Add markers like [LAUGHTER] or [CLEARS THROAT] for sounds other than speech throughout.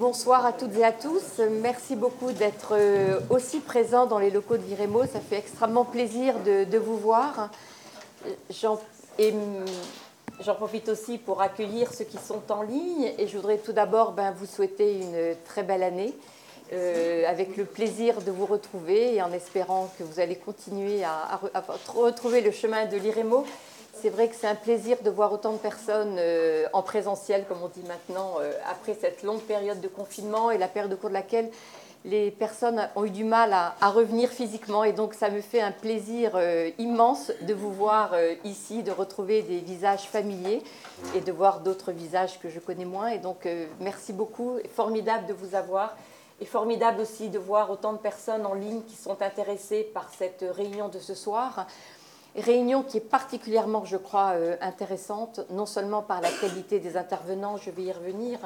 bonsoir à toutes et à tous. Merci beaucoup d'être euh, aussi présents dans les locaux de l'IREMO. Ça fait extrêmement plaisir de, vous voir. J'en, j'en profite aussi pour accueillir ceux qui sont en ligne et je voudrais tout d'abord ben, vous souhaiter une très belle année. Euh, avec le plaisir de vous retrouver et en espérant que vous allez continuer à, à retrouver le chemin de l'IREMO c'est vrai que c'est un plaisir de voir autant de personnes euh, en présentiel, comme on dit maintenant, euh, après cette longue période de confinement et la période au cours de laquelle les personnes ont eu du mal à, revenir physiquement. Et donc, ça me fait un plaisir euh, immense de vous voir ici, de retrouver des visages familiers et de voir d'autres visages que je connais moins. Et donc, merci beaucoup. Formidable de vous avoir. Et formidable aussi de voir autant de personnes en ligne qui sont intéressées par cette réunion de ce soir. Réunion qui est particulièrement, je crois, euh, intéressante, non seulement par la qualité des intervenants, je vais y revenir,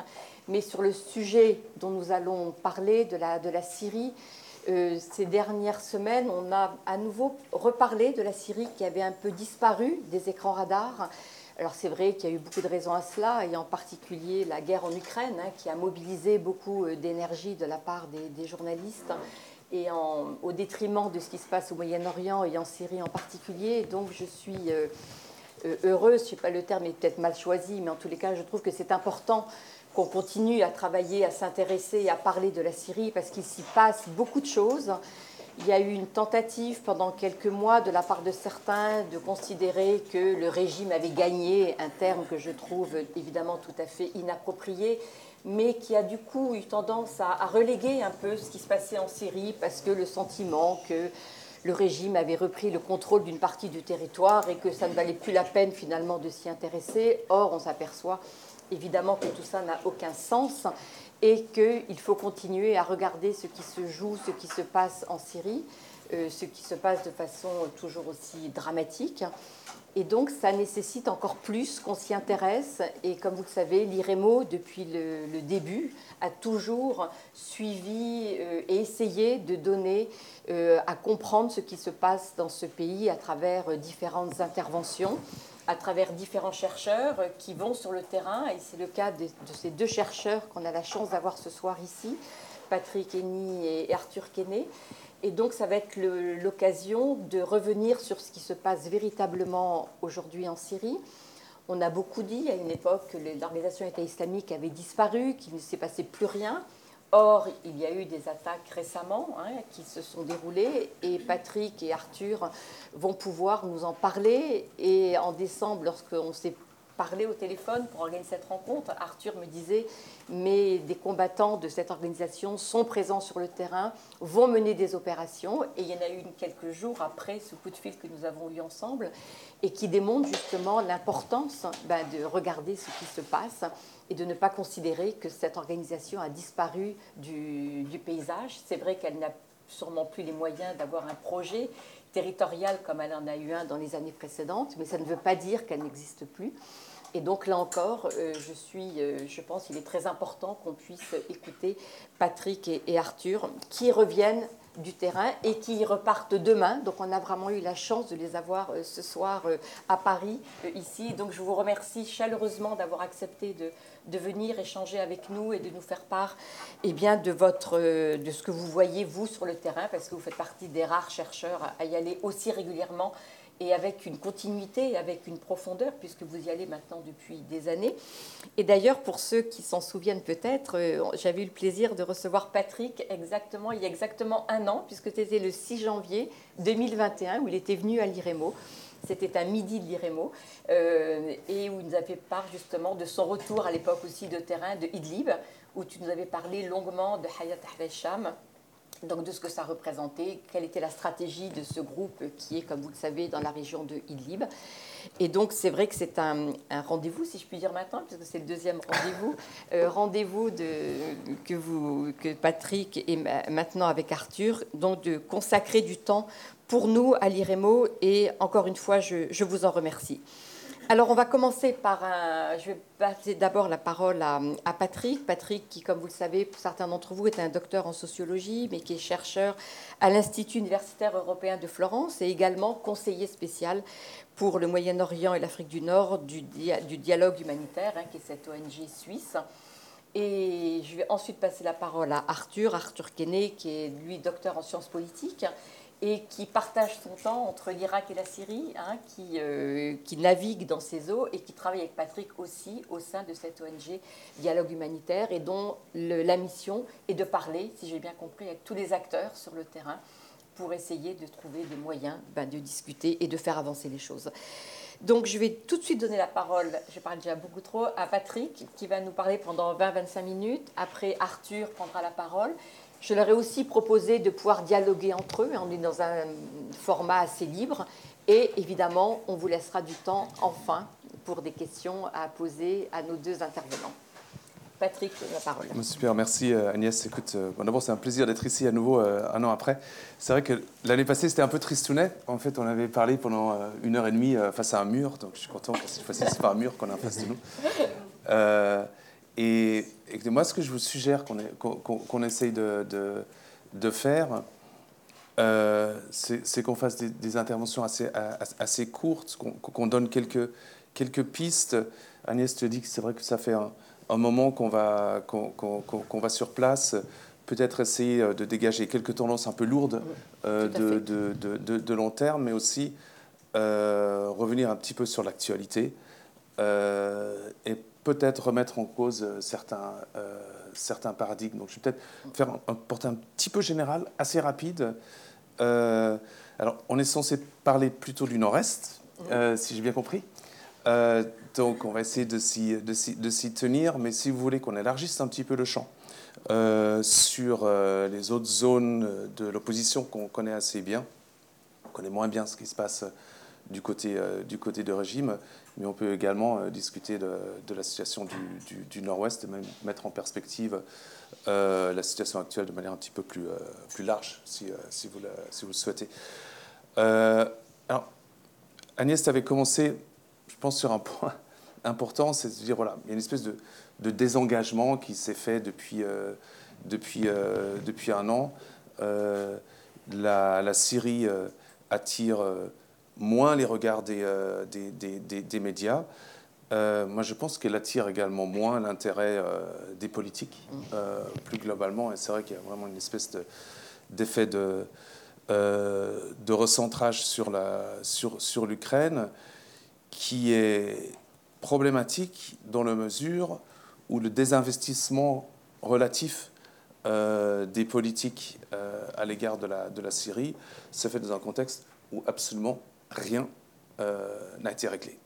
mais sur le sujet dont nous allons parler, de la, Syrie. Euh, ces dernières semaines, on a à nouveau reparlé de la Syrie qui avait un peu disparu des écrans radars. Alors c'est vrai qu'il y a eu beaucoup de raisons à cela, et en particulier la guerre en Ukraine, hein, qui a mobilisé beaucoup euh, d'énergie de la part des journalistes et au détriment de ce qui se passe au Moyen-Orient et en Syrie en particulier. Donc je suis euh, euh, heureuse, je ne sais pas le terme est peut-être mal choisi, mais en tous les cas, je trouve que c'est important qu'on continue à travailler, à s'intéresser, à parler de la Syrie, parce qu'il s'y passe beaucoup de choses. Il y a eu une tentative pendant quelques mois de la part de certains de considérer que le régime avait gagné, un terme que je trouve évidemment tout à fait inapproprié, mais qui a du coup eu tendance à, reléguer un peu ce qui se passait en Syrie parce que le sentiment que le régime avait repris le contrôle d'une partie du territoire et que ça ne valait plus la peine finalement de s'y intéresser. Or, on s'aperçoit évidemment que tout ça n'a aucun sens et qu'il faut continuer à regarder ce qui se joue, ce qui se passe en Syrie, euh, ce qui se passe de façon toujours aussi dramatique. Et donc, ça nécessite encore plus qu'on s'y intéresse. Et comme vous le savez, l'IREMO, depuis le, début, a toujours suivi euh, et essayé de donner euh, à comprendre ce qui se passe dans ce pays à travers euh, différentes interventions, à travers différents chercheurs qui vont sur le terrain. Et c'est le cas de, ces deux chercheurs qu'on a la chance d'avoir ce soir ici, Patrick Henny et Arthur Kenney. Et donc, ça va être l'occasion de revenir sur ce qui se passe véritablement aujourd'hui en Syrie. On a beaucoup dit à une époque que l'organisation État islamique avait disparu, qu'il ne s'est passé plus rien. Or, il y a eu des attaques récemment hein, qui se sont déroulées et Patrick et Arthur vont pouvoir nous en parler. Et en décembre, lorsqu'on s'est parler au téléphone pour organiser cette rencontre. Arthur me disait, mais des combattants de cette organisation sont présents sur le terrain, vont mener des opérations, et il y en a eu quelques jours après ce coup de fil que nous avons eu ensemble, et qui démontre justement l'importance ben, de regarder ce qui se passe et de ne pas considérer que cette organisation a disparu du paysage. C'est vrai qu'elle n'a sûrement plus les moyens d'avoir un projet territorial comme elle en a eu un dans les années précédentes, mais ça ne veut pas dire qu'elle n'existe plus. Et donc là encore, euh, je suis, euh, je pense qu'il est très important qu'on puisse écouter Patrick et, Arthur qui reviennent du terrain et qui repartent demain. Donc on a vraiment eu la chance de les avoir euh, ce soir à Paris, ici. Donc je vous remercie chaleureusement d'avoir accepté de, de, venir échanger avec nous et de nous faire part eh bien, de, votre, de ce que vous voyez, vous, sur le terrain, parce que vous faites partie des rares chercheurs à y aller aussi régulièrement et avec une continuité, avec une profondeur, puisque vous y allez maintenant depuis des années. Et d'ailleurs, pour ceux qui s'en souviennent peut-être, euh, j'avais eu le plaisir de recevoir Patrick exactement il y a exactement un an, puisque c'était le 6 janvier 2021 où il était venu à l'IREMO. C'était un midi de l'IREMO, euh, et où il nous a fait part justement de son retour à l'époque aussi de terrain de Idlib, où tu nous avais parlé longuement de Hayat Ahvesham, donc de ce que ça représentait, quelle était la stratégie de ce groupe qui est, comme vous le savez, dans la région de Idlib. Et donc c'est vrai que c'est un, rendez-vous, si je puis dire maintenant, puisque c'est le deuxième rendez-vous, [LAUGHS] euh, rendez-vous que, vous, que Patrick est maintenant avec Arthur, donc de consacrer du temps pour nous à l'IREMO, et encore une fois, je vous en remercie. Alors, on va commencer par un. Je vais passer d'abord la parole à, Patrick. Patrick, qui, comme vous le savez, pour certains d'entre vous, est un docteur en sociologie, mais qui est chercheur à l'Institut universitaire européen de Florence et également conseiller spécial pour le Moyen-Orient et l'Afrique du Nord du, dialogue humanitaire, hein, qui est cette ONG suisse. Et je vais ensuite passer la parole à Arthur, Arthur Kenney, qui est lui docteur en sciences politiques et qui partage son temps entre l'Irak et la Syrie, hein, qui, euh, navigue dans ces eaux et qui travaille avec Patrick aussi au sein de cette ONG Dialogue Humanitaire et dont la mission est de parler, si j'ai bien compris, avec tous les acteurs sur le terrain pour essayer de trouver des moyens ben, de discuter et de faire avancer les choses. Donc je vais tout de suite donner la parole, je parle déjà beaucoup trop, à Patrick qui va nous parler pendant 20-25 minutes. Après, Arthur prendra la parole. Je leur ai aussi proposé de pouvoir dialoguer entre eux. On est dans un format assez libre. Et évidemment, on vous laissera du temps, enfin, pour des questions à poser à nos deux intervenants. Patrick, la parole. Super, merci euh, Agnès. Écoute, euh, d'abord, c'est un plaisir d'être ici à nouveau euh, un an après. C'est vrai que l'année passée, c'était un peu tristounet. En fait, on avait parlé pendant une heure et demie face à un mur. Donc, je suis content que cette fois-ci, ce pas un mur qu'on a en face de nous. Moi, ce que je vous suggère qu'on essaye de, de, faire, c'est qu'on fasse des, interventions assez, assez courtes, qu'on donne quelques, quelques pistes. Agnès te dit que c'est vrai que ça fait un un moment qu'on va, qu'on, va sur place, peut-être essayer euh, de dégager quelques tendances un peu lourdes euh, de, de, de, long terme, mais aussi euh, revenir un petit peu sur l'actualité. Et peut-être remettre en cause certains, certains paradigmes. Donc je vais peut-être faire un, portrait un petit peu général, assez rapide. alors on est censé parler plutôt du nord-est, si j'ai bien compris. Euh, donc on va essayer de s'y tenir, mais si vous voulez qu'on élargisse un petit peu le champ euh, sur euh, les autres zones de l'opposition qu'on connaît assez bien, on connaît moins bien ce qui se passe du côté, du côté de régime, mais on peut également discuter de, la situation du, Nord-Ouest et même mettre en perspective la situation actuelle de manière un petit peu plus, plus large, si, vous, le souhaitez. alors, Agnès avait commencé je pense, sur un point [LAUGHS] important, c'est de dire, voilà, il y a une espèce de, désengagement qui s'est fait depuis, euh, depuis, euh, depuis un an. Euh, la, Syrie attire moins les regards des, des, des, médias. moi, je pense qu'elle attire également moins l'intérêt des politiques, mm. plus globalement. Et c'est vrai qu'il y a vraiment une espèce d'effet de, de, recentrage sur l'Ukraine. Sur, sur qui est problématique dans la mesure où le désinvestissement relatif euh, des politiques euh, à l'égard de la, de la Syrie se fait dans un contexte où absolument rien euh, n'a été réglé.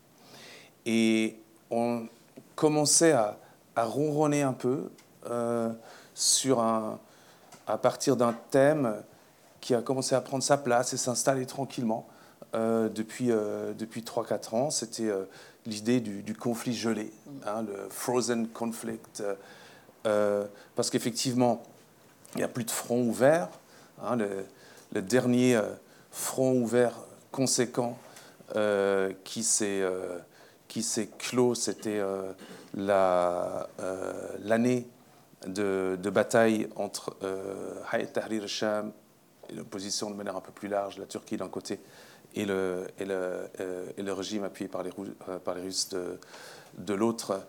Et on commençait à, à ronronner un peu sur un, à partir d'un thème qui a commencé à prendre sa place et s'installer tranquillement, euh, depuis, euh, depuis 3-4 ans, c'était euh, l'idée du, conflit gelé, hein, le frozen conflict, parce qu'effectivement, il n'y a plus de front ouvert. Hein, le, dernier front ouvert conséquent qui s'est clos, c'était l'année de, de, bataille entre Hayat Tahrir al-Sham l'opposition de manière un peu plus large, la Turquie d'un côté, et le, et le, euh, et le régime appuyé par les, euh, par les Russes de, de l'autre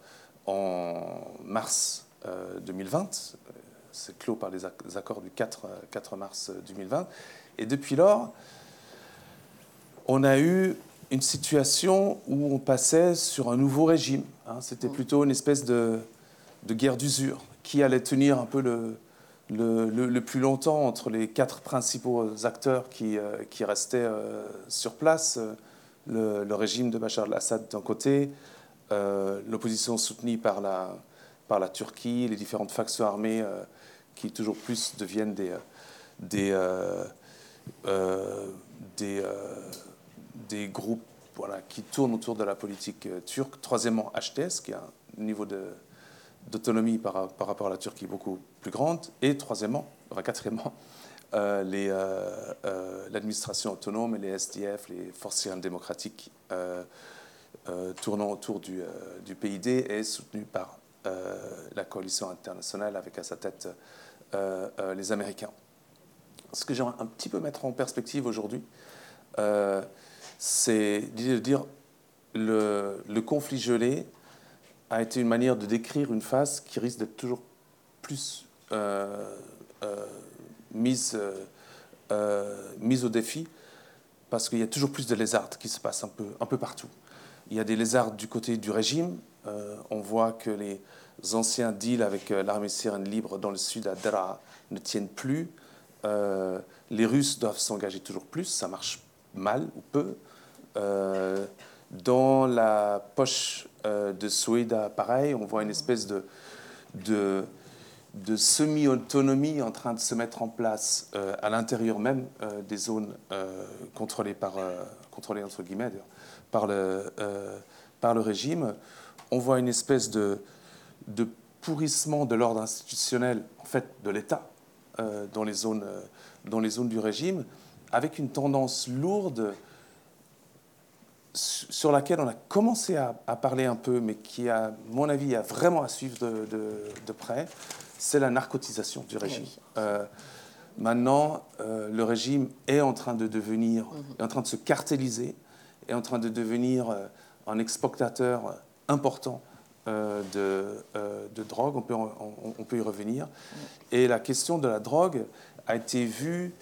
en mars 2020. Euh, c'est clos par les accords du 4, 4 mars 2020. Et depuis lors, on a eu une situation où on passait sur un nouveau régime. Hein. C'était mmh. plutôt une espèce de, de guerre d'usure qui allait tenir un peu le, le, plus longtemps entre les quatre principaux acteurs qui, euh, qui restaient euh, sur place, le, régime de Bachar al-Assad d'un côté, euh, l'opposition soutenue par la, par la Turquie, les différentes factions armées qui toujours plus deviennent des, des, des, des, groupes qui tournent autour de la politique turque. Troisièmement, HTS, qui a un niveau d'autonomie par, rapport à la Turquie beaucoup plus grande. Et troisièmement, enfin quatrièmement, euh, euh, euh, l'administration autonome et les SDF, les forces démocratiques tournant autour du, du, PID et soutenues par la coalition internationale avec à sa tête les Américains. Ce que j'aimerais un petit peu mettre en perspective aujourd'hui, c'est de dire le, le conflit gelé a été une manière de décrire une phase qui risque d'être toujours plus mise, mise au défi parce qu'il y a toujours plus de lézards qui se passent un peu, un peu partout. Il y a des lézards du côté du régime. Euh, on voit que les anciens deals avec euh, l'armée syrienne libre dans le sud à Dra ne tiennent plus. Euh, les Russes doivent s'engager toujours plus. Ça marche mal ou peu. Dans la poche de Soueda, pareil, on voit une espèce de, de semi-autonomie en train de se mettre en place euh, à l'intérieur même euh, des zones euh, contrôlées, par, contrôlées entre guillemets, par, le, par le régime. On voit une espèce de, de pourrissement de l'ordre institutionnel, en fait, de l'État dans, les dans les zones du régime, avec une tendance lourde sur laquelle on a commencé à, parler un peu, mais qui, à mon avis, a vraiment à suivre de, de près, c'est la narcotisation du régime. Euh, maintenant, euh, le régime est en train de devenir, mhm. est en train de se cartéliser, est en train de devenir euh, un exportateur important de, de, drogue. On peut, on, peut, y revenir. Et la question de la drogue a été vue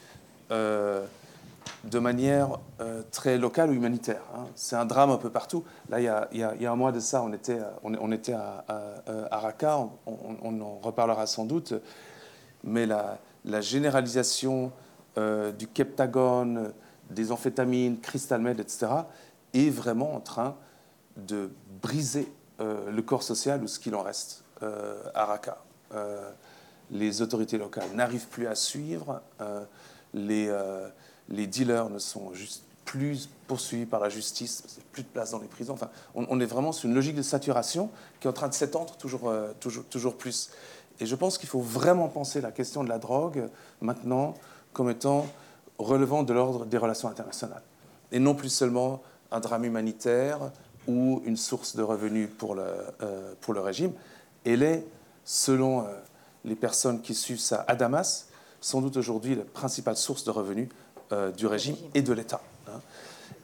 de manière euh, très locale ou humanitaire. Hein. C'est un drame un peu partout. Là, il y, a, un mois de ça, on était, on, était à, à, Raqqa, on, en reparlera sans doute, mais la, généralisation euh, du keptagone, des amphétamines, crystal meth, etc., est vraiment en train de briser euh, le corps social ou ce qu'il en reste à Raqqa. les autorités locales n'arrivent plus à suivre. les les dealers ne sont juste plus poursuivis par la justice, parce qu'il n'y a plus de place dans les prisons. Enfin, on, est vraiment sur une logique de saturation qui est en train de s'étendre toujours, euh, toujours, plus. Et je pense qu'il faut vraiment penser la question de la drogue maintenant comme étant relevant de l'ordre des relations internationales. Et non plus seulement un drame humanitaire ou une source de revenus pour le, euh, régime. Elle est, selon euh, les personnes qui suivent ça à Damas, sans doute aujourd'hui la principale source de revenus euh, du régime et de l'État. Hein.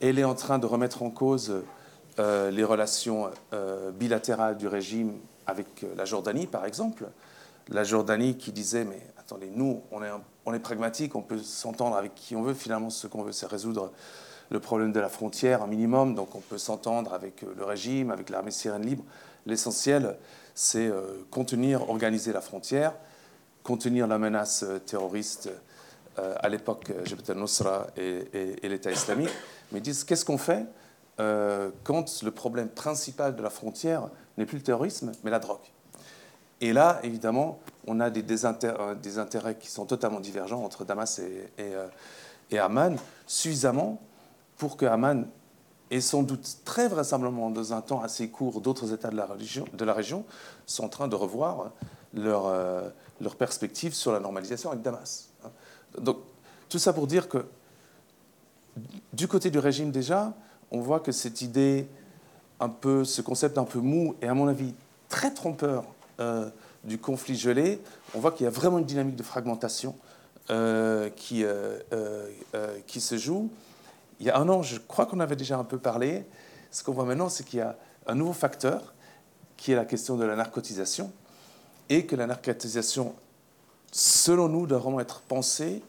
Elle est en train de remettre en cause euh, les relations euh, bilatérales du régime avec la Jordanie, par exemple. La Jordanie qui disait, mais attendez, nous, on est, on est pragmatique, on peut s'entendre avec qui on veut. Finalement, ce qu'on veut, c'est résoudre le problème de la frontière, un minimum. Donc on peut s'entendre avec le régime, avec l'armée syrienne libre. L'essentiel, c'est contenir, organiser la frontière, contenir la menace terroriste à l'époque Jabhat al-Nusra et, l'État islamique, mais disent qu'est-ce qu'on fait euh, quand le problème principal de la frontière n'est plus le terrorisme, mais la drogue? Et là, évidemment, on a des, euh, intérêts qui sont totalement divergents entre Damas et, et, Amman, suffisamment pour que Amman et sans doute très vraisemblablement dans un temps assez court, d'autres États de la, région sont en train de revoir leur perspective sur la normalisation avec Damas. Donc, tout ça pour dire que du côté du régime déjà, on voit que cette idée, un peu, ce concept un peu mou et à mon avis très trompeur euh, du conflit gelé, on voit qu'il y a vraiment une dynamique de fragmentation euh, qui, euh, qui se joue. Il y a un an, je crois qu'on avait déjà un peu parlé. Ce qu'on voit maintenant, c'est qu'il y a un nouveau facteur qui est la question de la narcotisation et que la narcotisation selon nous, vraiment être pensé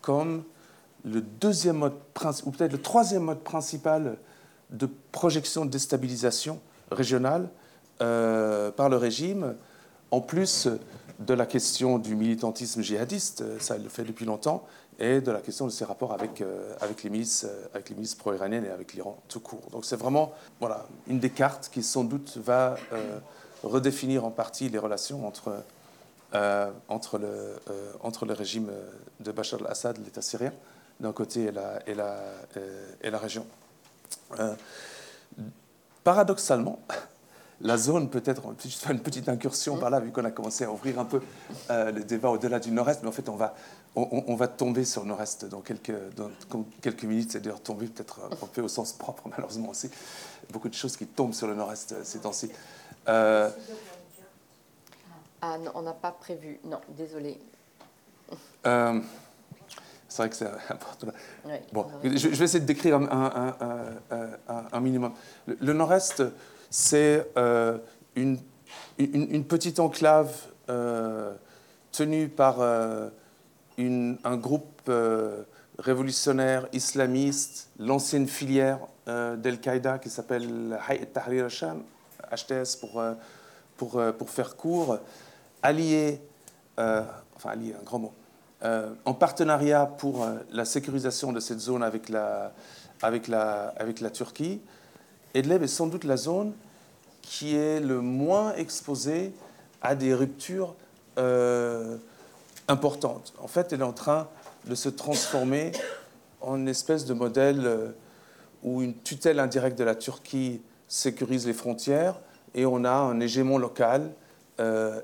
comme le deuxième mode, ou peut-être le troisième mode principal de projection de déstabilisation régionale euh, par le régime, en plus de la question du militantisme djihadiste, ça le fait depuis longtemps, et de la question de ses rapports avec, euh, avec les milices, euh, milices pro-iraniennes et avec l'Iran tout court. Donc c'est vraiment voilà, une des cartes qui sans doute va redéfinir en partie les relations entre euh, entre, le, euh, entre le régime de Bachar al-Assad, l'État syrien, d'un côté, et la, et euh, et région. paradoxalement, [LAUGHS] la zone, peut-être, je fais une petite incursion par là, vu qu'on a commencé à ouvrir un peu le débat au-delà du nord-est, mais en fait, on va, on, va tomber sur le nord-est dans quelques, dans quelques minutes, c'est-à-dire tomber peut-être un peu au sens propre, [LAUGHS] malheureusement aussi. Beaucoup de choses qui tombent sur le nord-est ces temps-ci. Ah non, on n'a pas prévu. Non, désolé. Euh, c'est vrai que c'est important. bon, je, vais essayer de décrire un, un, minimum. Le, Nord-Est, c'est euh, une, une, petite enclave tenue par un groupe révolutionnaire islamiste, l'ancienne filière d'Al-Qaïda qui s'appelle Hayat Tahrir al-Sham, HTS pour, pour, pour faire court, allié, enfin allié, un grand mot, en partenariat pour la sécurisation de cette zone avec la, avec la, avec la Turquie. Idlib est sans doute la zone qui est le moins exposée à des ruptures euh, importantes. En fait, elle est en train de se transformer en une espèce de modèle euh, où une tutelle indirecte de la Turquie sécurise les frontières et on a un hégémon local, euh,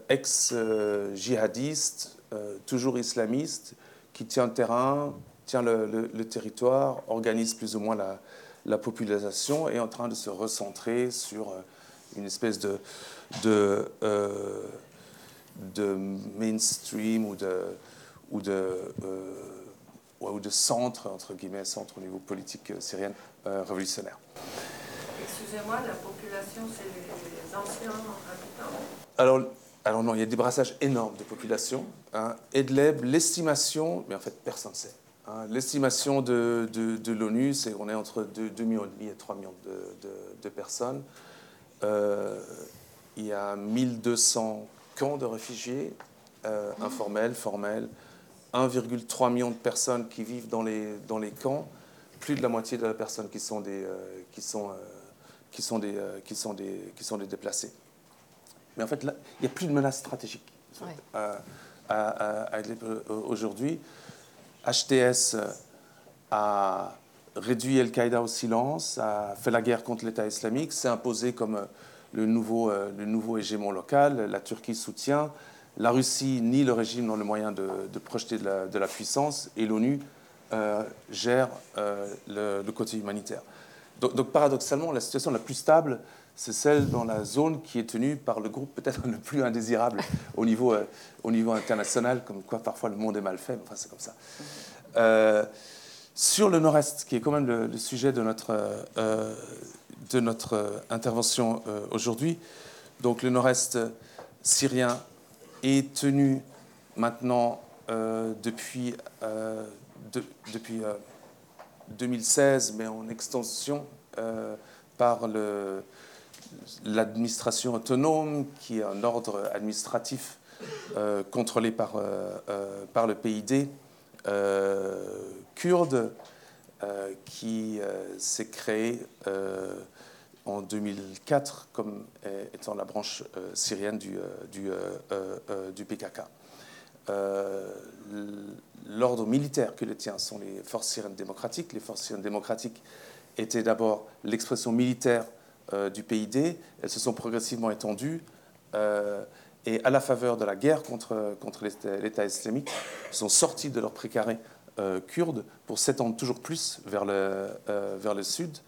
ex-jihadiste, toujours islamiste, qui tient le terrain, tient le, territoire, organise plus ou moins la, la, population, est en train de se recentrer sur euh, une espèce de, euh, mainstream ou de, ou de, euh, ou de centre, entre guillemets, centre au niveau politique syrien révolutionnaire. Excusez-moi, la population, c'est les anciens habitants? Alors, non, il y a des brassages énormes de population. Hein. Edleb, l'estimation, mais en fait personne ne sait. Hein, l'estimation de, l'ONU, c'est qu'on est entre 2, millions et demi et 3 millions de, personnes. Euh, il y a 1200 camps de réfugiés, euh, informels, formels, 1,3 million de personnes qui vivent dans les, camps, plus de la moitié de la des, qui sont des déplacés. Mais en fait, là, il n'y a plus de menace stratégique aujourd'hui. HTS a réduit Al-Qaïda au silence, a fait la guerre contre l'État islamique, s'est imposé comme le nouveau, euh, le nouveau hégémon local. La Turquie soutient. La Russie nie le régime dans le moyen de, projeter de la, puissance et l'ONU euh, gère euh, le, côté humanitaire. Donc, paradoxalement, la situation la plus stable, c'est celle dans la zone qui est tenue par le groupe peut-être le plus indésirable au niveau, au niveau international, comme quoi parfois le monde est mal fait, enfin c'est comme ça. Euh, sur le nord-est, qui est quand même le, sujet de notre, euh, intervention euh, aujourd'hui, donc le nord-est syrien est tenu maintenant depuis, depuis 2016, mais en extension par l'administration autonome, qui est un ordre administratif contrôlé par, par le PID euh, kurde euh, qui euh, s'est créé en 2004 comme étant la branche syrienne du, du, du PKK. L'ordre militaire que les tient sont les forces syriennes démocratiques. Les forces syriennes démocratiques étaient d'abord l'expression militaire du PID. Elles se sont progressivement étendues et à la faveur de la guerre contre, contre l'État islamique, sont sortis de leur précaré euh, kurde pour s'étendre toujours plus vers le, euh, vers le sud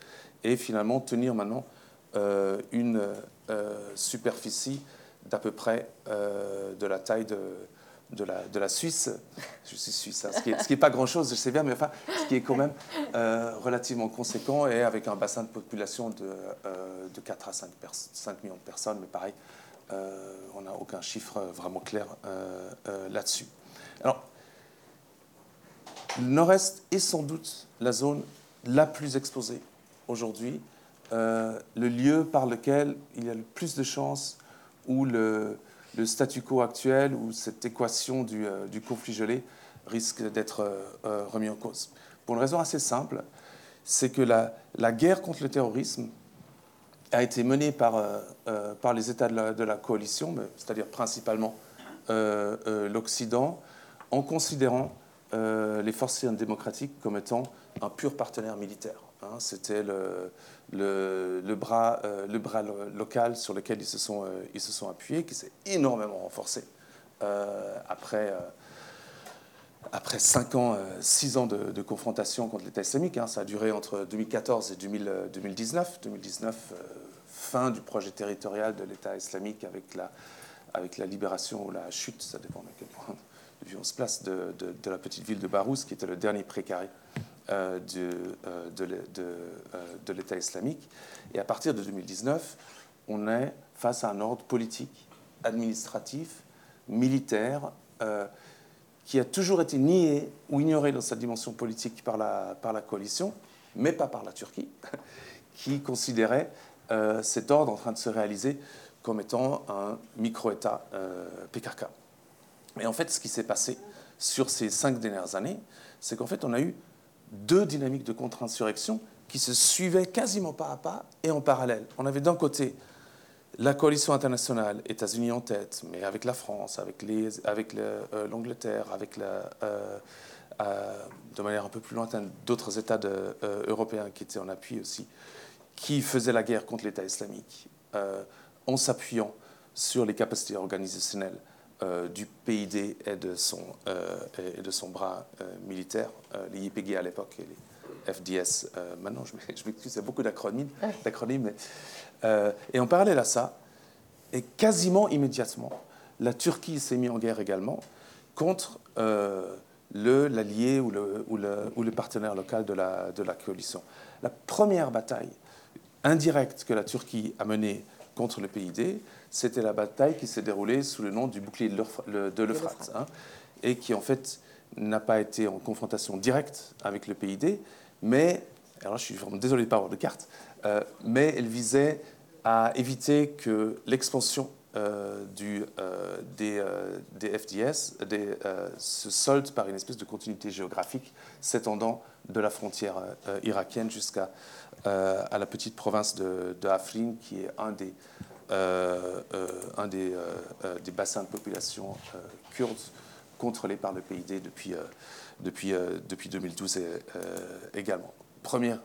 et finalement tenir maintenant euh, une superficie d'à peu près de la taille de, de, la, de la Suisse. Je suis suisse, hein, ce qui n'est pas grand-chose, je sais bien, mais enfin, ce qui est quand même relativement conséquent et avec un bassin de population de, de 4 à 5, 5 millions de personnes, mais pareil, euh, on n'a aucun chiffre vraiment clair euh, euh, là-dessus. Alors, le nord-est est sans doute la zone la plus exposée aujourd'hui, le lieu par lequel il y a le plus de chances où le, statu quo actuel, ou cette équation du, conflit gelé risque d'être remis en cause. Pour une raison assez simple, c'est que la, guerre contre le terrorisme a été menée par, euh, euh, les États de la, coalition, c'est-à-dire principalement euh, l'Occident, en considérant les forces démocratiques comme étant un pur partenaire militaire. Hein. C'était le, bras, bras local sur lequel ils se sont, ils se sont appuyés, qui s'est énormément renforcé après après 5 ans, 6 ans de, confrontation contre l'État islamique. Hein. ça a duré entre 2014 et 2019. 2019, fin du projet territorial de l'État islamique avec la, libération ou la chute, ça dépend de quel point on se place, de, de, la petite ville de Barouz, qui était le dernier précaré euh, euh, de, de, euh, de l'État islamique. Et à partir de 2019, on est face à un ordre politique, administratif, militaire, euh, qui a toujours été nié ou ignoré dans sa dimension politique par la, coalition, mais pas par la Turquie, [LAUGHS] qui considérait euh, cet ordre en train de se réaliser comme étant un micro-État euh, PKK. Et en fait, ce qui s'est passé sur ces cinq dernières années, c'est qu'en fait, on a eu deux dynamiques de contre-insurrection qui se suivaient quasiment pas à pas et en parallèle. On avait d'un côté la coalition internationale, États-Unis en tête, mais avec la France, avec, avec euh, l'Angleterre, avec la, euh, euh, de manière un peu plus lointaine d'autres États européens qui étaient en appui aussi, qui faisaient la guerre contre l'État islamique en s'appuyant sur les capacités organisationnelles du PID et de son, et de son bras militaire, les YPG à l'époque et les FDS maintenant. Je m'excuse, il y a beaucoup d'acronymes, d'acronymes euh, et en parallèle à ça, et quasiment immédiatement, la Turquie s'est mise en guerre également contre euh, l'allié ou le, ou, le, ou le, partenaire local de la, de la coalition. La première bataille indirecte que la Turquie a menée contre le PID, c'était la bataille qui s'est déroulée sous le nom du bouclier de l'Euphrate, hein, et qui en fait n'a pas été en confrontation directe avec le PID, mais, alors je suis vraiment désolé de ne pas avoir de carte, euh, mais elle visait à éviter que l'expansion euh, du, euh, des, des, FDS des, se solde par une espèce de continuité géographique s'étendant de la frontière irakienne jusqu'à à la petite province de, de, Afrin, qui est un des, un des, des bassins de population kurdes contrôlés par le PID depuis, depuis, depuis 2012 également. Première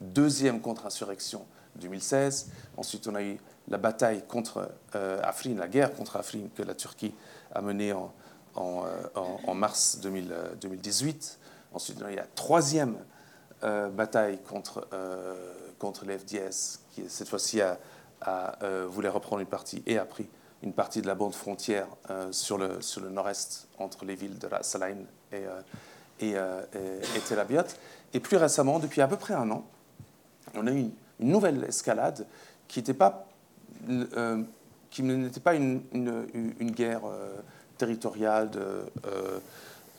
deuxième contre-insurrection 2016. Ensuite, on a eu la bataille contre euh, Afrin, la guerre contre Afrin que la Turquie a menée en, en, euh, mars 2018. Ensuite, on a eu la troisième euh, bataille contre, contre les qui cette fois-ci a, voulait reprendre une partie et a pris une partie de la bande frontière sur le, sur le nord-est entre les villes de Salain et, et, et Tel Abyad. Et plus récemment, depuis à peu près un an, on a eu une, nouvelle escalade qui n'était pas, euh, qui n'était pas une, une, guerre euh, territoriale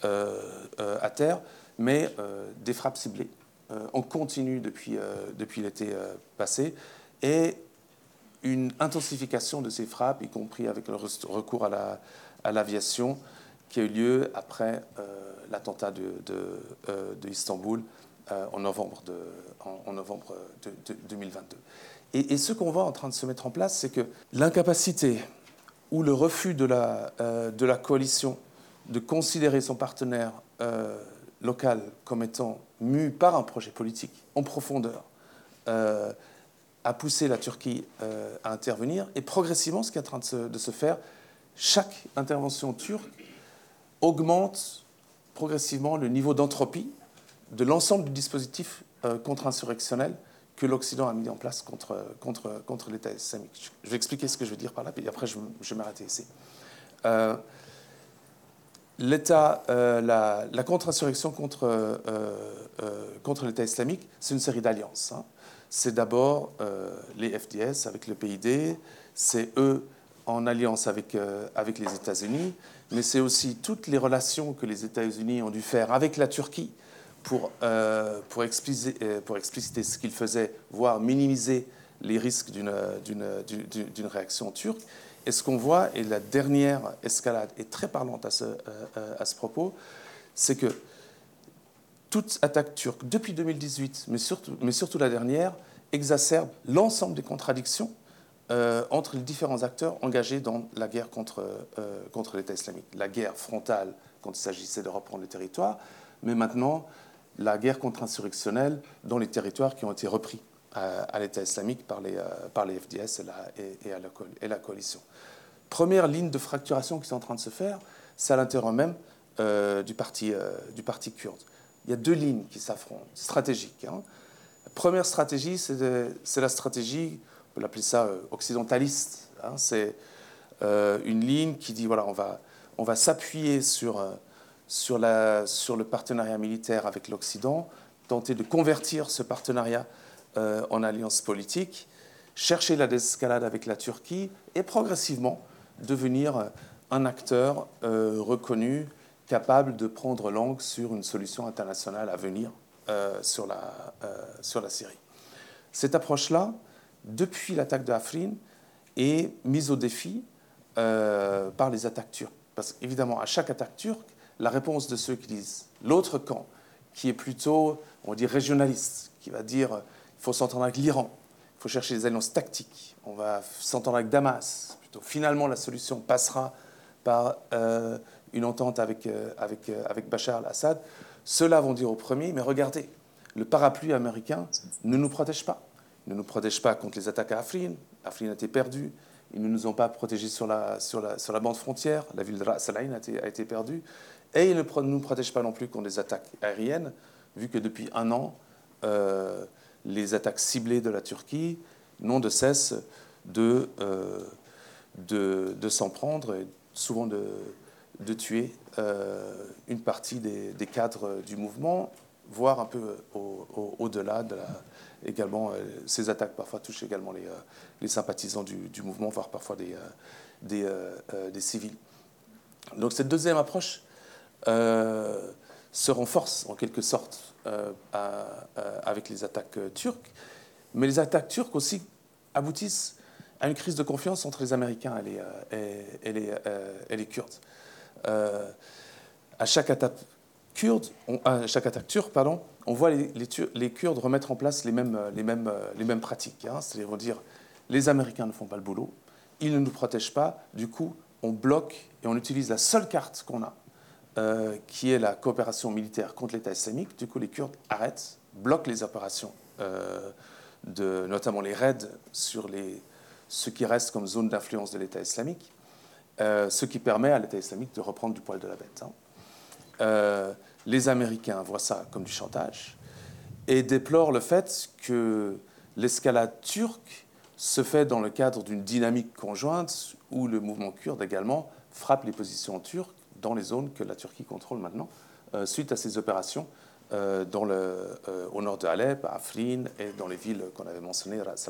euh, à terre, mais des frappes ciblées. on continue depuis, depuis l'été passé et une intensification de ces frappes, y compris avec le recours à l'aviation, qui a eu lieu après l'attentat de, de, Istanbul en novembre de, en, novembre de, 2022. Et, ce qu'on voit en train de se mettre en place, c'est que l'incapacité ou le refus de la, euh, de la coalition de considérer son partenaire euh, local comme étant mu par un projet politique en profondeur euh, a poussé la Turquie à intervenir. Et progressivement, ce qui est en train de se, faire, chaque intervention turque augmente progressivement le niveau d'entropie de l'ensemble du dispositif euh, contre-insurrectionnel que l'Occident a mis en place contre, contre, contre l'État islamique. Je vais expliquer ce que je veux dire par là, puis après je, vais m'arrêter ici. Euh, L'État, euh, la, la contre-insurrection contre, contre l'État islamique, c'est une série d'alliances. Hein. C'est d'abord les FDS avec le PID, c'est eux en alliance avec, avec les États-Unis, mais c'est aussi toutes les relations que les États-Unis ont dû faire avec la Turquie pour, euh, pour, expliciter, euh, pour, ce qu'il faisait, voire minimiser les risques d'une réaction turque. Et ce qu'on voit, et la dernière escalade est très parlante à ce, euh, à ce propos, c'est que toute attaque turque, depuis 2018, mais surtout, la dernière, exacerbe l'ensemble des contradictions entre les différents acteurs engagés dans la guerre contre, contre l'État islamique. La guerre frontale quand il s'agissait de reprendre le territoire, mais maintenant la guerre contre-insurrectionnelle dans les territoires qui ont été repris à, l'État islamique par les, euh, les FDS et la, coalition. Première ligne de fracturation qui est en train de se faire, c'est à l'intérieur même euh, euh, du parti kurde. Il y a deux lignes qui s'affrontent, stratégiques. Hein. La première stratégie, c'est la stratégie, on peut l'appeler ça occidentaliste. Hein. C'est une ligne qui dit, voilà, on va, on va s'appuyer sur sur, la, sur le partenariat militaire avec l'Occident, tenter de convertir ce partenariat euh, en alliance politique, chercher la désescalade avec la Turquie et progressivement devenir un acteur reconnu, capable de prendre langue sur une solution internationale à venir sur, la, sur la Syrie. Cette approche-là, depuis l'attaque de Afrin, est mise au défi par les attaques turques. Parce qu'évidemment, à chaque attaque turque, la réponse de ceux qui disent l'autre camp, qui est plutôt, on dit, régionaliste, qui va dire il faut s'entendre avec l'Iran, il faut chercher des alliances tactiques, on va s'entendre avec Damas, finalement la solution passera par euh, une entente avec, euh, euh, avec Bachar al-Assad. Ceux-là vont dire au premier, mais regardez, le parapluie américain ne nous protège pas. Il ne nous protège pas contre les attaques à Afrin. Afrin a été perdu. Ils ne nous ont pas protégés sur la, sur la, sur la bande frontière. La ville de Ras a été, a été perdue. Et il ne nous protège pas non plus contre des attaques aériennes, vu que depuis un an, euh, les attaques ciblées de la Turquie n'ont de cesse de, euh, de, s'en prendre et souvent de, de tuer euh, une partie des, cadres du mouvement, voire un peu au-delà de la. Également, ces attaques parfois touchent également les, sympathisants du, mouvement, voire parfois des, civils. Donc cette deuxième approche euh, se renforce en quelque sorte euh, avec les attaques euh, turques. Mais les attaques turques aussi aboutissent à une crise de confiance entre les Américains et les Kurdes. À chaque attaque kurde, à chaque attaque turque, pardon, on voit les, Kurdes remettre en place les mêmes, les mêmes pratiques. Hein. C'est-à-dire dire les Américains ne font pas le boulot, ils ne nous protègent pas, du coup on bloque et on utilise la seule carte qu'on a, euh, qui est la coopération militaire contre l'État islamique. Du coup, les Kurdes arrêtent, bloquent les opérations, euh, de, notamment les raids sur ce qui reste comme zone d'influence de l'État islamique, euh, ce qui permet à l'État islamique de reprendre du poil de la bête. Hein. les Américains voient ça comme du chantage et déplorent le fait que l'escalade turque se fait dans le cadre d'une dynamique conjointe où le mouvement kurde également frappe les positions turques dans les zones que la Turquie contrôle maintenant, euh, suite à ces opérations euh, dans le, euh, au nord de Alep, à Afrin et dans les villes qu'on avait mentionnées, Ras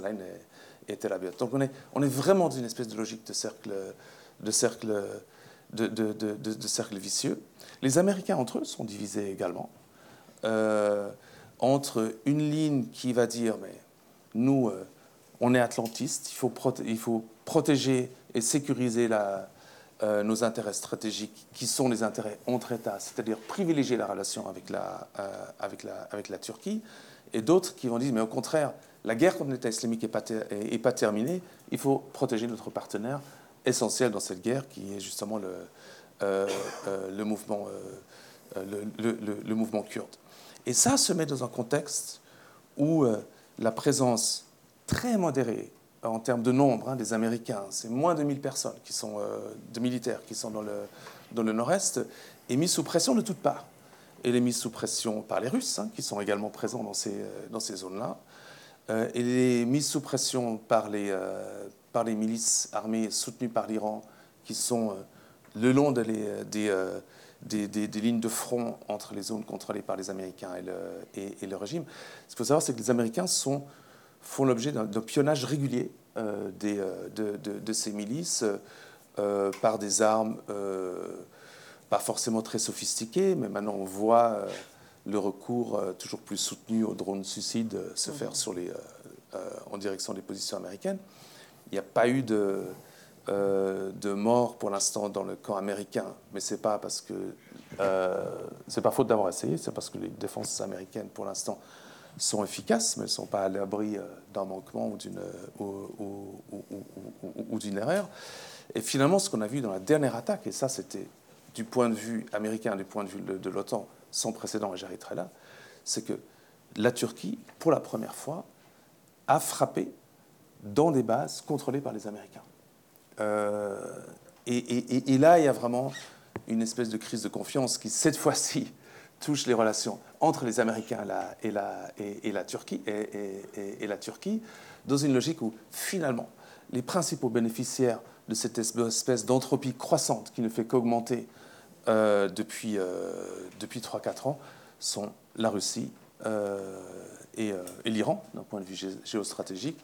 et, et. Donc on est, on est vraiment dans une espèce de logique de cercle, de cercle, de, de, de, vicieux. Les Américains entre eux sont divisés également entre une ligne qui va dire mais nous on est atlantistes, il faut, il faut protéger et sécuriser euh, nos intérêts stratégiques, qui sont les intérêts entre États, c'est-à-dire privilégier la relation avec la, euh, avec la, avec la Turquie, et d'autres qui vont dire, mais au contraire, la guerre contre l'État islamique n'est pas, est, pas terminée, il faut protéger notre partenaire essentiel dans cette guerre, qui est justement le, euh, le, mouvement, le, le, le, mouvement kurde. Et ça se met dans un contexte où la présence très modérée en termes de nombre hein, des Américains, c'est moins de 1000 personnes qui sont, euh, de militaires qui sont dans le, dans le nord-est, est mise sous pression de toutes parts. Elle est mise sous pression par les Russes, hein, qui sont également présents dans ces, euh, dans ces zones-là. Euh, elle est mise sous pression par les, par les milices armées soutenues par l'Iran, qui sont le long de les, des, des, des, lignes de front entre les zones contrôlées par les Américains et le, et, et le régime. Ce qu'il faut savoir, c'est que les Américains sont font l'objet d'un pionnage régulier euh, euh, de, de, ces milices euh, par des armes pas forcément très sophistiquées, mais maintenant on voit le recours toujours plus soutenu aux drones suicides se faire sur les, en direction des positions américaines. Il n'y a pas eu de, de mort pour l'instant dans le camp américain, mais c'est pas parce que c'est pas faute d'avoir essayé, c'est parce que les défenses américaines pour l'instant sont efficaces, mais ne sont pas à l'abri euh, d'un manquement ou d'une, erreur. Et finalement, ce qu'on a vu dans la dernière attaque, et ça c'était du point de vue américain, du point de vue de, l'OTAN, sans précédent, et j'arrêterai là, c'est que la Turquie, pour la première fois, a frappé dans des bases contrôlées par les Américains. Euh, et, là, il y a vraiment une espèce de crise de confiance qui, cette [LAUGHS] fois-ci, touche les relations entre les Américains et la, Turquie, dans une logique où finalement les principaux bénéficiaires de cette espèce d'entropie croissante qui ne fait qu'augmenter euh, depuis, euh, depuis 3-4 ans sont la Russie et, l'Iran, d'un point de vue géostratégique,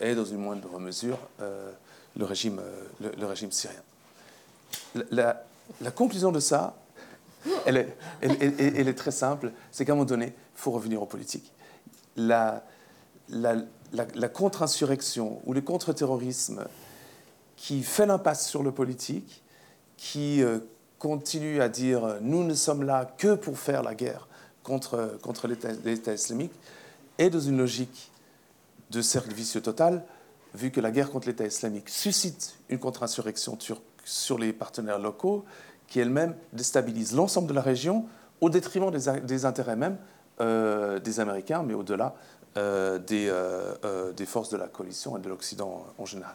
et dans une moindre mesure le, régime, le, régime syrien. La, conclusion de ça, elle est, elle, est très simple, c'est qu'à un moment donné, il faut revenir aux politiques. La, la, contre-insurrection ou le contre-terrorisme qui fait l'impasse sur le politique, qui continue à dire nous ne sommes là que pour faire la guerre contre, contre l'État islamique, est dans une logique de cercle vicieux total, vu que la guerre contre l'État islamique suscite une contre-insurrection turque sur les partenaires locaux, qui elle-même déstabilise l'ensemble de la région au détriment des, intérêts même euh, des Américains, mais au-delà euh, des, euh, des, forces de la coalition et de l'Occident en général.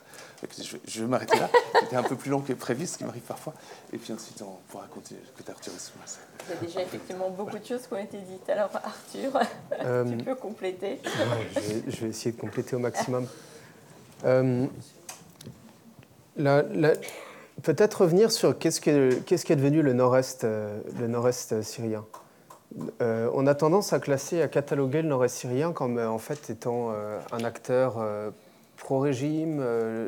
Je, vais m'arrêter là. [LAUGHS] C'était un peu plus long que prévu, ce qui m'arrive parfois. Et puis ensuite, on pourra continuer. Écoutez, Arthur, Il y a déjà effectivement beaucoup de choses qui ont été dites. Alors, Arthur, [LAUGHS] tu peux compléter. je, vais, je, vais, essayer de compléter au maximum. [LAUGHS] Peut-être revenir sur qu'est-ce qui est, qu est, devenu le nord-est nord syrien? Euh, on a tendance à classer, à cataloguer le nord-est syrien comme euh, en fait étant euh, un acteur pro-régime.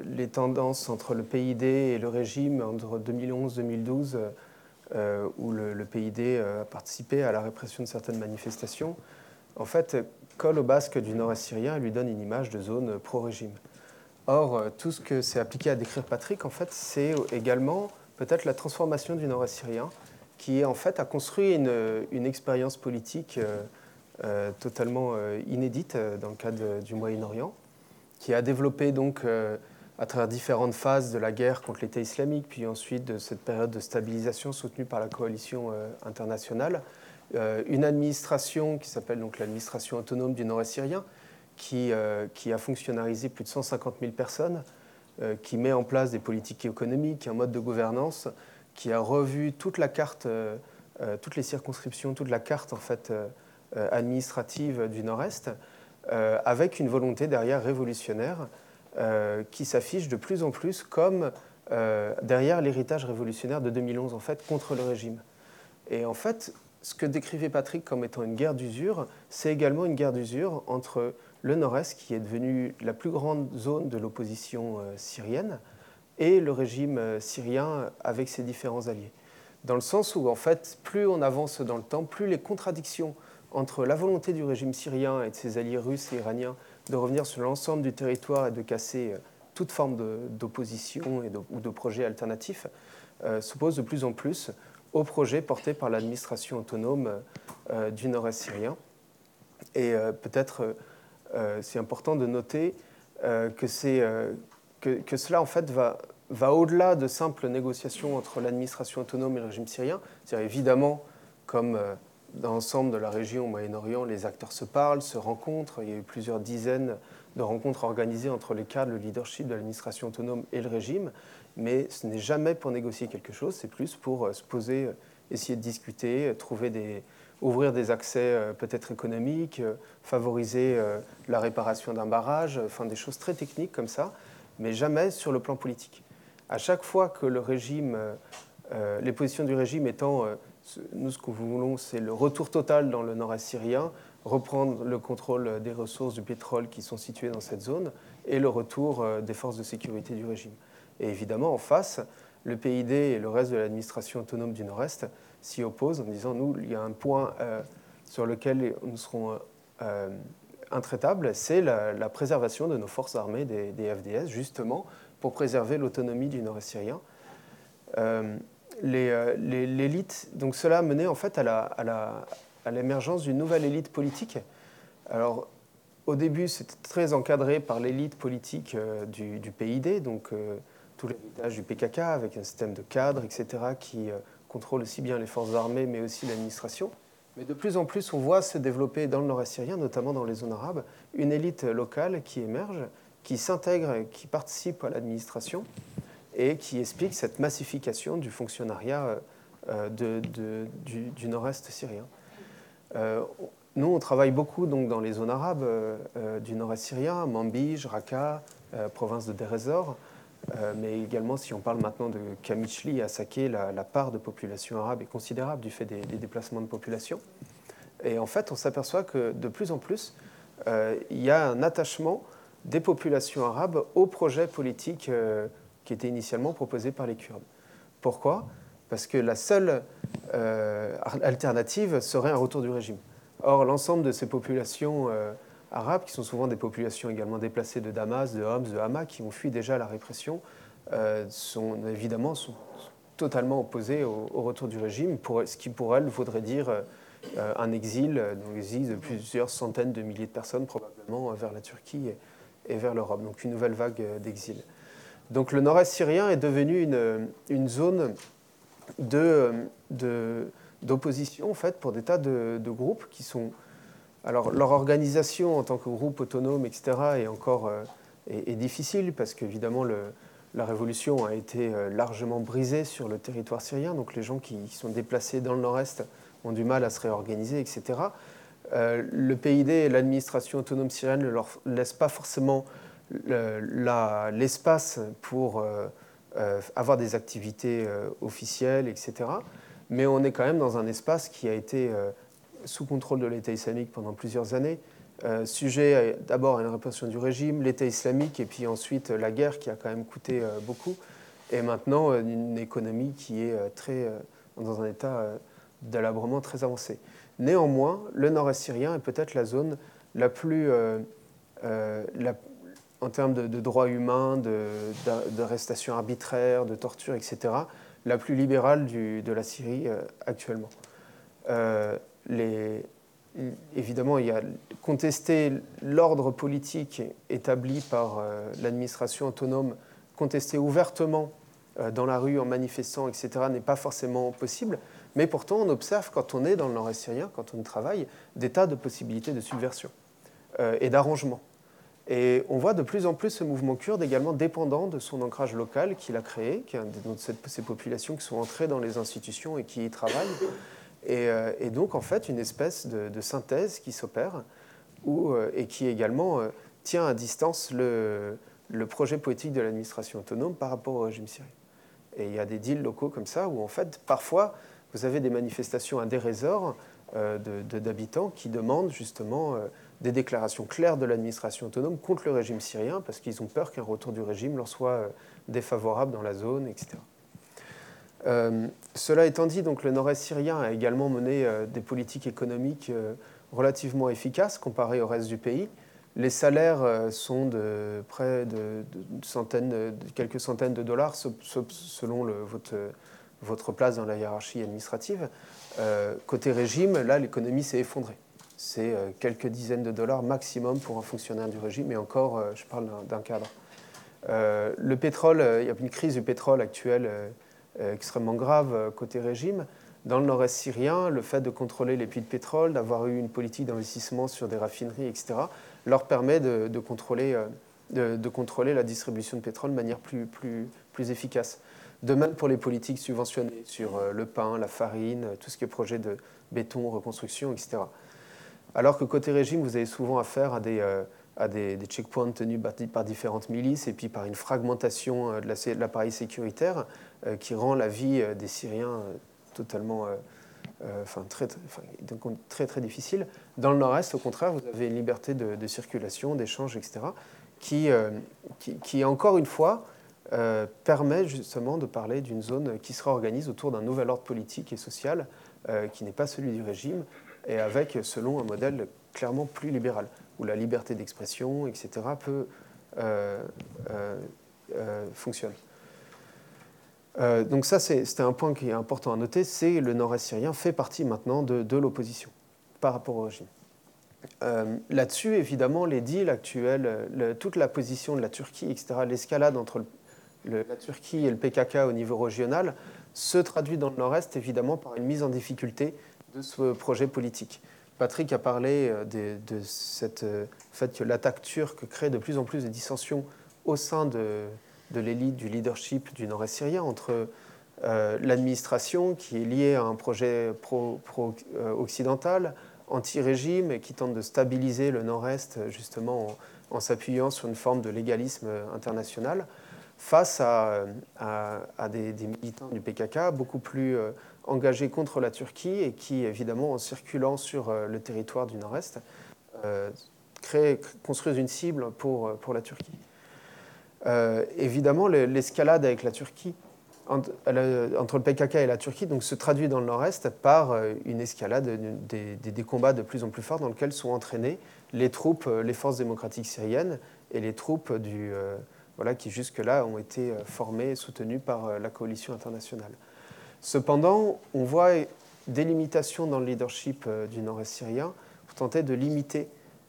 les tendances entre le PID et le régime entre 2011-2012, où le, PID a participé à la répression de certaines manifestations, en fait, colle au basque du nord-est syrien et lui donne une image de zone pro-régime. Or, tout ce que c'est appliqué à décrire Patrick, en fait, c'est également peut-être la transformation du nord-est syrien qui a construit une, expérience politique euh, euh, totalement euh, inédite dans le cadre du Moyen-Orient, qui a développé donc à travers différentes phases de la guerre contre l'État islamique, puis ensuite de cette période de stabilisation soutenue par la coalition internationale, une administration qui s'appelle donc l'administration autonome du Nord-Est syrien, qui, qui, a fonctionnalisé plus de 150 000 personnes, qui met en place des politiques économiques, un mode de gouvernance, qui a revu toute la carte, euh, euh, toutes les circonscriptions, toute la carte en fait euh, administrative du Nord-Est, avec une volonté derrière révolutionnaire qui s'affiche de plus en plus comme derrière l'héritage révolutionnaire de 2011 en fait contre le régime. Et en fait, ce que décrivait Patrick comme étant une guerre d'usure, c'est également une guerre d'usure entre le Nord-Est, qui est devenu la plus grande zone de l'opposition syrienne, et le régime euh, syrien avec ses différents alliés. Dans le sens où, en fait, plus on avance dans le temps, plus les contradictions entre la volonté du régime syrien et de ses alliés russes et iraniens de revenir sur l'ensemble du territoire et de casser euh, toute forme d'opposition ou de projet alternatif euh, s'opposent de plus en plus au projet porté par l'administration autonome du nord-est syrien. Et peut-être c'est important de noter que c'est que, cela en fait va, au-delà de simples négociations entre l'administration autonome et le régime syrien. cest évidemment, comme euh, dans l'ensemble de la région au Moyen-Orient, les acteurs se parlent, se rencontrent. Il y a eu plusieurs dizaines de rencontres organisées entre les cadres, le leadership de l'administration autonome et le régime. Mais ce n'est jamais pour négocier quelque chose, c'est plus pour euh, se poser, euh, essayer de discuter, trouver des, ouvrir des accès peut-être économiques, favoriser la réparation d'un barrage, enfin des choses très techniques comme ça mais jamais sur le plan politique. À chaque fois que le régime, euh, euh, les positions du régime étant, euh, nous ce que nous voulons, c'est le retour total dans le nord-est syrien, reprendre le contrôle des ressources du pétrole qui sont situées dans cette zone et le retour des forces de sécurité du régime. Et évidemment, en face, le PID et le reste de l'administration autonome du Nord-Est s'y opposent en disant, nous, il y a un point sur lequel nous serons intraitable, c'est la, préservation de nos forces armées des, FDS, justement pour préserver l'autonomie du nord-est syrien. Euh, euh, l'élite, donc cela a mené en fait à l'émergence d'une nouvelle élite politique. Alors, au début, c'était très encadré par l'élite politique euh, du, PID, donc tout l'héritage du PKK, avec un système de cadres, etc., qui contrôle aussi bien les forces armées, mais aussi l'administration. Mais de plus en plus, on voit se développer dans le nord-est syrien, notamment dans les zones arabes, une élite locale qui émerge, qui s'intègre, qui participe à l'administration et qui explique cette massification du fonctionnariat euh, du, nord-est syrien. Euh, nous, on travaille beaucoup donc, dans les zones arabes euh, du nord-est syrien, Manbij, Raqqa, province de ez-Zor, euh, mais également, si on parle maintenant de Kamichli à Saké, la, part de population arabe est considérable du fait des, déplacements de population. Et en fait, on s'aperçoit que de plus en plus, euh, il y a un attachement des populations arabes au projet politique qui était initialement proposé par les Kurdes. Pourquoi? Parce que la seule alternative serait un retour du régime. Or, l'ensemble de ces populations arabes, qui sont souvent des populations également déplacées de Damas, de Homs, de Hama, qui ont fui déjà la répression, sont évidemment sont totalement opposées au, retour du régime, pour, ce qui pour elles voudrait dire euh, un exil, euh, donc exil de plusieurs centaines de milliers de personnes probablement euh, vers la Turquie et, vers l'Europe, donc une nouvelle vague d'exil. Donc le nord-est syrien est devenu une, une zone d'opposition en fait, pour des tas de, groupes qui sont... Alors leur organisation en tant que groupe autonome, etc., est encore est, difficile parce qu'évidemment la révolution a été largement brisée sur le territoire syrien, donc les gens qui sont déplacés dans le nord-est ont du mal à se réorganiser, etc. Euh, le PID et l'administration autonome syrienne ne leur laissent pas forcément l'espace pour euh, euh, avoir des activités officielles, etc. Mais on est quand même dans un espace qui a été sous contrôle de l'État islamique pendant plusieurs années, sujet d'abord à une répression du régime, l'État islamique, et puis ensuite la guerre qui a quand même coûté beaucoup, et maintenant une économie qui est très dans un état délabrement très avancé. Néanmoins, le nord-est syrien est peut-être la zone la plus, euh, euh, en termes de, droits humains, d'arrestations arbitraires, de torture, etc., la plus libérale de la Syrie euh, actuellement. Évidemment, il y a contester l'ordre politique établi par l'administration autonome, contester ouvertement dans la rue en manifestant, etc., n'est pas forcément possible. Mais pourtant, on observe, quand on est dans le nord-est syrien, quand on travaille, des tas de possibilités de subversion euh, et d'arrangement. Et on voit de plus en plus ce mouvement kurde également dépendant de son ancrage local qu'il a créé, qui est de ces populations qui sont entrées dans les institutions et qui y travaillent. Et, euh, donc, en fait, une espèce de, synthèse qui s'opère euh, et qui également tient à distance le, projet politique de l'administration autonome par rapport au régime syrien. Et il y a des deals locaux comme ça où, en fait, parfois, vous avez des manifestations à des euh, d'habitants qui demandent justement euh, des déclarations claires de l'administration autonome contre le régime syrien parce qu'ils ont peur qu'un retour du régime leur soit euh, défavorable dans la zone, etc. cela étant dit, donc, le nord-est syrien a également mené des politiques économiques relativement efficaces comparées au reste du pays. Les salaires sont de près de, quelques centaines de dollars selon votre votre place dans la hiérarchie administrative. Euh, côté régime, là, l'économie s'est effondrée. C'est euh, quelques dizaines de dollars maximum pour un fonctionnaire du régime, et encore, euh, je parle d'un cadre. le pétrole, il y a une crise du pétrole actuelle extrêmement grave côté régime. Dans le nord-est syrien, le fait de contrôler les puits de pétrole, d'avoir eu une politique d'investissement sur des raffineries, etc., leur permet de, contrôler, de, contrôler, la distribution de pétrole de manière plus, plus, plus efficace. De même pour les politiques subventionnées sur euh, le pain, la farine, tout ce qui est projet de béton, reconstruction, etc. Alors que côté régime, vous avez souvent affaire à des, euh, à des, checkpoints tenus par, différentes milices et puis par une fragmentation euh, de l'appareil sécuritaire qui rend la vie des Syriens totalement enfin, très, très, très, difficile. Dans le nord-est, au contraire, vous avez une liberté de, circulation, d'échange, etc., qui, qui, qui, encore une fois, euh, permet justement de parler d'une zone qui se réorganise autour d'un nouvel ordre politique et social euh, qui n'est pas celui du régime et avec, selon un modèle clairement plus libéral, où la liberté d'expression, etc., peut, euh, fonctionne. Donc ça, c'était un point qui est important à noter, c'est le nord-est syrien fait partie maintenant de, de l'opposition par rapport au régime. Là-dessus, évidemment, les deals actuels, toute la position de la Turquie, etc., l'escalade entre la Turquie et le PKK au niveau régional se traduit dans le nord-est évidemment par une mise en difficulté de ce projet politique. Patrick a parlé euh, de, cette euh, fait que l'attaque turque crée de plus en plus de dissensions au sein de, l'élite, du leadership du nord-est syrien entre euh, l'administration qui est liée à un projet pro-occidental, anti-régime et qui tente de stabiliser le nord-est justement en s'appuyant sur une forme de légalisme international, face à, des, militants du PKK beaucoup plus euh, engagés contre la Turquie et qui, évidemment, en circulant sur euh, le territoire du Nord-Est, euh, construire une cible pour la Turquie. Évidemment, l'escalade avec la Turquie, entre, le PKK et la Turquie, donc, se traduit dans le nord-est par une escalade des, combats de plus en plus forts dans lesquels sont entraînées les troupes, les forces démocratiques syriennes et les troupes qui jusque-là ont été formées et soutenues par la coalition internationale. Cependant, on voit des limitations dans le leadership euh, du nord-est syrien pour tenter de limiter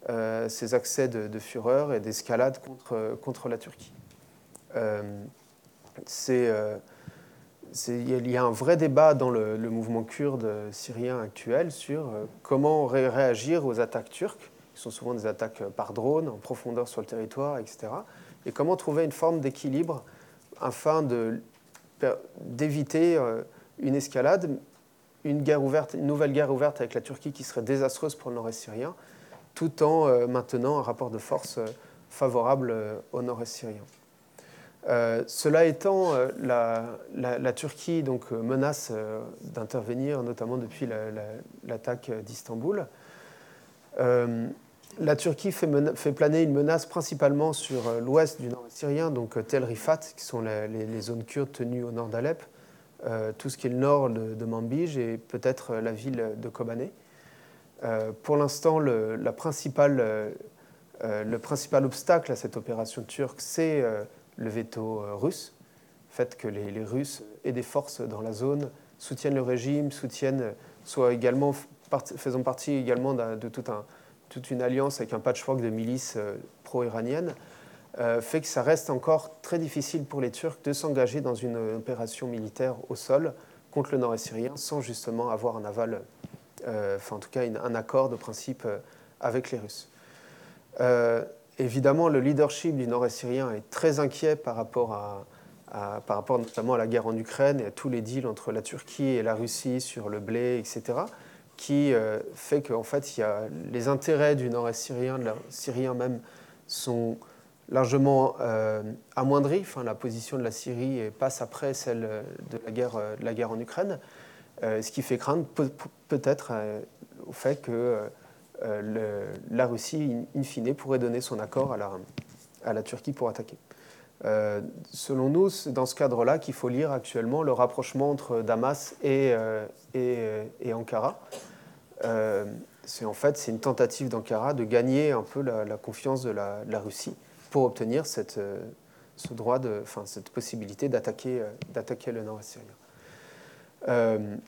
euh, ces accès de, fureur et d'escalade contre la Turquie. Euh, il y a un vrai débat dans le, mouvement kurde syrien actuel sur comment réagir aux attaques turques, qui sont souvent des attaques par drone, en profondeur sur le territoire, etc. Et comment trouver une forme d'équilibre afin d'éviter une escalade, une, guerre ouverte, une nouvelle guerre ouverte avec la Turquie qui serait désastreuse pour le nord-est syrien, tout en euh, maintenant un rapport de force euh, favorable euh, au nord-est syrien. Cela étant, la, Turquie donc, menace d'intervenir, notamment depuis l'attaque d'Istanbul. la Turquie fait, planer une menace principalement sur l'ouest du nord syrien, donc Tel Rifat, qui sont les, zones kurdes tenues au nord d'Alep, euh, tout ce qui est le nord de, Manbij et peut-être la ville de Kobané. Euh, pour l'instant, euh, le principal obstacle à cette opération turque, c'est le veto russe. Le fait que les, Russes et des forces dans la zone soutiennent le régime, soutiennent, soit également, faisant partie également de, toute une alliance avec un patchwork de milices pro-iraniennes. Euh, fait que ça reste encore très difficile pour les Turcs de s'engager dans une opération militaire au sol contre le nord-est syrien sans justement avoir un aval, euh, enfin en tout cas un accord de principe euh, avec les Russes. Évidemment, le leadership du nord-est syrien est très inquiet par rapport, à, par rapport notamment à la guerre en Ukraine et à tous les deals entre la Turquie et la Russie sur le blé, etc., qui fait qu'en fait, il y a les intérêts du nord-est syrien, de la, syrien même, sont largement euh, amoindrie. Enfin, la position de la Syrie passe après celle de la guerre, euh, de la guerre en Ukraine, euh, ce qui fait craindre peut-être au fait que la Russie, in fine, pourrait donner son accord à la, Turquie pour attaquer. selon nous, c'est dans ce cadre-là qu'il faut lire actuellement le rapprochement entre Damas et, et, Ankara. c'est en fait une tentative d'Ankara de gagner un peu la, confiance de la Russie pour obtenir cette, euh, ce droit enfin, cette possibilité d'attaquer, euh, le nord-est syrien.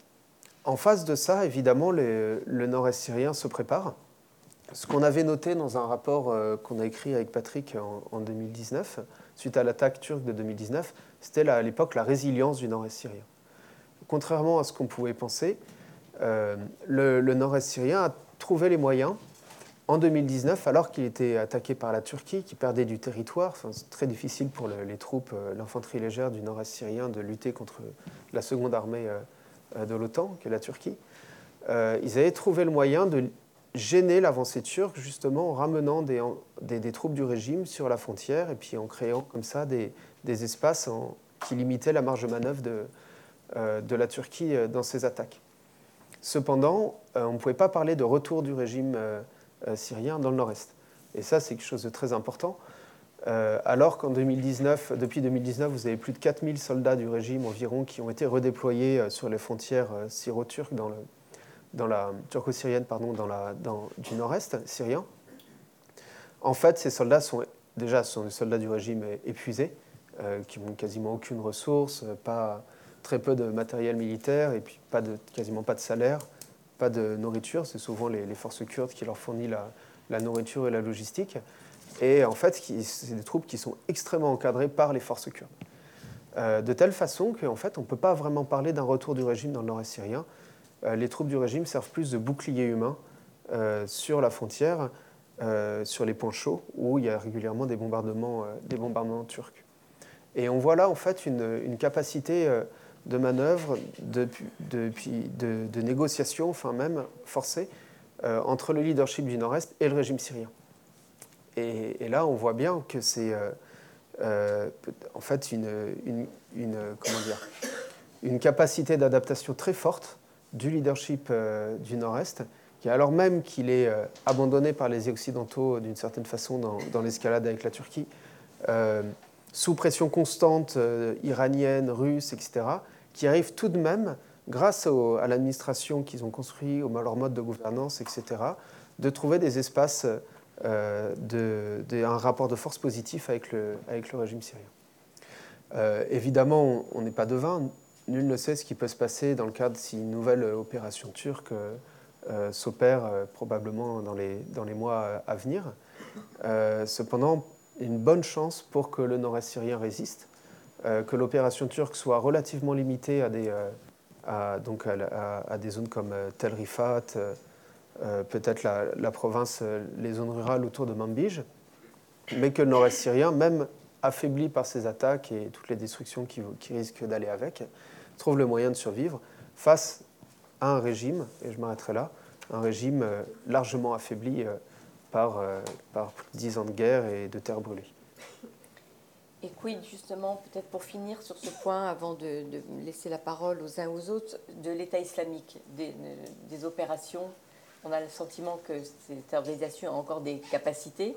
Euh, en face de ça, évidemment, le nord-est syrien se prépare. Ce qu'on avait noté dans un rapport qu'on a écrit avec Patrick en, 2019, suite à l'attaque turque de 2019, c'était à l'époque la résilience du nord-est syrien. Contrairement à ce qu'on pouvait penser, le, le nord-est syrien a trouvé les moyens en 2019, alors qu'il était attaqué par la Turquie, qui perdait du territoire, c'est très difficile pour les troupes, euh, l'infanterie légère du nord-est syrien de lutter contre la seconde armée euh, euh, de l'OTAN, qui est la Turquie. ils avaient trouvé le moyen de gêner l'avancée turque, justement en ramenant des, des, troupes du régime sur la frontière et puis en créant comme ça des, des espaces qui limitaient la marge de manœuvre de, de la Turquie dans ses attaques. Cependant, on ne pouvait pas parler de retour du régime euh, syriens dans le nord-est. Et ça, c'est quelque chose de très important. Euh, alors qu'en 2019, depuis 2019, vous avez plus de 4000 soldats du régime environ qui ont été redéployés euh, sur les frontières syro-turques dans, la turco-syrienne pardon, dans du nord-est syrien. En fait, ces soldats sont déjà des soldats du régime épuisés, qui n'ont quasiment aucune ressource, pas très peu de matériel militaire et puis pas quasiment pas de salaire pas de nourriture. C'est souvent les, forces kurdes qui leur fournissent la, nourriture et la logistique. Et en fait, c'est des troupes qui sont extrêmement encadrées par les forces kurdes. Euh, de telle façon qu'en fait, on ne peut pas vraiment parler d'un retour du régime dans le nord-est syrien. Euh, les troupes du régime servent plus de boucliers humains euh, sur la frontière, sur les points chauds, où il y a régulièrement des bombardements, turcs. Et on voit là en fait une, capacité de manœuvre, de, de, négociation, enfin même forcée, entre le leadership du Nord-Est et le régime syrien. Et, là, on voit bien que c'est euh, euh, en fait une, capacité d'adaptation très forte du leadership du Nord-Est qui alors même qu'il est abandonné par les Occidentaux d'une certaine façon dans, l'escalade avec la Turquie, sous pression constante iranienne, russe, etc., qui arrive tout de même, grâce à l'administration qu'ils ont construit, au leur mode de gouvernance, etc., de trouver des espaces euh, rapport de force positif avec le, avec le régime syrien. Euh, évidemment, on n'est pas devin. Nul ne sait ce qui peut se passer dans le cadre si une nouvelle opération turque euh, s'opère probablement dans les, dans les mois à venir. cependant, une bonne chance pour que le nord-est syrien résiste, que l'opération turque soit relativement limitée à des, donc à, des zones comme Tel Rifat, euh, peut-être la, province, euh, les zones rurales autour de Manbij, mais que le nord-est syrien, même affaibli par ces attaques et toutes les destructions qui, risquent d'aller avec, trouve le moyen de survivre face à un régime, et je m'arrêterai là, un régime euh, largement affaibli par, par dix ans de guerre et de terre brûlée. Et quid justement, peut-être pour finir sur ce point, avant de, laisser la parole aux uns aux autres, de l'État islamique, des opérations on a le sentiment que cette organisation a encore des capacités,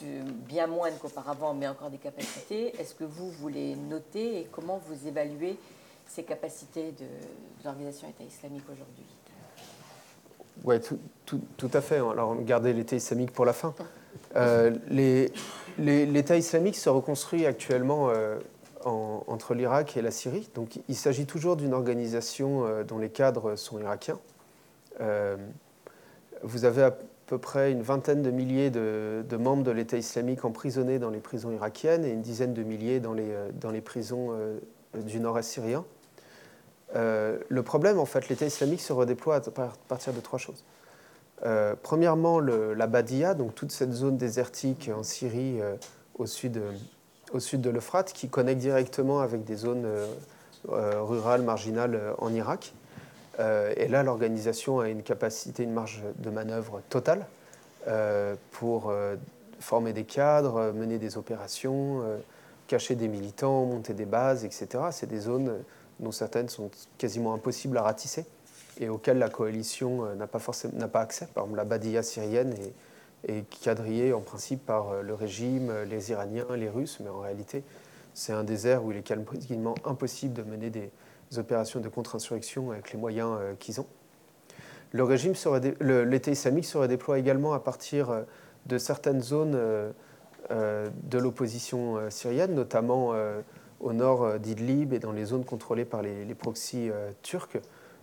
bien moins qu'auparavant, mais encore des capacités. Est-ce que vous, vous les notez et comment vous évaluez ces capacités de, l'organisation État islamique aujourd'hui? Oui, tout, à fait. Alors, gardez l'État islamique pour la fin. [LAUGHS] Euh, L'État islamique se reconstruit actuellement euh, entre l'Irak et la Syrie. Donc, il s'agit toujours d'une organisation euh, dont les cadres sont irakiens. Vous avez à peu près une vingtaine de milliers de, membres de l'État islamique emprisonnés dans les prisons irakiennes et une dizaine de milliers dans les, euh, prisons euh, du nord-est syrien. Euh, le problème, en fait, l'État islamique se redéploie à partir de trois choses. premièrement, la Badia, donc toute cette zone désertique en Syrie au, sud, au sud de l'Euphrate, qui connecte directement avec des zones rurales, marginales en Irak. Euh, et là, l'organisation a une capacité, une marge de manœuvre totale euh, pour euh, former des cadres, mener des opérations, cacher des militants, monter des bases, etc. C'est des zones dont certaines sont quasiment impossibles à ratisser et auxquelles la coalition n'a pas, forcément, pas accès. Par exemple, la Badia syrienne est, est, quadrillée en principe par le régime, les Iraniens, les Russes, mais en réalité, c'est un désert où il est quasiment impossible de mener des, opérations de contre-insurrection avec les moyens euh, qu'ils ont. Le régime l'État islamique se redéploie également à partir euh, de certaines zones euh, de l'opposition syrienne, notamment au nord d'Idlib et dans les zones contrôlées par les, les proxys turcs,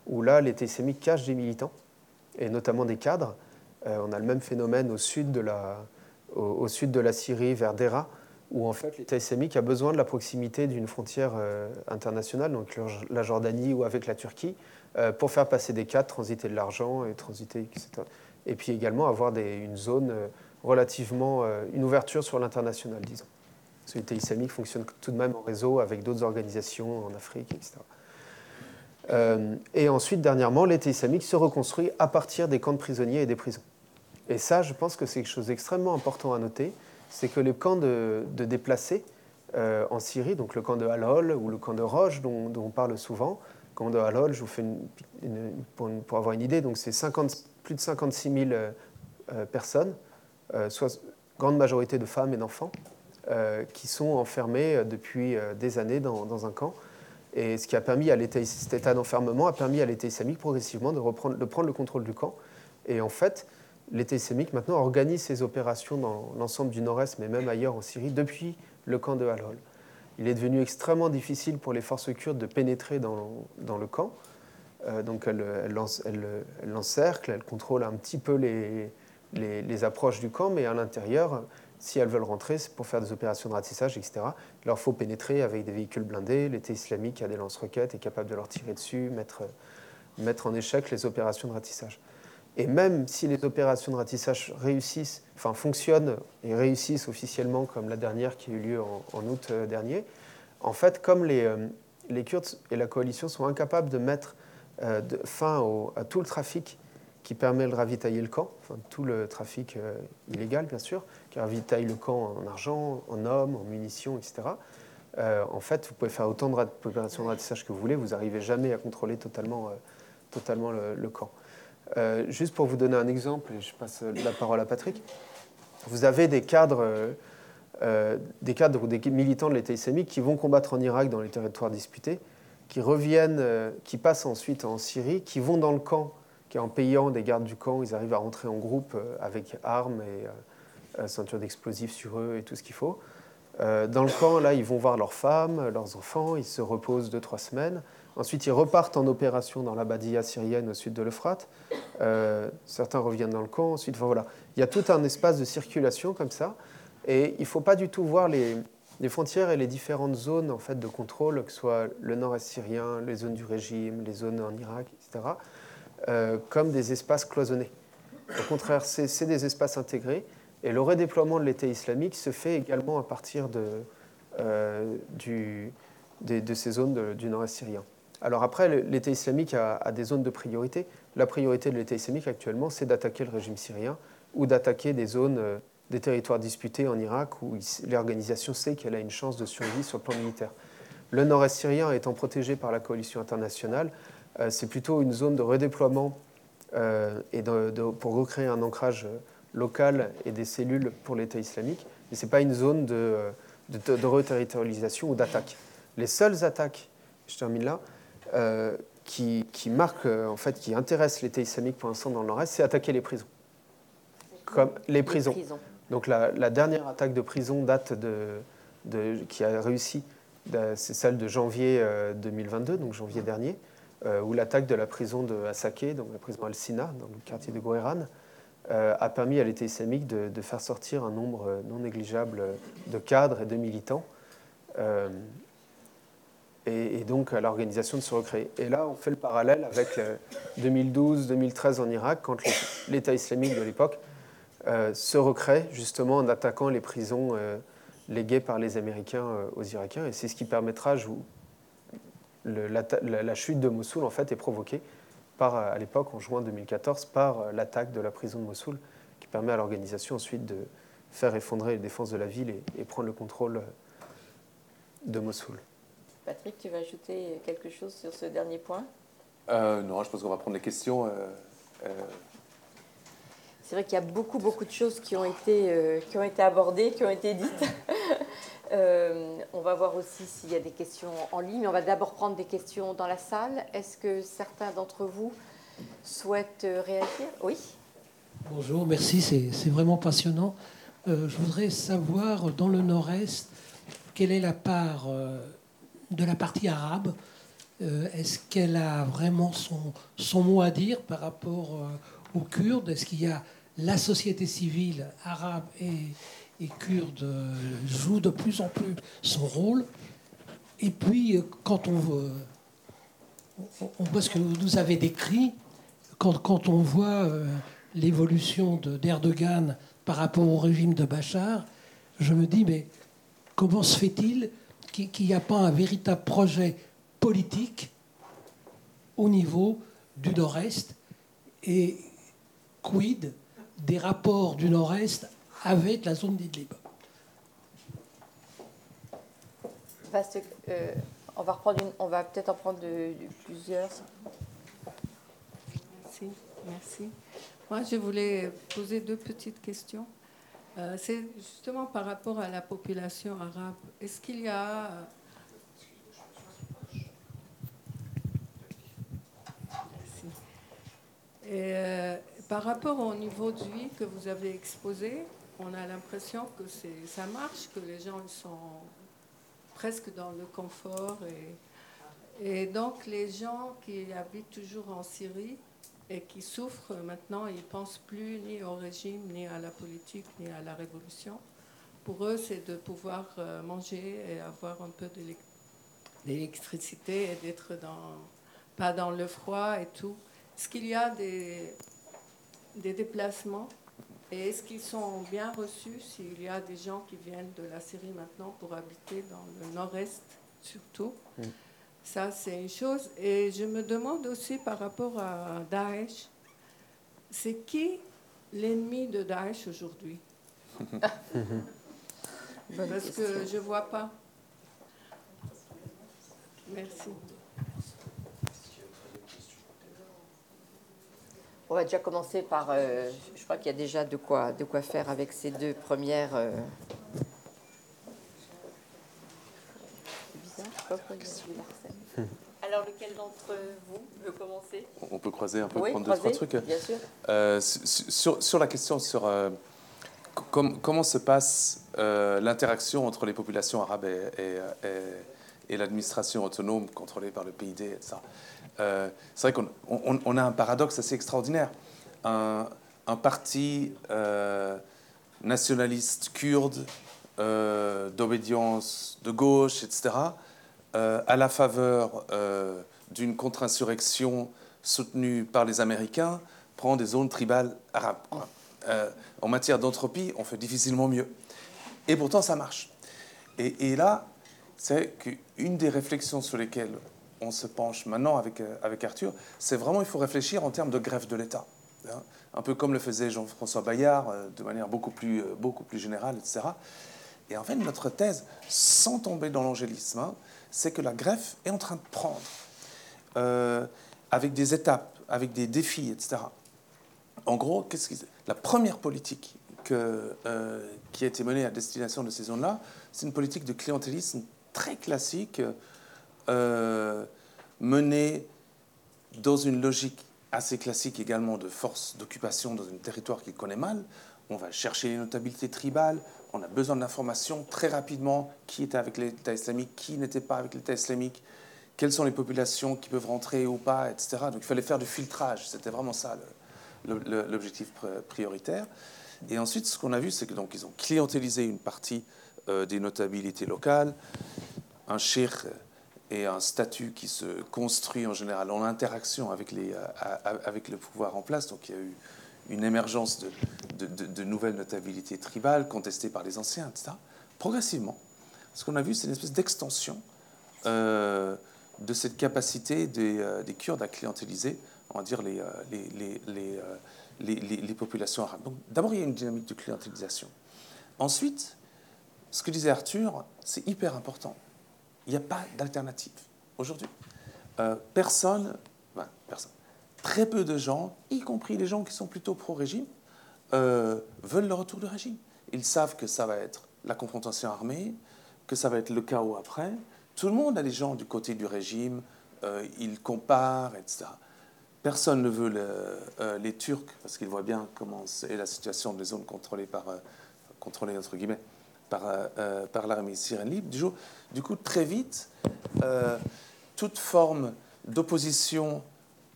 où là, l'État islamique cache des militants, et notamment des cadres. on a le même phénomène au sud de la, au sud de la Syrie, vers Dera, où en fait l'État islamique a besoin de la proximité d'une frontière euh, internationale, donc la Jordanie ou avec la Turquie, euh, pour faire passer des cas, transiter de l'argent et transiter, etc. Et puis également avoir une zone euh, relativement, une ouverture sur l'international, disons. L'État islamique fonctionne tout de même en réseau avec d'autres organisations en Afrique, etc. et ensuite, dernièrement, l'État islamique se reconstruit à partir des camps de prisonniers et des prisons. Et ça, je pense que c'est quelque chose d'extrêmement important à noter c'est que les camps de, déplacés euh, en Syrie, donc le camp de Al-Hol ou le camp de Roche, dont, on parle souvent, le camp de Al-Hol, je vous fais pour, avoir une idée, donc c'est plus de 56 000 euh, euh, personnes, soit grande majorité de femmes et d'enfants, qui sont enfermés depuis des années dans, un camp. Et ce qui a permis à l'État, cet état d'enfermement a permis à l'État islamique progressivement de, reprendre, de prendre le contrôle du camp. Et en fait, l'État islamique maintenant organise ses opérations dans l'ensemble du nord-est, mais même ailleurs en Syrie, depuis le camp de Al-Hol. Il est devenu extrêmement difficile pour les forces kurdes de pénétrer dans, le camp. Euh, donc elles l'encerclent, elles, contrôlent un petit peu les, approches du camp, mais à l'intérieur, si elles veulent rentrer, c'est pour faire des opérations de ratissage, etc. Il leur faut pénétrer avec des véhicules blindés. L'État islamique a des lance-roquettes, est capable de leur tirer dessus, mettre en échec les opérations de ratissage. Et même si les opérations de ratissage réussissent, enfin fonctionnent et réussissent officiellement, comme la dernière qui a eu lieu en, août euh, dernier, en fait, comme les, euh, les, Kurdes et la coalition sont incapables de mettre euh, fin à tout le trafic qui permet de ravitailler le camp, enfin, tout le trafic illégal bien sûr, qui ravitaille le camp en argent, en hommes, en munitions, etc. en fait, vous pouvez faire autant d'opérations de ratissage que vous voulez, vous n'arrivez jamais à contrôler totalement, totalement le camp. Euh, juste pour vous donner un exemple, et je passe la parole à Patrick, vous avez des cadres, euh, des cadres ou des militants de l'État islamique qui vont combattre en Irak dans les territoires disputés, qui reviennent, qui passent ensuite en Syrie, qui vont dans le camp, qui en payant des gardes du camp, ils arrivent à rentrer en groupe avec armes et ceinture d'explosifs sur eux et tout ce qu'il faut. dans le camp, là, ils vont voir leurs femmes, leurs enfants, ils se reposent deux, trois semaines. Ensuite, ils repartent en opération dans la Badia syrienne au sud de l'Euphrate. Euh, certains reviennent dans le camp. Ensuite, voilà. Il y a tout un espace de circulation comme ça. Et il ne faut pas du tout voir les, frontières et les différentes zones en fait, de contrôle, que ce soit le nord-est syrien, les zones du régime, les zones en Irak, etc., euh, comme des espaces cloisonnés. Au contraire, c'est des espaces intégrés. Et le redéploiement de l'État islamique se fait également à partir de, euh, ces zones du nord-est syrien. Alors après, l'État islamique a, des zones de priorité. La priorité de l'État islamique actuellement, c'est d'attaquer le régime syrien ou d'attaquer des zones, euh, des territoires disputés en Irak où l'organisation sait qu'elle a une chance de survie sur le plan militaire. Le nord-est syrien étant protégé par la coalition internationale, euh, c'est plutôt une zone de redéploiement euh, et pour recréer un ancrage local et des cellules pour l'État islamique. Mais ce n'est pas une zone de, de, de reterritorialisation ou d'attaque. Les seules attaques, je termine là, euh, qui, qui, marque, euh, en fait, qui intéresse l'État islamique pour l'instant dans le nord-est, c'est attaquer les prisons. Comme les prisons. Donc la, dernière attaque de prison date de, de qui a réussi, c'est celle de janvier 2022, euh, donc janvier dernier, où l'attaque de la prison de Asake, donc la prison Al-Sina, dans le quartier de Goéran, a permis à l'État islamique de, de, faire sortir un nombre non négligeable de cadres et de militants et, donc l'organisation de se recréer. Et là, on fait le parallèle avec 2012-2013 en Irak, quand l'État islamique de l'époque euh, se recrée justement en attaquant les prisons euh, léguées par les Américains euh, aux Irakiens. Et c'est ce qui permettra, je la, chute de Mossoul en fait est provoquée par, à l'époque, en juin 2014, par l'attaque de la prison de Mossoul, qui permet à l'organisation ensuite de faire effondrer les défenses de la ville et prendre le contrôle de Mossoul. Patrick, tu vas ajouter quelque chose sur ce dernier point? Euh, Non, je pense qu'on va prendre les questions. Euh, euh. C'est vrai qu'il y a beaucoup, beaucoup de choses qui ont été, qui ont été abordées, qui ont été dites. [LAUGHS] on va voir aussi s'il y a des questions en ligne. On va d'abord prendre des questions dans la salle. Est-ce que certains d'entre vous souhaitent réagir? Oui Bonjour, merci, c'est vraiment passionnant. je voudrais savoir, dans le Nord-Est, quelle est la part de la partie arabe. Euh, est-ce qu'elle a vraiment son, son, mot à dire par rapport euh, aux Kurdes? Est-ce qu'il y a la société civile arabe et, et kurde euh, joue de plus en plus son rôle? Et puis, quand on, voit ce que vous nous avez décrit, quand, quand on voit l'évolution d'Erdogan par rapport au régime de Bachar, je me dis, mais comment se fait-il qu'il n'y a pas un véritable projet politique au niveau du Nord-Est et quid des rapports du Nord-Est avec la zone d'Idlib? Euh, on va, on va peut-être en prendre plusieurs. Merci, merci. Moi, je voulais poser deux petites questions. Euh, c'est justement par rapport à la population arabe. Est-ce qu'il y a... Et, euh, par rapport au niveau de vie que vous avez exposé, on a l'impression que ça marche, que les gens sont presque dans le confort. Et donc les gens qui habitent toujours en Syrie, et qui souffrent maintenant, ils ne pensent plus ni au régime, ni à la politique, ni à la révolution. Pour eux, c'est de pouvoir euh, manger et avoir un peu d'électricité et d'être dans, pas dans le froid et tout. Est-ce qu'il y a des, déplacements? Et est-ce qu'ils sont bien reçus s'il y a des gens qui viennent de la Syrie maintenant pour habiter dans le nord-est surtout? Mm. Ça, c'est une chose. Et je me demande aussi par rapport à Daesh, c'est qui l'ennemi de Daesh aujourd'hui? [LAUGHS] Parce que je ne vois pas. Merci. On va déjà commencer par. euh, je crois qu'il y a déjà de quoi, de quoi faire avec ces deux premières. euh, C'est bizarre, je sais pas pourquoi il y a du Larsen. [LAUGHS] Alors, lequel d'entre vous veut commencer? On peut croiser un peu, Oui, prendre deux, trois trucs. bien sûr. Euh, su- sur, sur la question sur euh, com- comment se passe euh, l'interaction entre les populations arabes et, et- et- et l'administration autonome contrôlée par le PID, etc. C'est vrai qu'on on- on a un paradoxe assez extraordinaire. Un, un parti nationaliste kurde d'obédience de gauche, etc., euh, à la faveur euh, d'une contre-insurrection soutenue par les Américains, prend des zones tribales arabes. Euh, en matière d'entropie, on fait difficilement mieux. Et pourtant, ça marche. Et, là, c'est qu'une des réflexions sur lesquelles on se penche maintenant avec, avec Arthur, c'est vraiment il faut réfléchir en termes de greffe de l'État. hein. Un peu comme le faisait Jean-François Bayard, de manière beaucoup plus, beaucoup plus générale, etc. Et en fait, notre thèse, sans tomber dans l'angélisme, hein, c'est que la greffe est en train de prendre, euh, avec des étapes, avec des défis, etc. En gros, la première politique que, euh, qui a été menée à destination de ces zones-là, c'est une politique de clientélisme très classique, euh, menée dans une logique assez classique également de force d'occupation dans un territoire qu'il connaît mal. On va chercher les notabilités tribales, on a besoin d'informations très rapidement, qui était avec l'État islamique, qui n'était pas avec l'État islamique, quelles sont les populations qui peuvent rentrer ou pas, etc. Donc il fallait faire du filtrage, c'était vraiment ça l'objectif pr- prioritaire. Et ensuite, ce qu'on a vu, c'est que donc ils ont clientélisé une partie euh, des notabilités locales, un shir et un statut qui se construit en général en interaction avec, les, euh, avec le pouvoir en place. Donc il y a eu une émergence de, nouvelles notabilités tribales contestées par les anciens, etc. Progressivement, ce qu'on a vu, c'est une espèce d'extension euh, de cette capacité des, euh, des Kurdes à clientéliser, on va dire, les, euh, les, populations arabes. Donc d'abord, il y a une dynamique de clientélisation. Ensuite, ce que disait Arthur, c'est hyper important. Il n'y a pas d'alternative aujourd'hui. Personne, personne, très peu de gens, y compris les gens qui sont plutôt pro-régime, euh, veulent le retour du régime. Ils savent que ça va être la confrontation armée, que ça va être le chaos après. Tout le monde a des gens du côté du régime, euh, ils comparent, etc. Personne ne veut euh, les Turcs parce qu'ils voient bien comment est la situation des zones contrôlées par, entre guillemets, par, l'armée syrienne libre. Du, du coup, très vite, toute forme d'opposition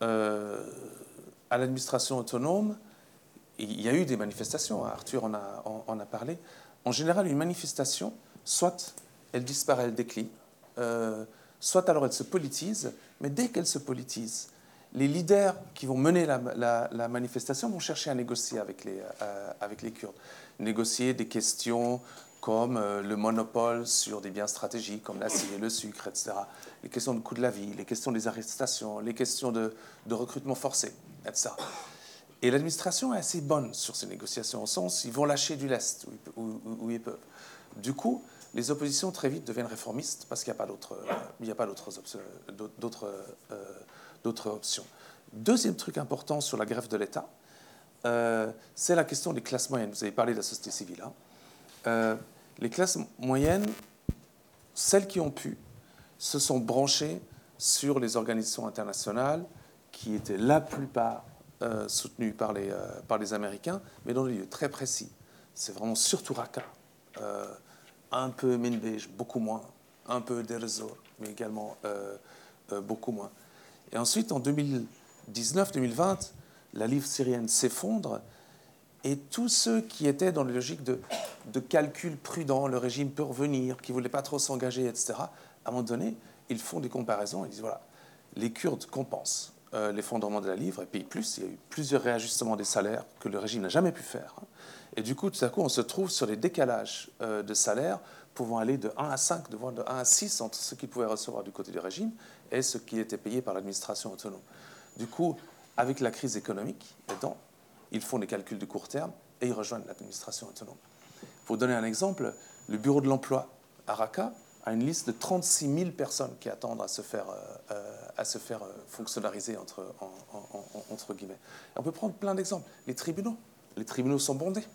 euh, à l'administration autonome, il y a eu des manifestations, hein, Arthur en a, en- a parlé. En général, une manifestation, soit elle disparaît, elle décline, euh, soit alors elle se politise, mais dès qu'elle se politise, les leaders qui vont mener la manifestation vont chercher à négocier avec les, euh, avec les Kurdes. Négocier des questions comme euh, le monopole sur des biens stratégiques comme l'acier, le sucre, etc. Les questions de coût de la vie, les questions des arrestations, les questions de, recrutement forcé, etc. Et l'administration est assez bonne sur ces négociations, au sens ils vont lâcher du lest où où- où- ils peuvent. Du coup, les oppositions très vite deviennent réformistes parce qu'il n'y a pas d'autres options. Deuxième truc important sur la grève de l'État, euh, c'est la question des classes moyennes. Vous avez parlé de la société civile. hein. Euh, les classes moyennes, celles qui ont pu, se sont branchées sur les organisations internationales qui étaient la plupart euh, soutenues par les, euh, par les Américains, mais dans des lieux très précis. C'est vraiment surtout Raqqa, euh, un peu Minbij, beaucoup moins, un peu Derzor, mais également beaucoup moins. Et ensuite, en 2019-2020, la livre syrienne s'effondre et tous ceux qui étaient dans les logiques de, calcul prudent, le régime peut revenir, qui ne voulaient pas trop s'engager, etc., à un moment donné, ils font des comparaisons et disent voilà, les Kurdes compensent euh, l'effondrement de la livre et payent plus. Il y a eu plusieurs réajustements des salaires que le régime n'a jamais pu faire. Et du coup, tout à coup, on se trouve sur des décalages euh, de salaires pouvant aller de 1 à 5, de voire de 1 à 6 entre ce qu'ils pouvaient recevoir du côté du régime et ce qui était payé par l'administration autonome. Du coup, avec la crise économique ils font des calculs de court terme et ils rejoignent l'administration autonome. Pour donner un exemple, le bureau de l'emploi à Raqqa à une liste de 36 000 personnes qui attendent à se faire, à se faire fonctionnariser, entre, entre guillemets. on peut prendre plein d'exemples. Les tribunaux. Les tribunaux sont bondés.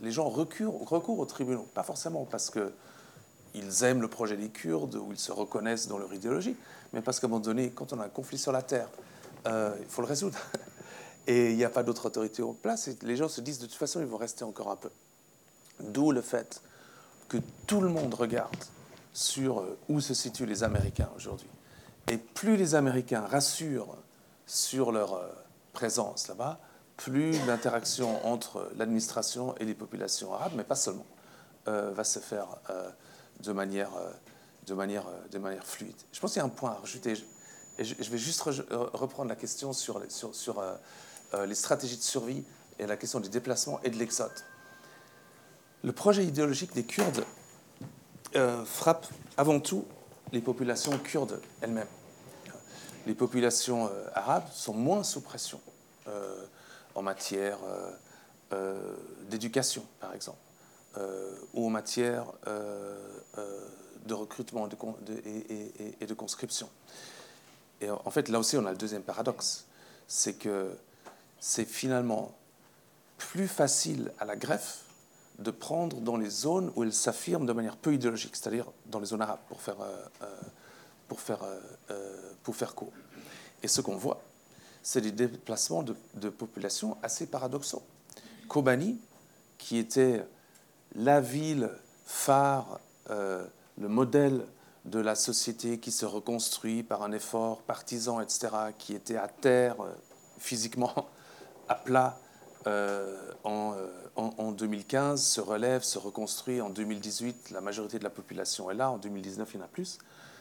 Les gens recourent, aux tribunaux, pas forcément parce qu'ils aiment le projet des Kurdes ou ils se reconnaissent dans leur idéologie, mais parce qu'à un moment donné, quand on a un conflit sur la terre, euh, il faut le résoudre. Et il n'y a pas d'autre autorité en place. Et les gens se disent de toute façon, ils vont rester encore un peu. D'où le fait que tout le monde regarde sur euh, où se situent les Américains aujourd'hui. Et plus les Américains rassurent sur leur euh, présence là-bas, plus l'interaction entre l'administration et les populations arabes, mais pas seulement, va se faire de, manière, de, manière, de manière fluide. Je pense qu'il y a un point à rajouter. Et je, vais juste euh, reprendre la question sur, sur, euh, euh, les stratégies de survie et la question du déplacement et de l'exode. Le projet idéologique des Kurdes frappe avant tout les populations kurdes elles-mêmes. Les populations arabes sont moins sous pression en matière d'éducation, par exemple, ou en matière de recrutement et de conscription. Et en fait, là aussi, on a le deuxième paradoxe. C'est que c'est finalement plus facile à la greffe de prendre dans les zones où elle s'affirme de manière peu idéologique, c'est-à-dire dans les zones arabes, pour faire, euh, euh, pour faire, euh, pour faire court. Et ce qu'on voit, c'est des déplacements de, de populations assez paradoxaux. Kobani, qui était la ville phare, le modèle de la société qui se reconstruit par un effort partisan, etc., qui était à terre euh, physiquement, à plat euh, euh, en, en, 2015, se relève, se reconstruit. En 2018, la majorité de la population est là. En 2019, il y en a plus.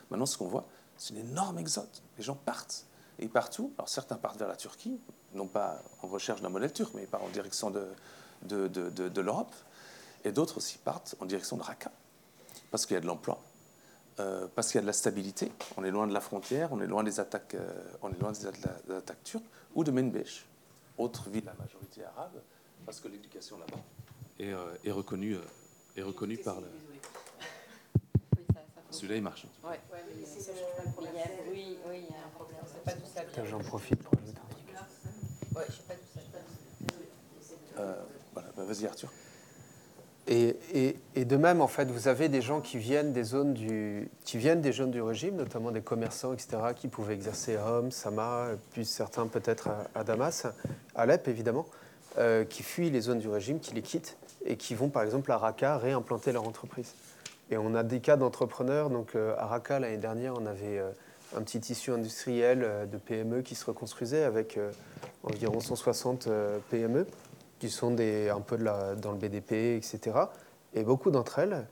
Maintenant, ce qu'on voit, c'est une énorme exode. Les gens partent. Et partout. Alors, certains partent vers la Turquie, non pas en recherche d'un modèle turc, mais en direction de, l'Europe. Et d'autres aussi partent en direction de Raqqa, parce qu'il y a de l'emploi, euh, parce qu'il y a de la stabilité. On est loin de la frontière, on est loin des attaques, euh, des, attaques turques, ou de Menbesh, autre ville à majorité arabe, parce que l'éducation là-bas est, euh, est, reconnue, est reconnue par le. Celui-là, il marche. Oui, oui, il y a un problème. C'est pas tout ça. J'en profite pour ajouter un truc. Ouais, je sais pas tout ça. voilà, bah, vas-y Arthur. Et, de même, en fait, vous avez des gens qui viennent des zones du, qui viennent des zones du régime, notamment des commerçants, etc., qui pouvaient exercer à Homs, Sama, puis certains peut-être à, Damas, Alep évidemment, euh, qui fuient les zones du régime, qui les quittent et qui vont par exemple à Raqqa réimplanter leur entreprise. Et on a des cas d'entrepreneurs. Donc euh, à Raqqa l'année dernière, on avait euh, un petit tissu industriel de PME qui se reconstruisait avec environ 160 PME qui sont un peu dans le BDP, etc. Et beaucoup d'entre elles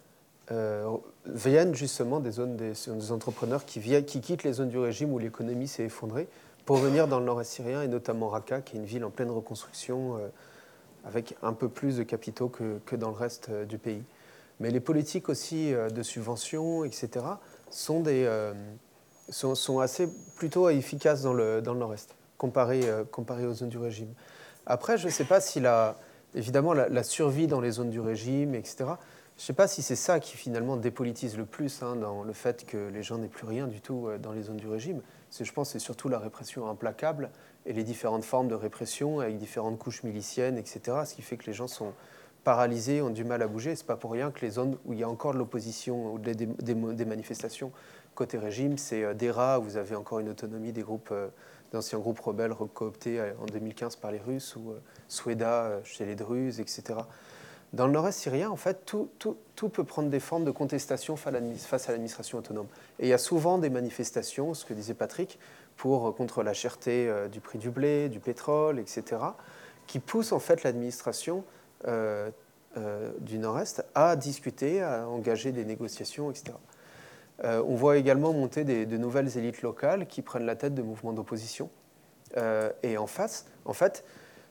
euh, viennent justement des zones des, entrepreneurs qui, viennent, qui quittent les zones du régime où l'économie s'est effondrée pour venir dans le nord-est syrien et notamment Raqqa, qui est une ville en pleine reconstruction euh, avec un peu plus de capitaux que, dans le reste euh, du pays. Mais les politiques aussi de subvention, etc., sont, sont, assez plutôt efficaces dans le, dans le nord-est, comparé, comparé aux zones du régime. Après, je ne sais pas si la, évidemment la, survie dans les zones du régime, etc., je ne sais pas si c'est ça qui finalement dépolitise le plus hein, dans le fait que les gens n'aient plus rien du tout euh, dans les zones du régime. Je pense que c'est surtout la répression implacable et les différentes formes de répression avec différentes couches miliciennes, etc., ce qui fait que les gens sont paralysés, ont du mal à bouger. Ce n'est pas pour rien que les zones où il y a encore de l'opposition ou des, manifestations côté régime, c'est euh, Dera, vous avez encore une autonomie des groupes euh, d'anciens groupes rebelles recooptés euh, en 2015 par les Russes, ou Sweda euh, chez les Druzes, etc. Dans le nord-est syrien, en fait, tout, tout, tout, peut prendre des formes de contestation face à l'administration autonome. Et il y a souvent des manifestations, ce que disait Patrick, pour, euh, contre la cherté du prix du blé, du pétrole, etc., qui poussent en fait l'administration du nord-est à discuter, à engager des négociations, etc. Euh, on voit également monter de nouvelles élites locales qui prennent la tête de mouvements d'opposition. Euh, et en face, en fait,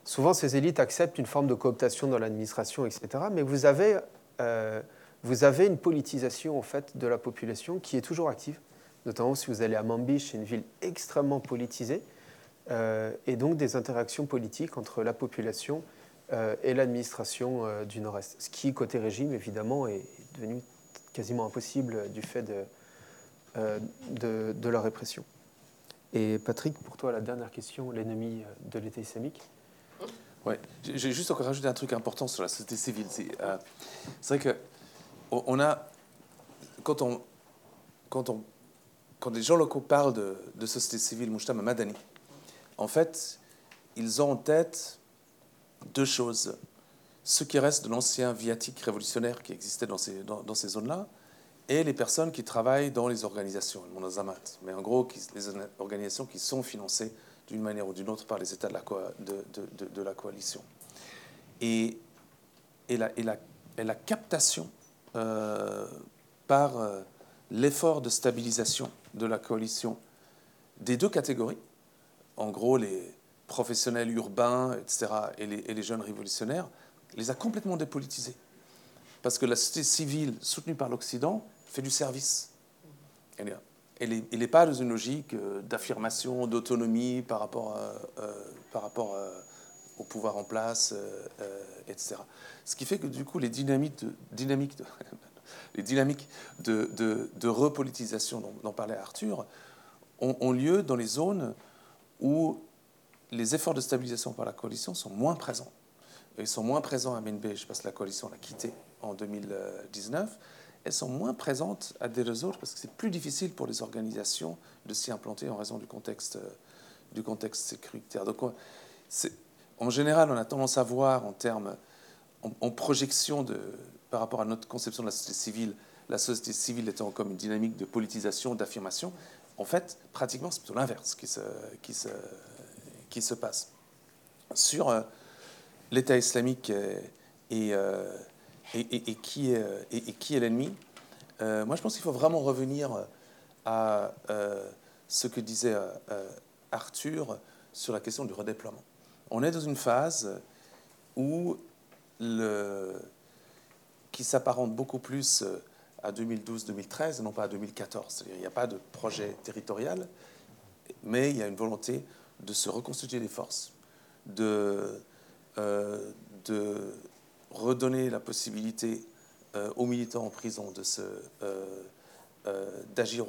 souvent ces élites acceptent une forme de cooptation dans l'administration, etc. Mais vous avez, euh, vous avez une politisation en fait de la population qui est toujours active, notamment si vous allez à Mambiche, c'est une ville extrêmement politisée, et donc des interactions politiques entre la population et l'administration du Nord-Est. Ce qui, côté régime, évidemment, est devenu quasiment impossible du fait de, de, de, la répression. Et Patrick, pour toi, la dernière question, l'ennemi de l'État islamique Oui, j'ai juste encore rajouté un truc important sur la société civile. C'est vrai que on a, quand on, quand on quand les gens locaux parlent de, société civile, Mujtama Madani, en fait, ils ont en tête deux choses. Ce qui reste de l'ancien viatique révolutionnaire qui existait dans ces, dans, ces zones-là, et les personnes qui travaillent dans les organisations, le Monazamat, mais en gros, les organisations qui sont financées d'une manière ou d'une autre par les États de la, coalition. Et la captation euh, par euh, l'effort de stabilisation de la coalition des deux catégories, en gros les professionnels urbains, etc., et les, jeunes révolutionnaires, les a complètement dépolitisés. Parce que la société civile soutenue par l'Occident fait du service. Elle n'est pas dans une logique euh, d'affirmation, d'autonomie par rapport, euh, rapport au pouvoir en place, etc. Ce qui fait que du coup, les dynamiques [LAUGHS] de, repolitisation dont, parlait Arthur ont, lieu dans les zones où les efforts de stabilisation par la coalition sont moins présents. ils sont moins présents à Menbej parce que la coalition l'a quitté en 2019. Elles sont moins présentes à des réseaux parce que c'est plus difficile pour les organisations de s'y implanter en raison du contexte, contexte sécuritaire. Donc, en général, on a tendance à voir en termes, en projection de, par rapport à notre conception de la société civile, la société civile étant comme une dynamique de politisation, d'affirmation, en fait, pratiquement, c'est plutôt l'inverse qui se, qui, se, qui se passe. Sur euh, l'État islamique et, euh, et, qui est, et, qui est l'ennemi, euh, moi je pense qu'il faut vraiment revenir à ce que disait Arthur sur la question du redéploiement. On est dans une phase où qui s'apparente beaucoup plus euh, à 2012-2013 et non pas à 2014. il n'y a pas de projet territorial, mais il y a une volonté de se reconstituer des forces, de, euh, de redonner la possibilité euh, aux militants en prison de se, d'agir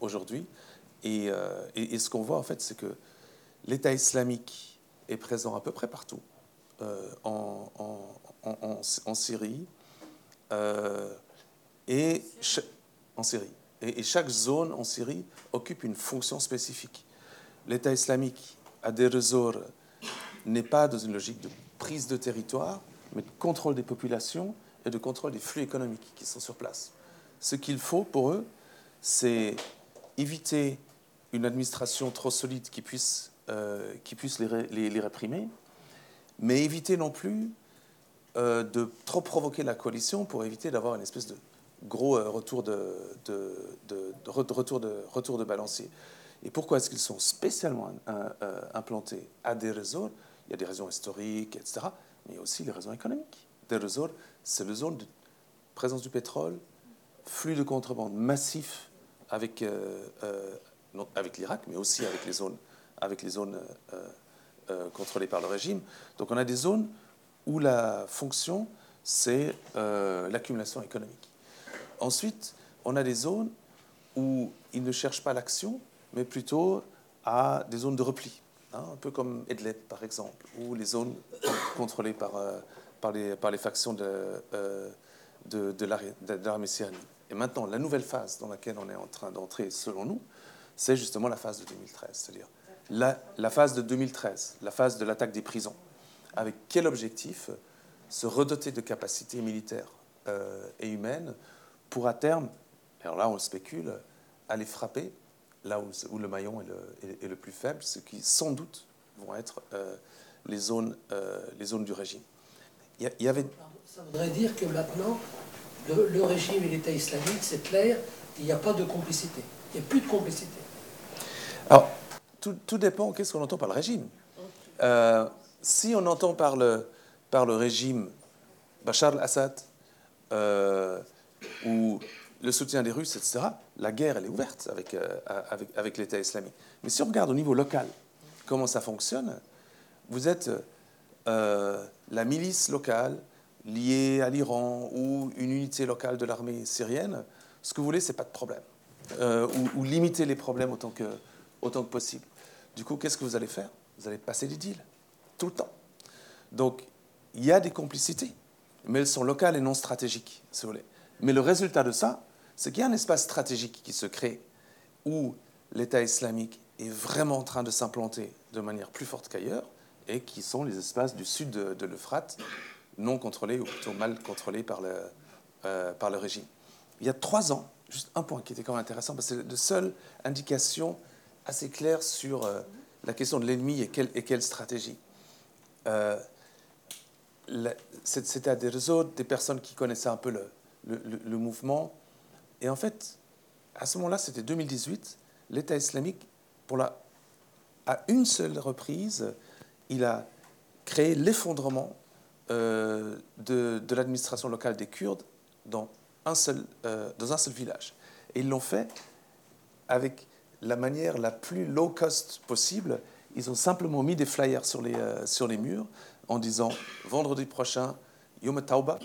aujourd'hui. Et, et, ce qu'on voit en fait, c'est que l'État islamique est présent à peu près partout, en, en, en Syrie, euh, et en Syrie. Et, chaque zone en Syrie occupe une fonction spécifique. L'État islamique, à des réseaux, n'est pas dans une logique de prise de territoire, mais de contrôle des populations et de contrôle des flux économiques qui sont sur place. Ce qu'il faut pour eux, c'est éviter une administration trop solide qui puisse, euh, qui puisse les, les, réprimer, mais éviter non plus euh, de trop provoquer la coalition pour éviter d'avoir une espèce de gros euh, retour de, retour de, retour de balancier. Et pourquoi est-ce qu'ils sont spécialement implantés à des réseaux? Il y a des raisons historiques, etc., mais aussi les raisons économiques. Des réseaux, c'est le zone de présence du pétrole, flux de contrebande massif avec, avec l'Irak, mais aussi avec les zones, avec les zones contrôlées par le régime. Donc on a des zones où la fonction, c'est euh, l'accumulation économique. Ensuite, on a des zones où ils ne cherchent pas l'action, mais plutôt à des zones de repli, hein, un peu comme Edleb, par exemple, ou les zones [COUGHS] contrôlées par, euh, par, les, factions de, euh, de, l'armée syrienne. Et maintenant, la nouvelle phase dans laquelle on est en train d'entrer, selon nous, c'est justement la phase de 2013, c'est-à-dire la, phase de 2013, la phase de l'attaque des prisons. Avec quel objectif Se redoter de capacités militaires euh, et humaines pour à terme, alors là on spécule, aller frapper là où, le maillon est le, plus faible, ce qui sans doute vont être euh, les, zones, euh, les zones du régime. Il y avait... Ça voudrait dire que maintenant, le, régime et l'État islamique, c'est clair, il n'y a pas de complicité. Il n'y a plus de complicité. Alors, tout, tout dépend qu'est-ce qu'on entend par le régime si on entend par le, par le régime Bachar al-Assad euh, ou le soutien des Russes, etc., la guerre, elle est ouverte avec, euh, avec, avec l'État islamique. Mais si on regarde au niveau local comment ça fonctionne, vous êtes euh, la milice locale, liée à l'Iran ou une unité locale de l'armée syrienne, ce que vous voulez, c'est pas de problème. Euh, ou, ou, limiter les problèmes autant que, autant que possible. Du coup, qu'est-ce que vous allez faire? Vous allez passer des deals, tout le temps. Donc, il y a des complicités, mais elles sont locales et non stratégiques, si vous voulez. Mais le résultat de ça, c'est qu'il y a un espace stratégique qui se crée où l'État islamique est vraiment en train de s'implanter de manière plus forte qu'ailleurs, et qui sont les espaces du sud de, de l'Euphrate, non contrôlés, ou plutôt mal contrôlés par le, euh, par le régime. Il y a trois ans, juste un point qui était quand même intéressant, parce que c'est la seule indication assez claire sur euh, la question de l'ennemi et quelle, et quelle stratégie. Euh, C'était à des des personnes qui connaissaient un peu le, le mouvement. Et en fait, à ce moment-là, c'était 2018, l'État islamique, pour la, à une seule reprise, il a créé l'effondrement euh, de, de l'administration locale des Kurdes dans un seul, euh, dans un seul village. Et ils l'ont fait avec la manière la plus low cost possible. Ils ont simplement mis des flyers sur les, euh, sur les murs en disant vendredi prochain, Yom Tauba,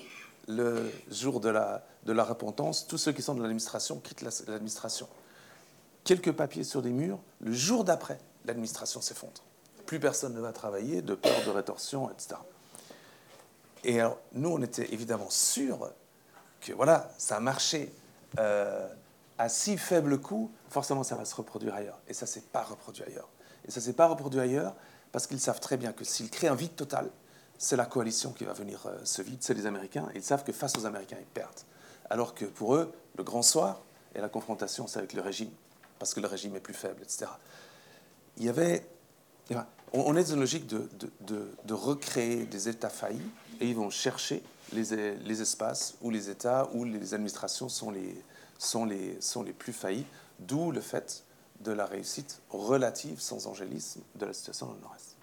le jour de la, de repentance, tous ceux qui sont de l'administration quittent l'administration. Quelques papiers sur des murs, le jour d'après, l'administration s'effondre. Plus personne ne va travailler de peur de rétorsion, etc. Et alors, nous, on était évidemment sûrs que voilà, ça a marché euh, à si faible coût, forcément ça va se reproduire ailleurs. Et ça ne s'est pas reproduit ailleurs. Et ça ne s'est pas reproduit ailleurs parce qu'ils savent très bien que s'ils créent un vide total, c'est la coalition qui va venir euh, ce vide, c'est les Américains. Ils savent que face aux Américains, ils perdent. Alors que pour eux, le grand soir et la confrontation, c'est avec le régime, parce que le régime est plus faible, etc. Il y avait. On est dans une logique de, recréer des États faillis et ils vont chercher les, espaces où les États, où les administrations sont les plus faillis, d'où le fait de la réussite relative, sans angélisme, de la situation dans le Nord-Est.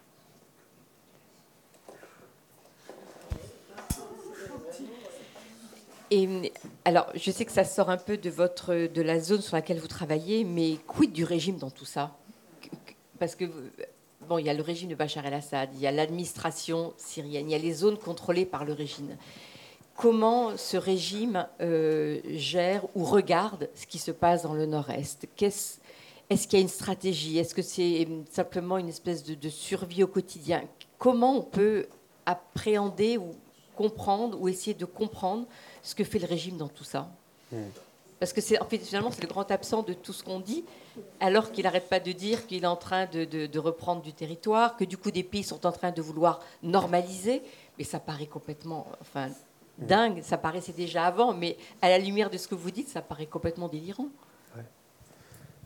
Et alors, je sais que ça sort un peu de la zone sur laquelle vous travaillez, mais quid du régime dans tout ça? Parce que bon, il y a le régime de Bachar el-Assad, il y a l'administration syrienne, il y a les zones contrôlées par le régime. Comment ce régime euh, gère ou regarde ce qui se passe dans le Nord-Est? Est-ce est qu'il y a une stratégie? Est-ce que c'est simplement une espèce de, de survie au quotidien? Comment on peut appréhender ou comprendre ou essayer de comprendre ce que fait le régime dans tout ça. Mm. Parce que c'est, en fait, finalement, c'est le grand absent de tout ce qu'on dit, alors qu'il n'arrête pas de dire qu'il est en train de, de, de, reprendre du territoire, que du coup des pays sont en train de vouloir normaliser. Mais ça paraît complètement, enfin, mm. dingue. Ça paraissait déjà avant, mais à la lumière de ce que vous dites, ça paraît complètement délirant. Ouais.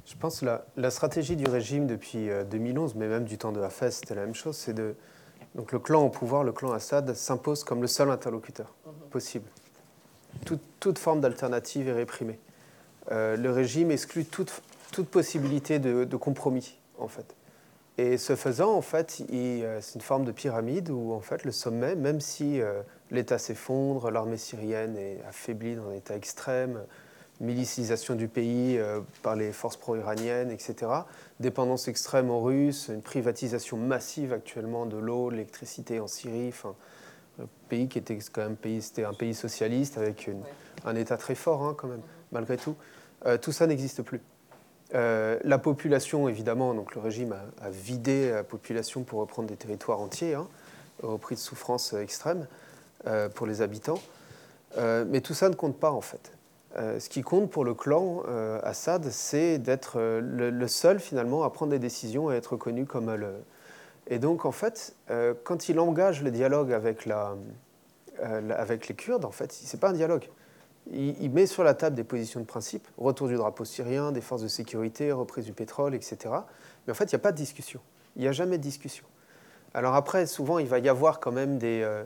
Je pense que la, la, stratégie du régime depuis 2011, euh, mais même du temps de Hafez, c'était la même chose, c'est de donc le clan au pouvoir, le clan Assad, s'impose comme le seul interlocuteur mm-hmm. possible toute, toute forme d'alternative est réprimée. Euh, le régime exclut toute, toute possibilité de, de, compromis, en fait. Et ce faisant, en fait, euh, c'est une forme de pyramide où, en fait, le sommet, même si euh, l'État s'effondre, l'armée syrienne est affaiblie dans un état extrême, milicisation du pays par les forces pro-iraniennes, etc., dépendance extrême aux Russes, une privatisation massive actuellement de l'eau, de l'électricité en Syrie, enfin, pays qui était quand même pays, c'était un pays socialiste avec une, un État très fort hein, quand même, malgré tout. Euh, tout ça n'existe plus. Euh, la population, évidemment, donc le régime a, a, vidé la population pour reprendre des territoires entiers, hein, au prix de souffrances extrêmes euh, pour les habitants. Euh, mais tout ça ne compte pas en fait. Euh, ce qui compte pour le clan Assad, c'est d'être le, le, seul finalement à prendre des décisions et être reconnu comme le, et donc, en fait, euh, quand il engage le dialogue avec, la, euh, avec les Kurdes, en fait, ce n'est pas un dialogue. Il, met sur la table des positions de principe, retour du drapeau syrien, des forces de sécurité, reprise du pétrole, etc. Mais en fait, il n'y a pas de discussion. Il n'y a jamais de discussion. Alors après, souvent, il va y avoir quand même des, euh,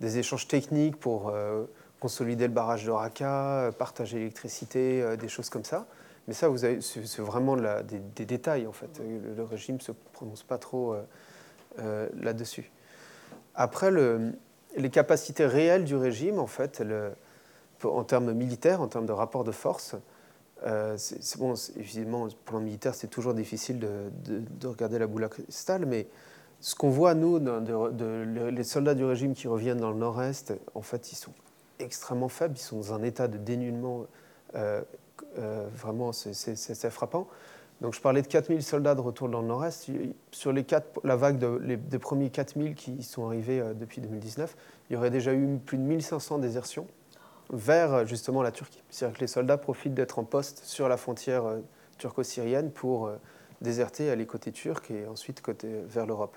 échanges techniques pour euh, consolider le barrage de Raqqa, partager l'électricité, des choses comme ça. Mais ça, c'est vraiment des, détails, en fait. Le, le régime ne se prononce pas trop euh, là-dessus. Après, le, les capacités réelles du régime, en fait, en termes militaires, en termes de rapport de force, euh, c'est bon, évidemment, le militaire, c'est toujours difficile de, de, de, regarder la boule à cristal, mais ce qu'on voit, nous, les soldats du régime qui reviennent dans le nord-est, en fait, ils sont extrêmement faibles, ils sont dans un état de dénuement euh, euh, vraiment, c'est frappant. Donc je parlais de 4000 soldats de retour dans le nord-est. Sur les quatre, la vague de, les, des premiers 4000 qui sont arrivés euh, depuis 2019, il y aurait déjà eu plus de 1500 désertions vers justement la Turquie. C'est-à-dire que les soldats profitent d'être en poste sur la frontière turco-syrienne pour déserter, aller côté turc et ensuite côté, vers l'Europe.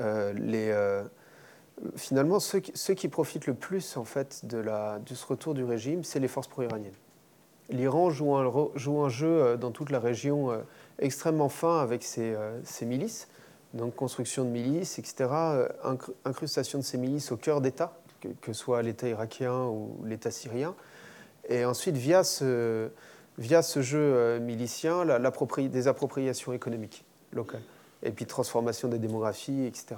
Euh, finalement, ceux qui, profitent le plus en fait, de, ce retour du régime, c'est les forces pro-iraniennes. L'Iran joue un, jeu euh, dans toute la région euh, extrêmement fin avec ses, milices, donc construction de milices, etc., incrustation de ces milices au cœur d'État, que, que, soit l'État irakien ou l'État syrien. Et ensuite, via ce, via ce jeu milicien, la, des appropriations économiques locales et puis transformation des démographies, etc.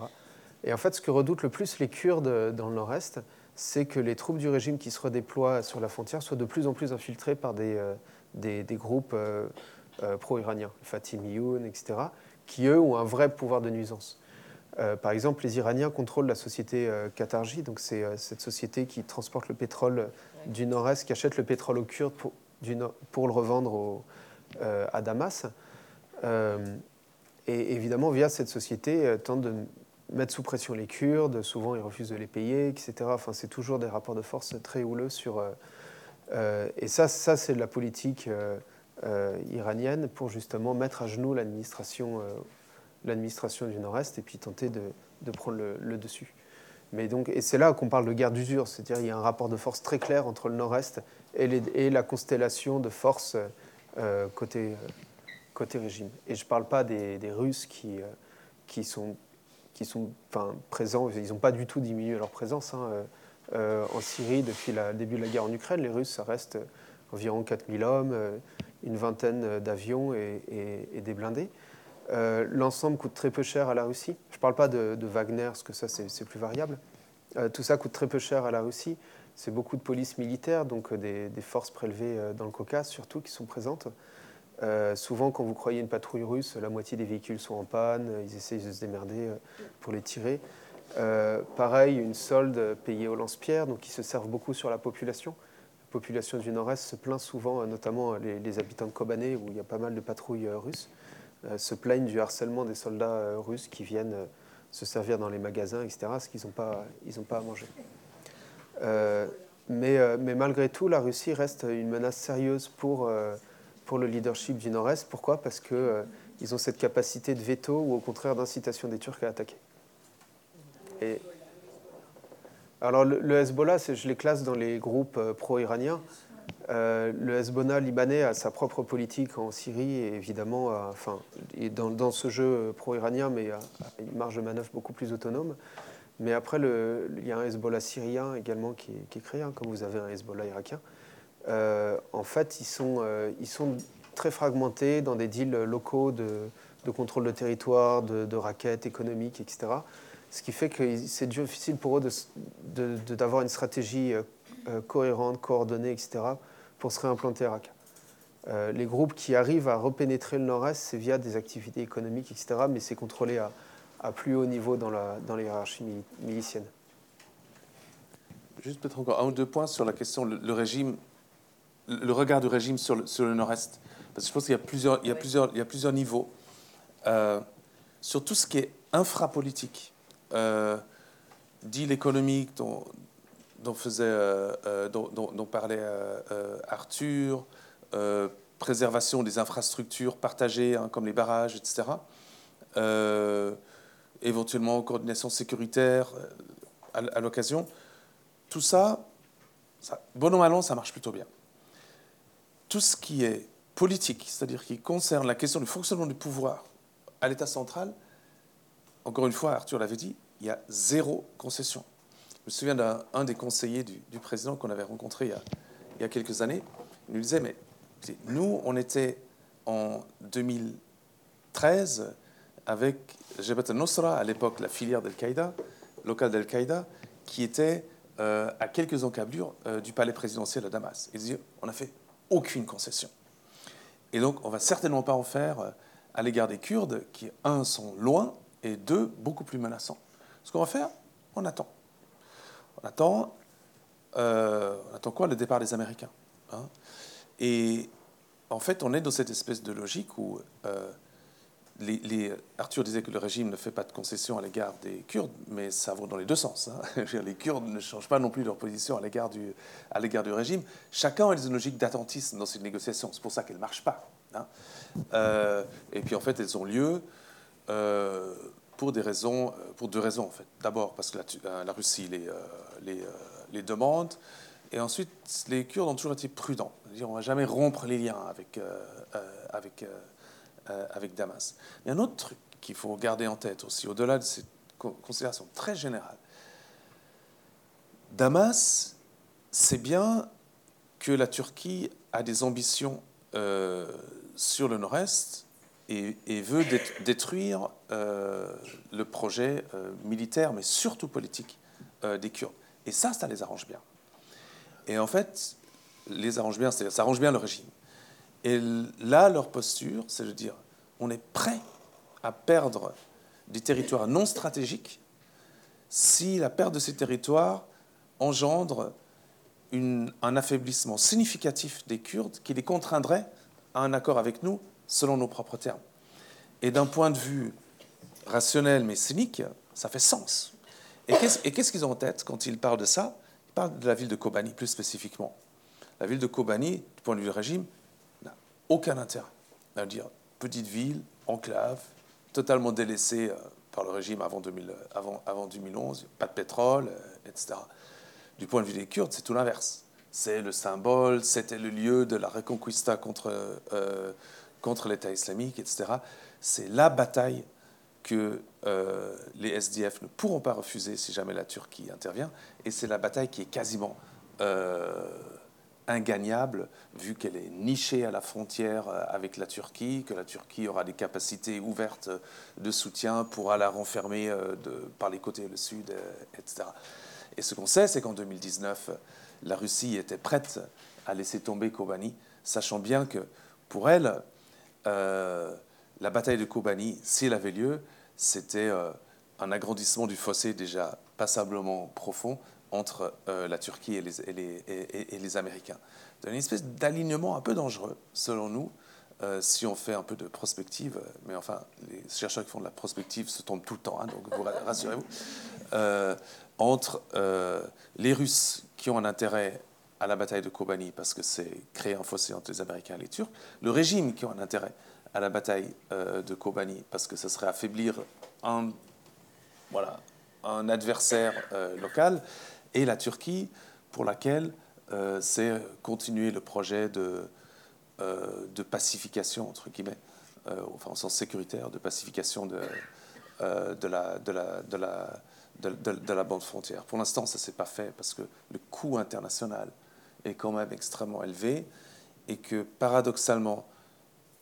Et en fait, ce que redoutent le plus les Kurdes dans le nord-est, c'est que les troupes du régime qui se redéploient sur la frontière soient de plus en plus infiltrées par des, euh, groupes euh, euh, pro-iraniens, Fatimiyoun, etc., qui, eux, ont un vrai pouvoir de nuisance. par exemple, les Iraniens contrôlent la société Qatarji, donc c'est cette société qui transporte le pétrole du nord-est, qui achète le pétrole aux Kurdes pour, le revendre à Damas. Et évidemment, via cette société, euh, tente de mettre sous pression les Kurdes, souvent ils refusent de les payer, etc. Enfin, c'est toujours des rapports de force très houleux sur... Euh, euh, et ça, ça c'est de la politique iranienne pour justement mettre à genoux l'administration du Nord-Est et puis tenter de, de prendre le, dessus. Mais donc, et c'est là qu'on parle de guerre d'usure, c'est-à-dire il y a un rapport de force très clair entre le Nord-Est et, et, la constellation de forces côté, côté régime. Et je ne parle pas des, Russes qui, euh, qui sont, qui sont présents, ils n'ont pas du tout diminué leur présence hein, euh, euh, en Syrie depuis le début de la guerre en Ukraine. Les Russes, ça reste environ 4000 hommes, une vingtaine d'avions et, des blindés. L'ensemble coûte très peu cher à la Russie. Je ne parle pas de, Wagner, parce que ça c'est plus variable. tout ça coûte très peu cher à la Russie. C'est beaucoup de police militaire, donc des, forces prélevées dans le Caucase surtout qui sont présentes. Euh, souvent, quand vous croyez une patrouille russe, la moitié des véhicules sont en panne, ils essayent de se démerder euh, pour les tirer. Euh, pareil, une solde payée au lance-pierre, donc ils se servent beaucoup sur la population. La population du Nord-Est se plaint souvent, notamment les, habitants de Kobané, où il y a pas mal de patrouilles russes, se plaignent du harcèlement des soldats russes qui viennent se servir dans les magasins, etc., parce qu'ils n'ont pas, pas à manger. mais, malgré tout, la Russie reste une menace sérieuse pour pour le leadership du Nord-Est. Pourquoi? Parce qu'ils euh, ont cette capacité de veto ou au contraire d'incitation des Turcs à attaquer. Et, alors le, Hezbollah, je les classe dans les groupes euh, pro-iraniens. Euh, le Hezbollah libanais a sa propre politique en Syrie et évidemment, enfin, dans, ce jeu pro-iranien, mais a, une marge de manœuvre beaucoup plus autonome. Mais après, le, il y a un Hezbollah syrien également qui est, qui est créé, hein, comme vous avez un Hezbollah irakien. Euh, en fait, ils sont, euh, ils sont très fragmentés dans des deals locaux de, contrôle de territoire, de, raquettes économiques, etc. Ce qui fait que c'est difficile pour eux d'avoir une stratégie euh, cohérente, coordonnée, etc., pour se réimplanter à Raqqa. les groupes qui arrivent à repénétrer le nord-est, c'est via des activités économiques, etc., mais c'est contrôlé à, plus haut niveau dans la, dans hiérarchie milicienne. Juste peut-être encore un ou deux points sur la question, le régime le regard du régime sur le, sur le nord-est. Parce que je pense qu'il y a plusieurs, il y a plusieurs, il y a plusieurs niveaux. Euh, sur tout ce qui est infrapolitique, euh, dit l'économique dont, dont, faisait, euh, dont, dont, parlait Arthur, préservation des infrastructures partagées, hein, comme les barrages, etc. éventuellement coordination sécuritaire à, l'occasion. Tout ça, ça, bon ou mal ça marche plutôt bien tout ce qui est politique, c'est-à-dire qui concerne la question du fonctionnement du pouvoir à l'État central, encore une fois, Arthur l'avait dit, il y a zéro concession. Je me souviens d'un des conseillers du, président qu'on avait rencontré il y, a, quelques années. Il nous disait, mais nous, on était en 2013 avec Jabhat al-Nusra, à l'époque la filière d'Al-Qaïda, locale d'Al-Qaïda, qui était euh, à quelques encablures euh, du palais présidentiel à Damas. Il disait, on a fait aucune concession. Et donc, on va certainement pas en faire euh, à l'égard des Kurdes, qui, un, sont loin, et deux, beaucoup plus menaçant. Ce qu'on va faire, on attend. On attend, euh, on attend quoi? Le départ des Américains. Hein. et en fait, on est dans cette espèce de logique où euh, Arthur disait que le régime ne fait pas de concessions à l'égard des Kurdes, mais ça vaut dans les deux sens. Hein. [LAUGHS] Les Kurdes ne changent pas non plus leur position à l'égard du, régime. Chacun a une logique d'attentisme dans ces négociations. C'est pour ça qu'elles ne marchent pas. Hein. Euh, et puis en fait, elles ont lieu euh, pour, des raisons, pour deux raisons en fait. D'abord parce que la, Russie les, demande. Et ensuite, les Kurdes ont toujours été prudents. on ne va jamais rompre les liens avec, euh, avec Damas. Il y a un autre truc qu'il faut garder en tête aussi, au-delà de cette considération très générale. Damas c'est bien que la Turquie a des ambitions euh, sur le nord-est et, veut détruire euh, le projet militaire, mais surtout politique, des Kurdes. Et ça, ça les arrange bien. Et en fait, les arrange bien, ça arrange bien le régime. Et là, leur posture, c'est de dire, on est prêt à perdre des territoires non stratégiques si la perte de ces territoires engendre un affaiblissement significatif des Kurdes qui les contraindrait à un accord avec nous selon nos propres termes. Et d'un point de vue rationnel mais cynique, ça fait sens. Et qu'est-ce qu'ils ont en tête quand ils parlent de ça? Ils parlent de la ville de Kobani plus spécifiquement. La ville de Kobani, du point de vue du régime, aucun intérêt. à dire petite ville, enclave, totalement délaissée euh, par le régime avant, 2000, avant, avant 2011, pas de pétrole, euh, etc. Du point de vue des Kurdes, c'est tout l'inverse. C'est le symbole, c'était le lieu de la reconquista contre, euh, contre l'État islamique, etc. C'est la bataille que les SDF ne pourront pas refuser si jamais la Turquie intervient, et c'est la bataille qui est quasiment ingagnable, vu qu'elle est nichée à la frontière euh, avec la Turquie, que la Turquie aura des capacités ouvertes de soutien, pourra la renfermer euh, par les côtés le sud, euh, etc. Et ce qu'on sait, c'est qu'en 2019, la Russie était prête à laisser tomber Kobani, sachant bien que pour elle, la bataille de Kobani, si elle avait lieu, c'était un agrandissement du fossé déjà passablement profond entre euh, la Turquie et les, et les, Américains. C'est une espèce d'alignement un peu dangereux, selon nous, euh, si on fait un peu de prospective. Mais enfin, les chercheurs qui font de la prospective se tombent tout le temps, hein, donc rassurez-vous. Euh, entre les Russes qui ont un intérêt à la bataille de Kobani parce que c'est créer un fossé entre les Américains et les Turcs, le régime qui ont un intérêt à la bataille de Kobani parce que ce serait affaiblir un adversaire local, et la Turquie, pour laquelle euh, c'est continuer le projet de, euh, pacification, entre guillemets, euh, enfin en sens sécuritaire, de pacification de, la, de, la, de, la, de, la bande frontière. Pour l'instant, ça ne s'est pas fait parce que le coût international est quand même extrêmement élevé et que paradoxalement,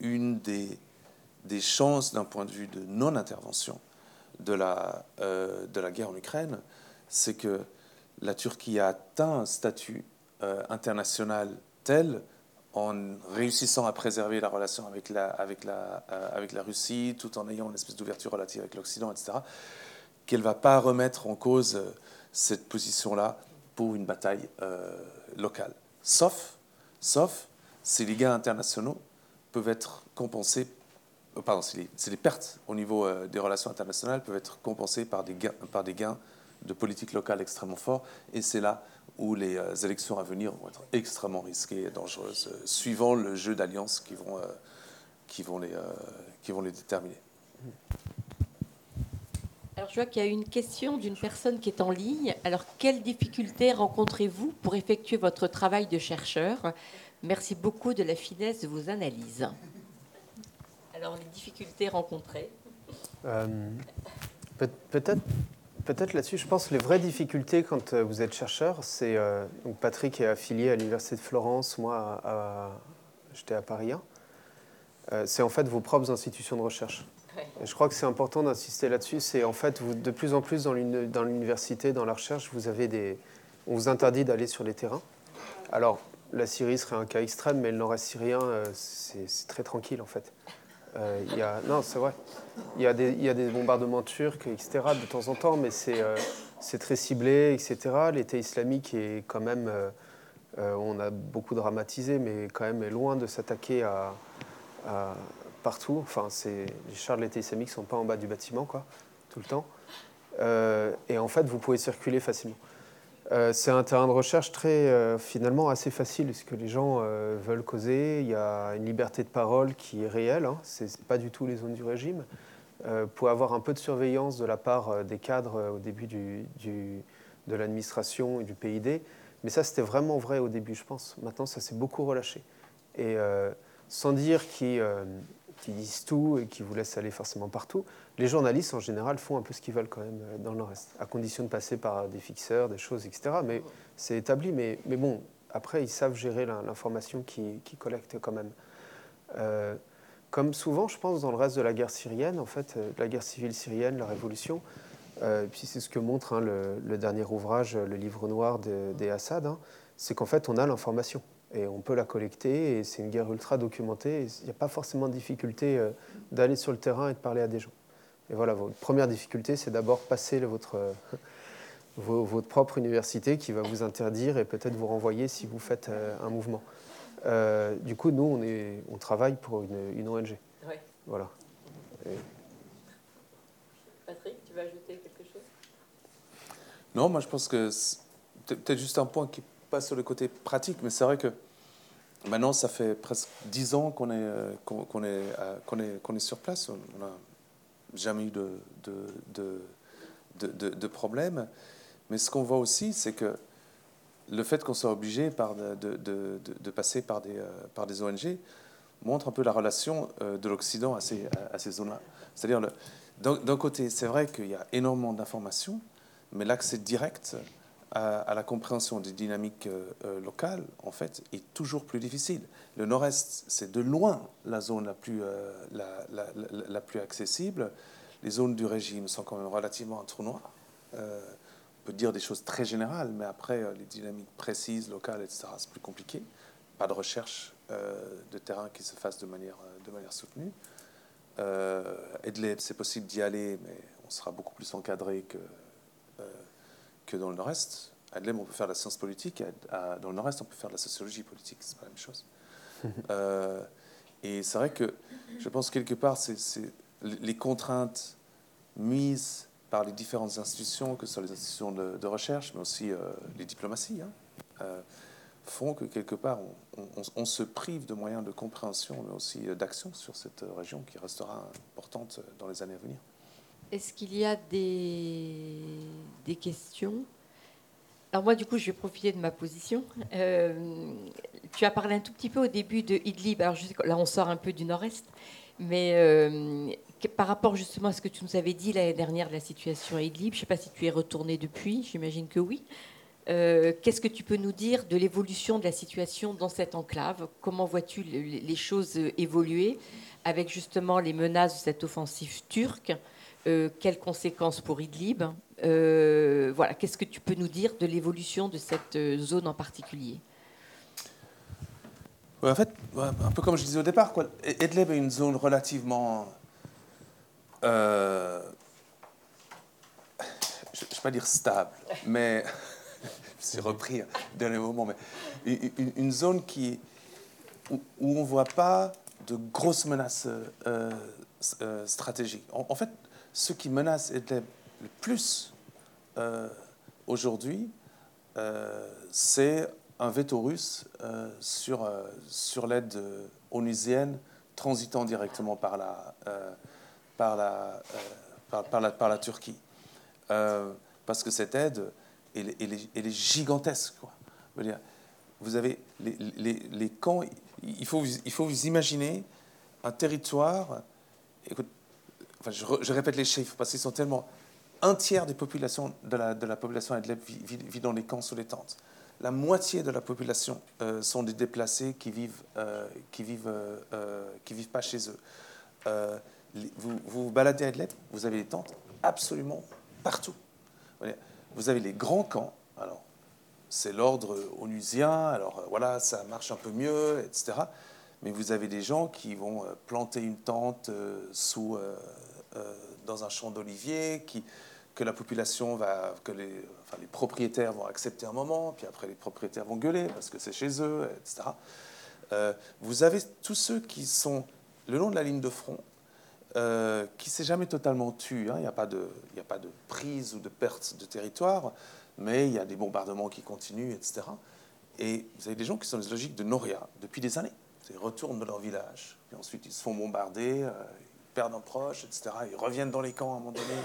une des, chances d'un point de vue de non-intervention de la guerre en Ukraine, c'est que la Turquie a atteint un statut euh, international tel, en réussissant à préserver la relation euh, avec la Russie, tout en ayant une espèce d'ouverture relative avec l'Occident, etc., qu'elle ne va pas remettre en cause euh, cette position-là pour une bataille locale. Sauf, sauf si les gains internationaux peuvent être compensés pardon, si les, pertes au niveau des relations internationales peuvent être compensées par des gains de politique locale extrêmement fort. Et c'est là où les euh, élections à venir vont être extrêmement risquées et dangereuses, euh, suivant le jeu d'alliances qui, vont, euh, qui, vont les, qui vont les déterminer. Alors, je vois qu'il y a une question d'une personne qui est en ligne. Alors, quelles difficultés rencontrez-vous pour effectuer votre travail de chercheur? Merci beaucoup de la finesse de vos analyses. Alors, les difficultés rencontrées Peut-être Peut-être là-dessus, je pense que les vraies difficultés quand euh, vous êtes chercheur, c'est. Euh, donc Patrick est affilié à l'Université de Florence, moi, j'étais à Paris 1. Euh, c'est en fait vos propres institutions de recherche. Et je crois que c'est important d'insister là-dessus. C'est en fait, vous, de plus en plus dans l'université, dans la recherche, vous avez des, on vous interdit d'aller sur les terrains. Alors, la Syrie serait un cas extrême, mais le nord-est syrien, c'est très tranquille en fait. Euh, il y a, non, c'est vrai. Il y, a des, bombardements turcs, etc., de temps en temps, mais c'est euh, très ciblé, etc. L'État islamique est quand même, euh, on a beaucoup dramatisé, mais quand même est loin de s'attaquer à, à partout. Enfin, les chars de l'État islamique ne sont pas en bas du bâtiment, quoi, tout le temps. Et en fait, vous pouvez circuler facilement. Euh, c'est un terrain de recherche très, euh, finalement assez facile, parce que les gens euh, veulent causer. Il y a une liberté de parole qui est réelle. Hein. Ce n'est pas du tout les zones du régime. Pour avoir un peu de surveillance de la part des cadres au début de l'administration et du PID. Mais ça, c'était vraiment vrai au début, je pense. Maintenant, ça s'est beaucoup relâché. Et sans dire qu'ils qu'ils disent tout et qu'ils vous laissent aller forcément partout, les journalistes, en général, font un peu ce qu'ils veulent quand même euh, dans le Nord-Est, à condition de passer par des fixeurs, des choses, etc. Mais c'est établi. Mais, bon, après, ils savent gérer l'information qu'ils collectent quand même. Euh, comme souvent, je pense, dans le reste de la guerre syrienne, en fait, euh, la guerre civile syrienne, la révolution, puis c'est ce que montre hein, le, dernier ouvrage, le livre noir de- des Assad, hein, c'est qu'en fait, on a l'information et on peut la collecter et c'est une guerre ultra documentée. Il n'y a pas forcément de difficulté euh, d'aller sur le terrain et de parler à des gens. Et voilà, votre première difficulté, c'est d'abord passer votre, euh, votre propre université qui va vous interdire et peut-être vous renvoyer si vous faites euh, un mouvement. Euh, du coup, nous, on, est, on travaille pour une, une ONG. Oui. Voilà. Et- Patrick, tu veux ajouter quelque chose? Non, moi je pense que peut-être juste un point qui passe sur le côté pratique, mais c'est vrai que maintenant ça fait presque dix ans qu'on est, euh, qu'on qu'on est, euh, qu'on est, qu'on est sur place. On n'a jamais eu de, de, de, de, problème. Mais ce qu'on voit aussi, c'est que le fait qu'on soit obligé de, de, de- passer par des, euh, par des ONG montre un peu la relation euh, de l'Occident à ces, à, ces zones-là. C'est-à-dire, d'un côté, c'est vrai qu'il y a énormément d'informations, mais l'accès direct à, la compréhension des dynamiques euh, euh, locales, en fait, est toujours plus difficile. Le Nord-Est, c'est de loin la zone la plus, euh, la, la- plus accessible. Les zones du régime sont quand même relativement un trou noir. On peut dire des choses très générales, mais après, les dynamiques précises, locales, etc., c'est plus compliqué. Pas de recherche de terrain qui se fasse de manière, de manière soutenue. Idlib, c'est possible d'y aller, mais on sera beaucoup plus encadré que, que dans le Nord-Est. À Idlib, on peut faire de la science politique. À- à- dans le Nord-Est, on peut faire de la sociologie politique. C'est pas la même chose. [LAUGHS] Euh, et c'est vrai que je pense quelque part, c'est c'est les contraintes mises par les différentes institutions, que ce soit les institutions de, de recherche, mais aussi euh, les diplomaties, hein, euh, font que quelque part, on, on- on se prive de moyens de compréhension, mais aussi d'action sur cette région qui restera importante dans les années à venir. Est-ce qu'il y a des, questions? Alors moi, du coup, je vais profiter de ma position. Euh, tu as parlé un tout petit peu au début de Idlib. Alors là, on sort un peu du nord-est, mais euh, par rapport justement à ce que tu nous avais dit l'année dernière de la situation à Idlib, je ne sais pas si tu es retourné depuis, j'imagine que oui. Euh, Qu'est-ce que tu peux nous dire de l'évolution de la situation dans cette enclave? Comment vois-tu le- les choses évoluer avec justement les menaces de cette offensive turque euh, quelles conséquences pour Idlib Euh, Voilà, qu'est-ce que tu peux nous dire de l'évolution de cette euh, zone en particulier? En fait, un peu comme je disais au départ, quoi. Idlib est une zone relativement. je ne vais pas dire stable, mais. [LAUGHS] suis repris au dernier moment, mais une, zone qui, où, on ne voit pas de grosses menaces stratégiques. En fait, ce qui menace le plus euh, aujourd'hui, euh, c'est un veto russe euh, sur, sur l'aide onusienne transitant directement par la, par la, par, la, Turquie. Parce que cette aide, elle, est- est, gigantesque. Vous avez les, les, les camps, il faut, il faut vous imaginer un territoire, je, répète les chiffres parce qu'ils sont tellement... Un tiers de, la, population à Idlib vit, vit- vit dans les camps sous les tentes. La moitié de la population euh, sont des déplacés qui vivent, euh, qui vivent, euh, qui vivent pas chez eux. Vous, vous baladez à Idlib, vous avez des tentes absolument partout. Vous avez les grands camps. Alors, c'est l'ordre onusien. Alors voilà, ça marche un peu mieux, etc. mais vous avez des gens qui vont planter une tente sous, dans un champ d'olivier, qui, que la population va, que les, enfin, les propriétaires vont accepter un moment, puis après les propriétaires vont gueuler parce que c'est chez eux, etc. vous avez tous ceux qui sont le long de la ligne de front, euh, qui s'est jamais totalement tu. Hein. Il n'y a, pas de, a pas de prise ou de perte de territoire, mais il y a des bombardements qui continuent, etc. Et vous avez des gens qui sont dans une logique de Noria depuis des années. Ils retournent dans leur village, puis ensuite ils se font bombarder, euh, perdent un proche, etc. Ils reviennent dans les camps à un moment donné,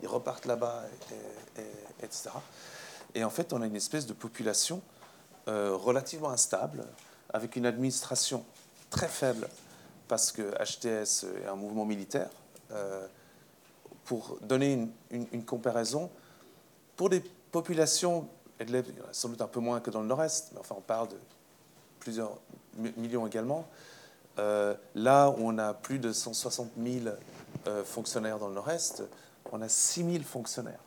ils repartent là-bas, etc. Et en fait, on a une espèce de population euh, relativement instable, avec une administration très faible, parce que HTS est un mouvement militaire. Euh, pour donner une, comparaison, pour des populations, sans doute un peu moins que dans le nord-est, mais enfin on parle de plusieurs millions également, là où on a plus de 160 000 euh, fonctionnaires dans le nord-est, on a 6 000 fonctionnaires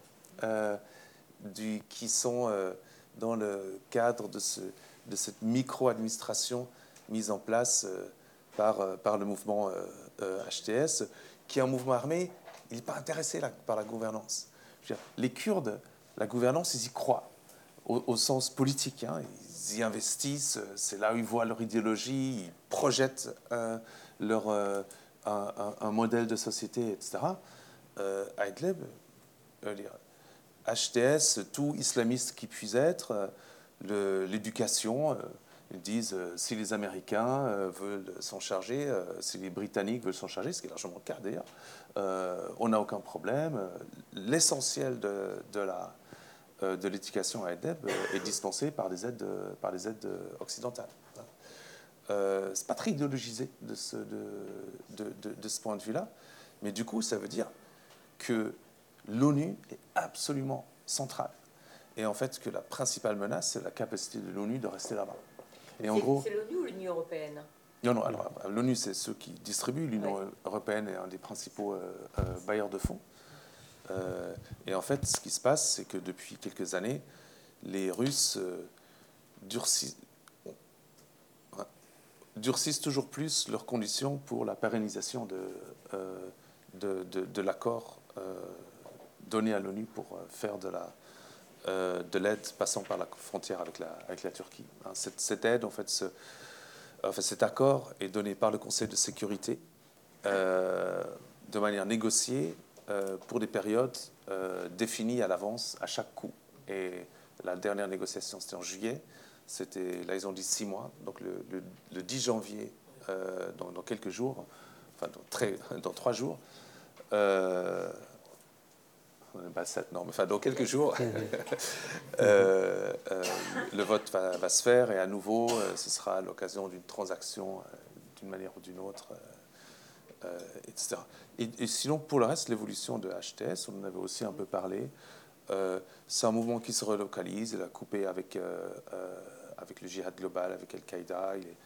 du, qui sont dans le cadre de, ce, de cette micro-administration mise en place par, euh, le mouvement HTS, euh, euh, qui est un mouvement armé, il n'est pas intéressé par la gouvernance. les Kurdes, la gouvernance, ils y croient, au, sens politique. Hein. Y investissent, c'est là où ils voient leur idéologie, ils projettent leur, un, modèle de société, etc. Euh, à HTS, tout islamiste qui puisse être, l'éducation, ils disent euh, si les Américains euh, veulent s'en charger, euh, si les Britanniques veulent s'en charger, ce qui est largement le cas d'ailleurs, on n'a aucun problème. L'essentiel de, la, de l'éducation à EDEB est dispensé par des aides, par des aides occidentales. Euh, c'est pas très idéologisé de ce, de, de, de ce point de vue-là, mais du coup, ça veut dire que l'ONU est absolument centrale. Et en fait, que la principale menace, c'est la capacité de l'ONU de rester là-bas. Et en gros, c'est l'ONU ou l'Union européenne? Non, non, alors l'ONU, c'est ceux qui distribuent. L'Union européenne est un des principaux euh, euh, bailleurs de fonds. Euh, et en fait, ce qui se passe, c'est que depuis quelques années, les Russes durcissent, durcissent, toujours plus leurs conditions pour la pérennisation de, de, de, de l'accord donné à l'ONU pour faire de la euh, de l'aide passant par la frontière avec la, avec la Turquie. Hein, cette, aide, en fait, ce, enfin, cet accord est donné par le Conseil de sécurité euh, de manière négociée euh, pour des périodes définies à l'avance à chaque coup. Et la dernière négociation, c'était en juillet. C'était, là, ils ont dit six mois. Donc le, le, 10 janvier, dans, dans, quelques jours, enfin dans, très, [LAUGHS] dans trois jours, pas cette norme. Enfin, dans quelques jours, [LAUGHS] euh, euh, le vote va, se faire et à nouveau, euh, ce sera l'occasion d'une transaction d'une manière ou d'une autre, etc. Et, sinon, pour le reste, l'évolution de HTS, on en avait aussi un peu parlé. c'est un mouvement qui se relocalise. Il a coupé avec, avec le djihad global, avec Al-Qaïda. Il est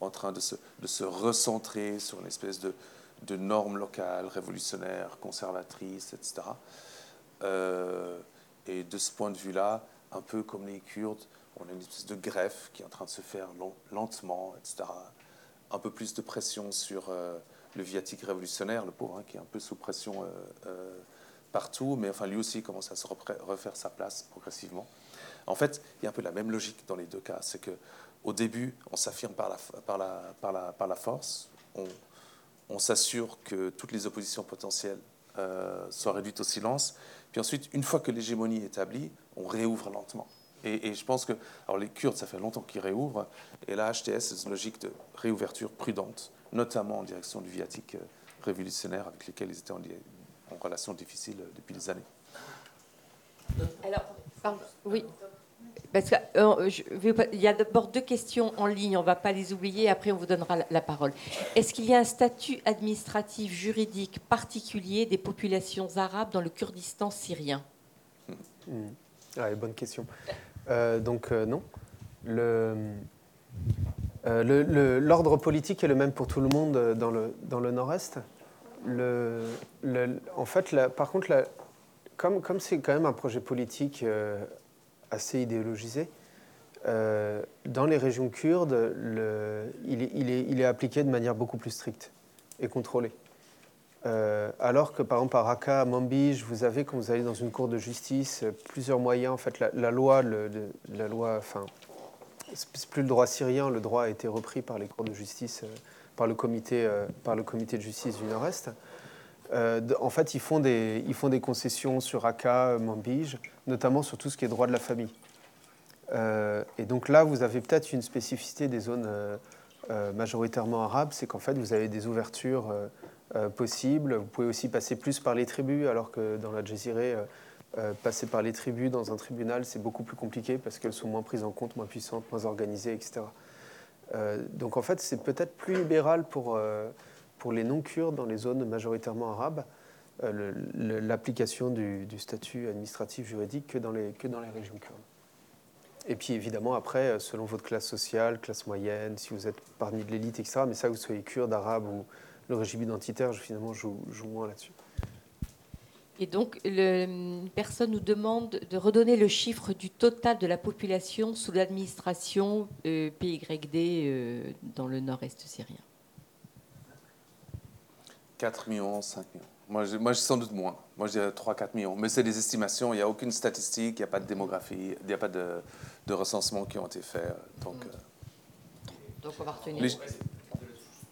en train de se, de se recentrer sur une espèce de, de normes locales, révolutionnaires, conservatrices, etc. Euh, et de ce point de vue-là, un peu comme les Kurdes, on a une espèce de greffe qui est en train de se faire lentement, etc. Un peu plus de pression sur euh, le viatique révolutionnaire, le pauvre, hein, qui est un peu sous pression euh, partout, mais enfin lui aussi commence à se refaire sa place progressivement. En fait, il y a un peu la même logique dans les deux cas. C'est que au début, on s'affirme par la, force, on, on s'assure que toutes les oppositions potentielles soient réduites au silence, puis ensuite, une fois que l'hégémonie est établie, on réouvre lentement. Et, je pense que, alors les Kurdes, ça fait longtemps qu'ils réouvrent, et la HTS, c'est une logique de réouverture prudente, notamment en direction du viatique euh, révolutionnaire avec lequel ils étaient en, en relation difficile euh, depuis des années. Alors, oui. Parce euh, il y a d'abord deux questions en ligne, on ne va pas les oublier, après on vous donnera la, parole. Est-ce qu'il y a un statut administratif juridique particulier des populations arabes dans le Kurdistan syrien? Hmm. Ah, Bonne question. Euh, donc euh, non. L'ordre politique est le même pour tout le monde dans le, dans le nord-est. en fait, par contre, comme c'est quand même un projet politique assez idéologisé. euh, dans les régions kurdes, le, il, est, il, est, appliqué de manière beaucoup plus stricte et contrôlée. Euh, alors que par exemple à Raqqa, à Manbij, vous avez quand vous allez dans une cour de justice plusieurs moyens. En fait, la, loi, le, la loi, enfin, plus le droit syrien, le droit a été repris par les cours de justice, euh, par, le comité, euh, par le comité de justice du Nord-Est. Euh, en fait, ils font, des, concessions sur Raqqa, Manbij, notamment sur tout ce qui est droit de la famille. Euh, et donc là, vous avez peut-être une spécificité des zones euh, majoritairement arabes, c'est qu'en fait, vous avez des ouvertures possibles. Vous pouvez aussi passer plus par les tribus, alors que dans la Jésirée, passer par les tribus dans un tribunal, c'est beaucoup plus compliqué parce qu'elles sont moins prises en compte, moins puissantes, moins organisées, etc. donc en fait, c'est peut-être plus libéral pour pour les non-kurdes dans les zones majoritairement arabes euh, l'application du, statut administratif juridique que dans, les, que dans les régions kurdes. Et puis évidemment, après, euh, selon votre classe sociale, classe moyenne, si vous êtes parmi de l'élite, etc., mais ça, vous soyez kurde, arabe ou le régime identitaire, je, finalement, joue, joue moins là-dessus. Et donc, le, une personne nous demande de redonner le chiffre du total de la population sous l'administration euh, PYD euh, dans le nord-est syrien. 4 millions, 5 millions. Moi, je, moi, sans doute moins. Moi, je dirais 3-4 millions. Mais c'est des estimations. Il n'y a aucune statistique, il n'y a pas de démographie, il n'y a pas de, de recensement qui ont été faits. Donc, mm. euh... donc on va retenir. Les...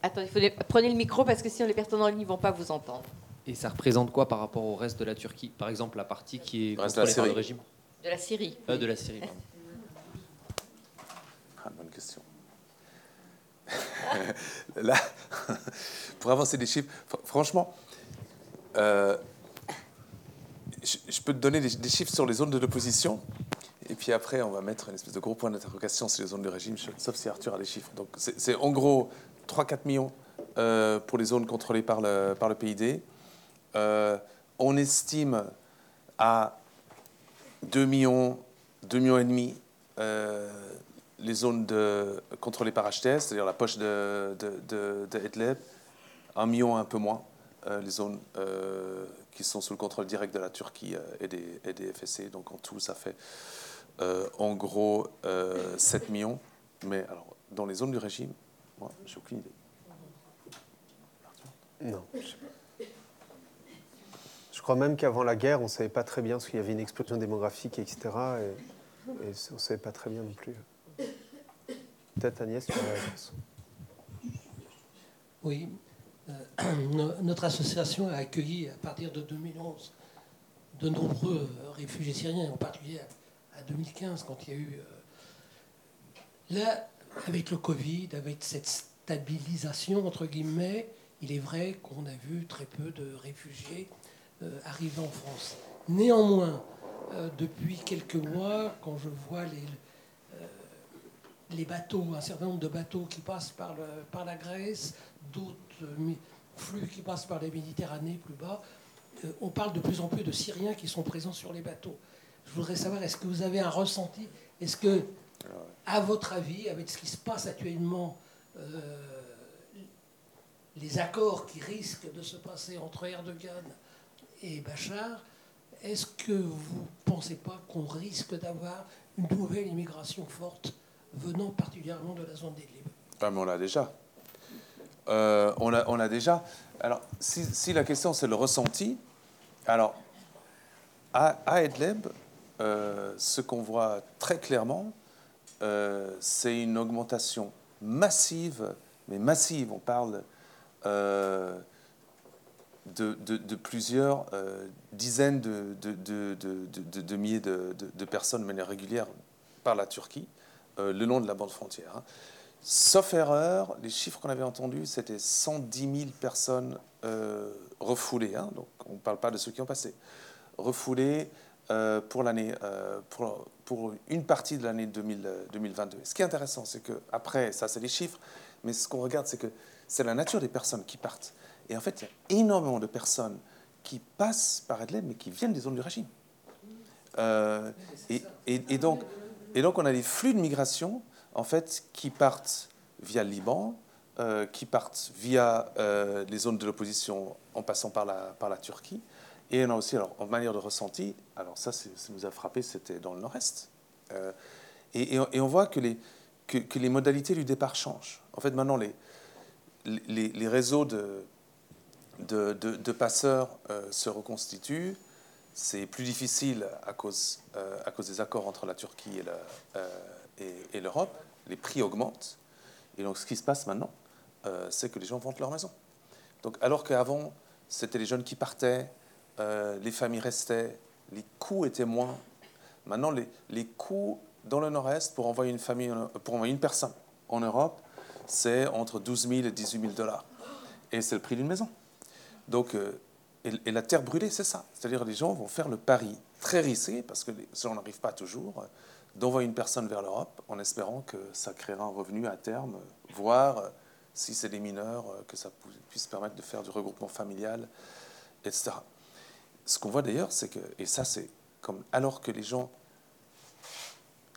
Attendez, faut les... prenez le micro parce que sinon les personnes en ligne ne vont pas vous entendre. Et ça représente quoi par rapport au reste de la Turquie? Par exemple, la partie qui est contrôlée par le régime? De la Syrie. Euh, de la Syrie, pardon. Ah, bonne question. [LAUGHS] Là, [LAUGHS] pour avancer des chiffres, franchement, euh, je, je, peux te donner des, des, chiffres sur les zones de l'opposition, et puis après, on va mettre une espèce de gros point d'interrogation sur les zones du régime, sauf si Arthur a les chiffres. Donc, c'est en gros 3-4 millions euh, pour les zones contrôlées par le, par le PID. Euh, on estime à 2 millions, 2 millions et demi euh, les zones de, contrôlées par HTS, c'est-à-dire la poche de, de, de, de Idlib, un million un peu moins, les zones qui sont sous le contrôle direct de la Turquie et, des, et, des, FSC. Donc en tout, ça fait en gros 7 millions. Mais alors, dans les zones du régime, moi, j'ai aucune idée. Non. Je crois même qu'avant la guerre, on ne savait pas très bien, parce qu'il y avait une explosion démographique, etc. Et, et on ne savait pas très bien non plus. Peut-être Agnès, tu as la réponse. Oui. Euh, [CLEARS THROAT] notre association a accueilli à partir de 2011 de nombreux réfugiés syriens, en particulier à 2015, quand il y a eu. Euh, là, avec le Covid, avec cette stabilisation, entre guillemets, il est vrai qu'on a vu très peu de réfugiés euh, arriver en France. Néanmoins, euh, depuis quelques mois, quand je vois les, les bateaux, un certain nombre de bateaux qui passent par, la Grèce, d'autres flux qui passent par la Méditerranée plus bas, euh, on parle de plus en plus de Syriens qui sont présents sur les bateaux. Je voudrais savoir, est-ce que vous avez un ressenti? Est-ce que, à votre avis, avec ce qui se passe actuellement, euh, les accords qui risquent de se passer entre Erdogan et Bachar, est-ce que vous ne pensez pas qu'on risque d'avoir une nouvelle immigration forte venant particulièrement de la zone d'Idlib ah, mais On l'a déjà. Euh, on, on déjà. Alors, si, la question c'est le ressenti, alors à, Idlib, euh, ce qu'on voit très clairement, euh, c'est une augmentation massive, mais massive, on parle euh, de, plusieurs dizaines de, milliers de, personnes de manière régulière par la Turquie le long de la bande frontière. Hein. Sauf erreur, les chiffres qu'on avait entendus, c'était 110 000 personnes euh, refoulées. Hein, donc, on ne parle pas de ceux qui ont passé. Refoulées euh, pour, l'année, euh, pour, pour, une partie de l'année 2022. Ce qui est intéressant, c'est qu'après, ça, c'est les chiffres, mais ce qu'on regarde, c'est que c'est la nature des personnes qui partent. Et en fait, il y a énormément de personnes qui passent par Adelaide, mais qui viennent des zones du régime. Et, et, donc, et donc, on a des flux de migration en fait, qui partent via le Liban, euh, qui partent via euh, les zones de l'opposition en passant par la, par la Turquie. Et on a aussi, alors, en manière de ressenti, alors ça, ça nous a frappé, c'était dans le nord-est. Euh, Et, on voit que les, que, les modalités du départ changent. En fait, maintenant, les, les, réseaux de, de, passeurs euh, se reconstituent. C'est plus difficile à cause, euh, à cause des accords entre la Turquie et l'Europe. les prix augmentent. Et donc, ce qui se passe maintenant, c'est que les gens vendent leur maison. Donc, alors qu'avant, c'était les jeunes qui partaient, les familles restaient, les coûts étaient moins. Maintenant, les, coûts dans le Nord-Est, pour envoyer une famille, pour envoyer une personne en Europe, c'est entre 12 000 et 18 000 dollars. Et c'est le prix d'une maison. Donc, euh, et, la terre brûlée, c'est ça. C'est-à-dire les gens vont faire le pari très risqué, parce que ça, n'arrive pas toujours, d'envoyer une personne vers l'Europe en espérant que ça créera un revenu à terme, voire, si c'est des mineurs, que ça puisse permettre de faire du regroupement familial, etc. Ce qu'on voit d'ailleurs, c'est que, et ça c'est comme alors que les gens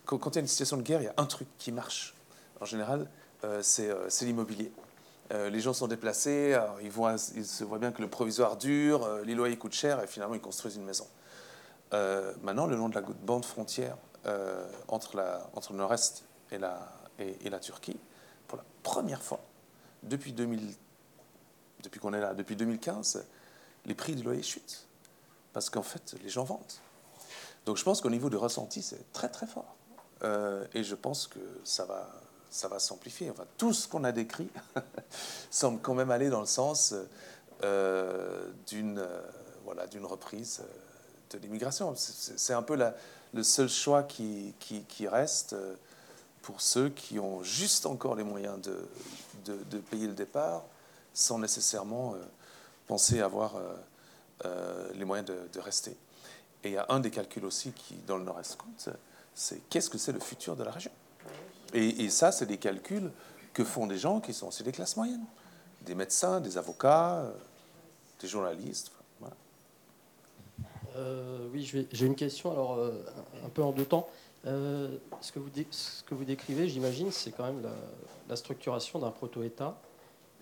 quand, il y a une situation de guerre, il y a un truc qui marche. En général, euh, euh, c'est l'immobilier. Euh, les gens sont déplacés, ils, voient, ils, se voient bien que le provisoire dure, les loyers coûtent cher et finalement ils construisent une maison. maintenant, le long de la bande frontière entre, le nord-est et la, Turquie, pour la première fois depuis, 2000, depuis qu'on est là, depuis 2015, les prix du loyer chutent. Parce qu'en fait, les gens vendent. Donc je pense qu'au niveau du ressenti, c'est très très fort. Euh, et je pense que ça va, ça va s'amplifier. Tout ce qu'on a décrit [LAUGHS] semble quand même aller dans le sens euh, d'une euh, voilà, reprise de l'immigration. C'est un peu le seul choix qui, qui, qui, reste pour ceux qui ont juste encore les moyens de, de, de payer le départ sans nécessairement penser avoir les moyens de, rester. Et il y a un des calculs aussi qui, dans le Nord-Est, compte, c'est qu'est-ce que c'est le futur de la région. Et, ça, c'est des calculs que font des gens qui sont aussi des classes moyennes, des médecins, des avocats, euh, des journalistes. Euh, oui, j'ai une question, alors euh, un peu en deux temps. ce, que vous ce que vous décrivez, j'imagine, c'est quand même la structuration d'un proto-État.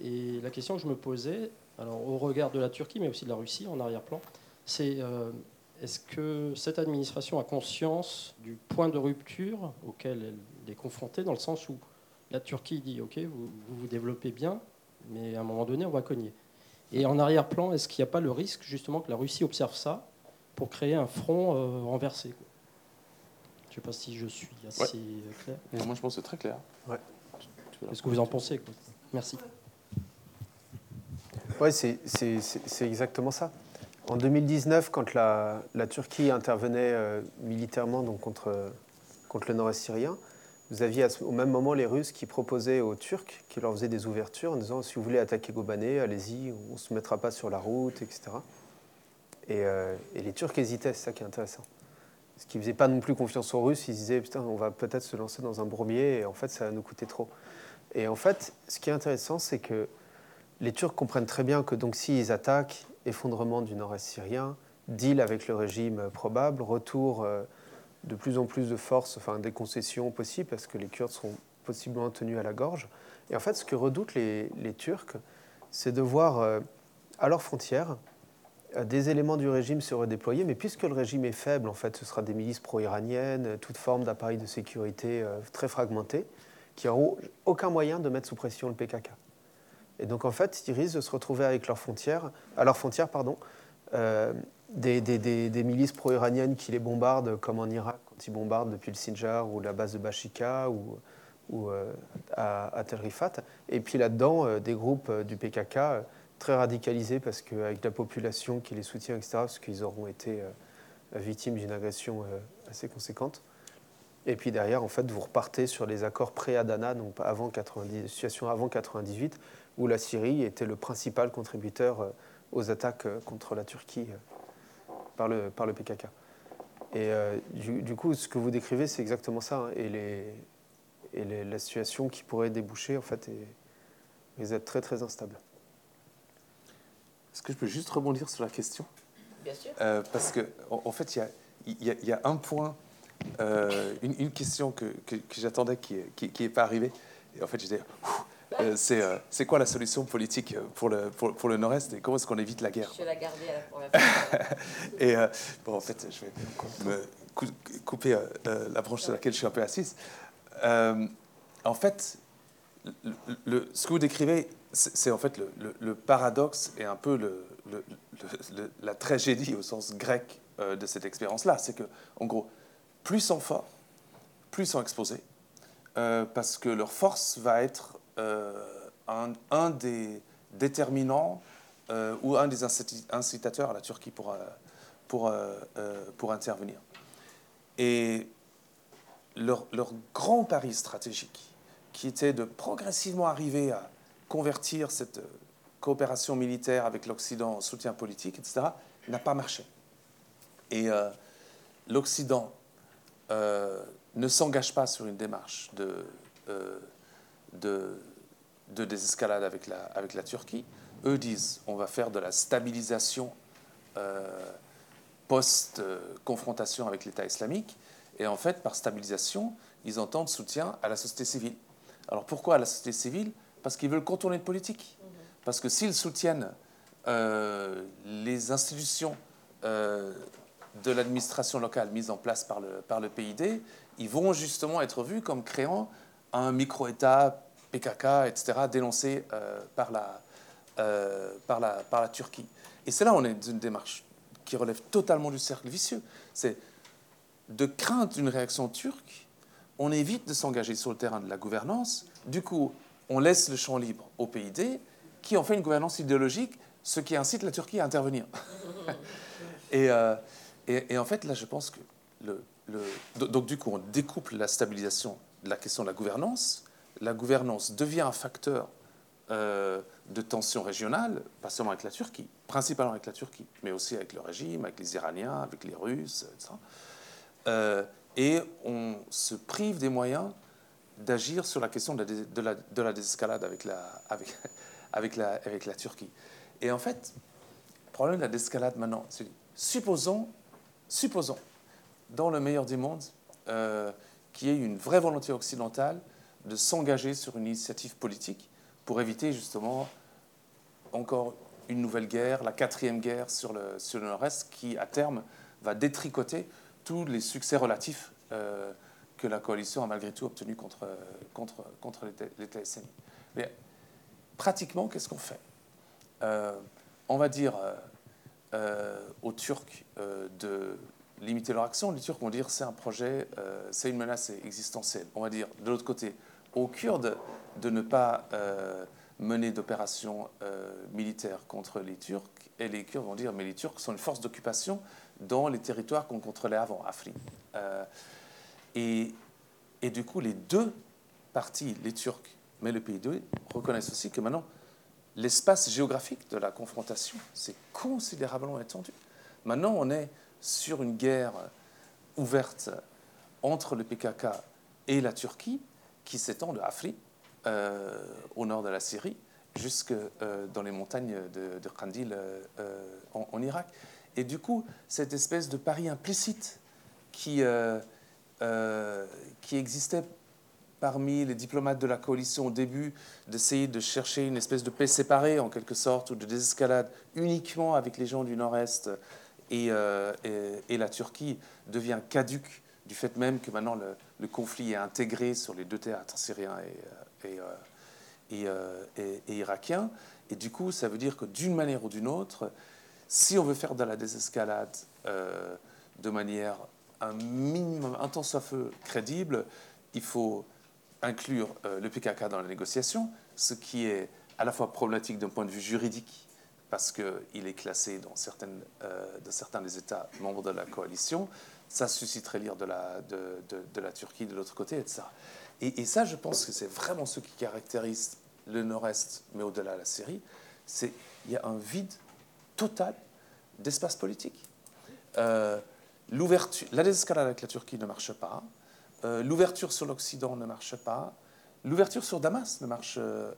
Et la question que je me posais, alors au regard de la Turquie, mais aussi de la Russie en arrière-plan, c'est est-ce que cette administration a conscience du point de rupture auquel elle est confrontée, dans le sens où la Turquie dit OK, vous vous, développez bien, mais à un moment donné, on va cogner Et en arrière-plan, est-ce qu'il n'y a pas le risque justement que la Russie observe ça pour créer un front euh, renversé Je ne sais pas si je suis assez clair. moi, je pense que c'est très clair. Ouais. Qu'est-ce que vous en pensez Merci. Oui, c'est exactement ça. En 2019, quand la, Turquie intervenait euh, militairement donc contre, contre le nord-est syrien, vous aviez au même moment les Russes qui proposaient aux Turcs, qui leur faisaient des ouvertures en disant si vous voulez attaquer Kobané, allez-y, on ne se mettra pas sur la route, etc. Euh, et, les Turcs hésitaient, c'est ça qui est intéressant. Parce qu'ils ne faisaient pas non plus confiance aux Russes, ils disaient putain, on va peut-être se lancer dans un bourbier, et en fait, ça va nous coûter trop. Et en fait, ce qui est intéressant, c'est que les Turcs comprennent très bien que donc s'ils attaquent, effondrement du nord-est syrien, deal avec le régime probable, retour euh, de plus en plus de forces, enfin des concessions possibles, parce que les Kurdes seront possiblement tenus à la gorge. Et en fait, ce que redoutent les, Turcs, c'est de voir euh, à leurs frontières euh, des éléments du régime se redéployer, mais puisque le régime est faible, en fait, ce sera des milices pro-iraniennes, toute forme d'appareil de sécurité très fragmenté, qui n'auront aucun moyen de mettre sous pression le PKK. Et donc, en fait, ils risquent de se retrouver avec leurs frontières, à leurs frontières pardon, euh, des, milices pro-iraniennes qui les bombardent, comme en Irak, quand ils bombardent depuis le Sinjar ou la base de Bashika ou, ou euh, à, à, Tel Rifat. Et puis là-dedans, euh, des groupes du PKK très radicalisés, parce qu'avec la population qui les soutient, etc., parce qu'ils auront été victimes d'une agression assez conséquente. Et puis derrière, en fait, vous repartez sur les accords pré-Adana, donc avant 90, situation avant 98, où la Syrie était le principal contributeur euh, aux attaques euh, contre la Turquie euh, par le, par le PKK. Et du, coup, ce que vous décrivez, c'est exactement ça. Hein. et, les, et la situation qui pourrait déboucher, en fait, est, est très, très instable. Est-ce que je peux juste rebondir sur la question? Bien sûr. parce qu'en en, fait, il y a, y a, un point, une, une, question que, que, j'attendais qui n'est qui, qui pas arrivée. Et en fait, j'étais c'est quoi la solution politique euh, pour le, pour, le Nord-Est et comment est-ce qu'on évite la guerre Je vais la garder pour la [LAUGHS] et bon, en fait, je vais me couper la branche sur laquelle je suis un peu assise. en fait, le, ce que vous décrivez, c'est en fait le, paradoxe et un peu la tragédie au sens grec de cette expérience-là. C'est que, en gros, plus ils sont forts, plus ils sont exposés, parce que leur force va être un, des déterminants euh, ou un des incitateurs à la Turquie pour, euh, pour, euh, pour intervenir. Et leur, leur, grand pari stratégique, qui était de progressivement arriver à convertir cette coopération militaire avec l'Occident en soutien politique, etc., n'a pas marché. Et l'Occident ne s'engage pas sur une démarche de, de de désescalade avec la, avec la Turquie. Eux disent on va faire de la stabilisation euh, post-confrontation avec l'État islamique. Et en fait, par stabilisation, ils entendent soutien à la société civile. Alors pourquoi à la société civile? Parce qu'ils veulent contourner le politique. Parce que s'ils soutiennent euh, les institutions euh, de l'administration locale mises en place par le, par le PID, ils vont justement être vus comme créant un micro-État PKK, etc., dénoncés euh, par, la, euh, par, la, par la Turquie. Et c'est là on est dans une démarche qui relève totalement du cercle vicieux. C'est de crainte d'une réaction turque, on évite de s'engager sur le terrain de la gouvernance. Du coup, on laisse le champ libre au PID, qui en fait une gouvernance idéologique, ce qui incite la Turquie à intervenir. [LAUGHS] Euh, et, et, en fait, là, je pense que le, le, donc du coup, on découple la stabilisation de la question de la gouvernance la gouvernance devient un facteur euh, de tension régionale, pas seulement avec la Turquie, principalement avec la Turquie, mais aussi avec le régime, avec les Iraniens, avec les Russes, etc. Euh, et on se prive des moyens d'agir sur la question de la, de la, désescalade avec la, avec, [LAUGHS] avec, la, avec la Turquie. Et en fait, le problème de la désescalade maintenant, c'est supposons, supposons, dans le meilleur des mondes, euh, qu'il y ait une vraie volonté occidentale de s'engager sur une initiative politique pour éviter justement encore une nouvelle guerre, la quatrième guerre sur le, sur Nord-Est, qui à terme va détricoter tous les succès relatifs euh, que la coalition a malgré tout obtenus contre, contre, contre l'État islamique. Mais pratiquement, qu'est-ce qu'on fait? Euh, On va dire euh, aux Turcs de limiter leur action. Les Turcs vont dire c'est un projet, c'est une menace existentielle. On va dire de l'autre côté, aux Kurdes de ne pas euh, mener d'opérations euh, militaires contre les Turcs. Et les Kurdes vont dire, mais les Turcs sont une force d'occupation dans les territoires qu'on contrôlait avant, Afrin. Euh, et, et, du coup, les deux parties, les Turcs, mais le pays 2 reconnaissent aussi que maintenant, l'espace géographique de la confrontation s'est considérablement étendu. Maintenant, on est sur une guerre ouverte entre le PKK et la Turquie, qui s'étend de Afrin, euh, au nord de la Syrie, jusque euh, dans les montagnes de, de Kandil euh, en, Irak. Et du coup, cette espèce de pari implicite qui, qui existait parmi les diplomates de la coalition au début, d'essayer de chercher une espèce de paix séparée en quelque sorte, ou de désescalade uniquement avec les gens du nord-est et, et, la Turquie, devient caduque du fait même que maintenant le, conflit est intégré sur les deux théâtres, syriens et, et, euh, euh, et, irakien. Et du coup, ça veut dire que d'une manière ou d'une autre, si on veut faire de la désescalade euh, de manière un minimum, un temps soit feu crédible, il faut inclure le PKK dans la négociation, ce qui est à la fois problématique d'un point de vue juridique, parce qu'il est classé dans certains des États membres de la coalition, ça susciterait l'ire de la, de, de, la Turquie de l'autre côté, etc. Et, et ça, je pense que c'est vraiment ce qui caractérise le nord-est, mais au-delà de la Syrie, c'est il y a un vide total d'espace politique. Euh, l'ouverture, la désescalade avec la Turquie ne marche pas. Euh, l'ouverture sur l'Occident ne marche pas. L'ouverture sur Damas ne marche, euh,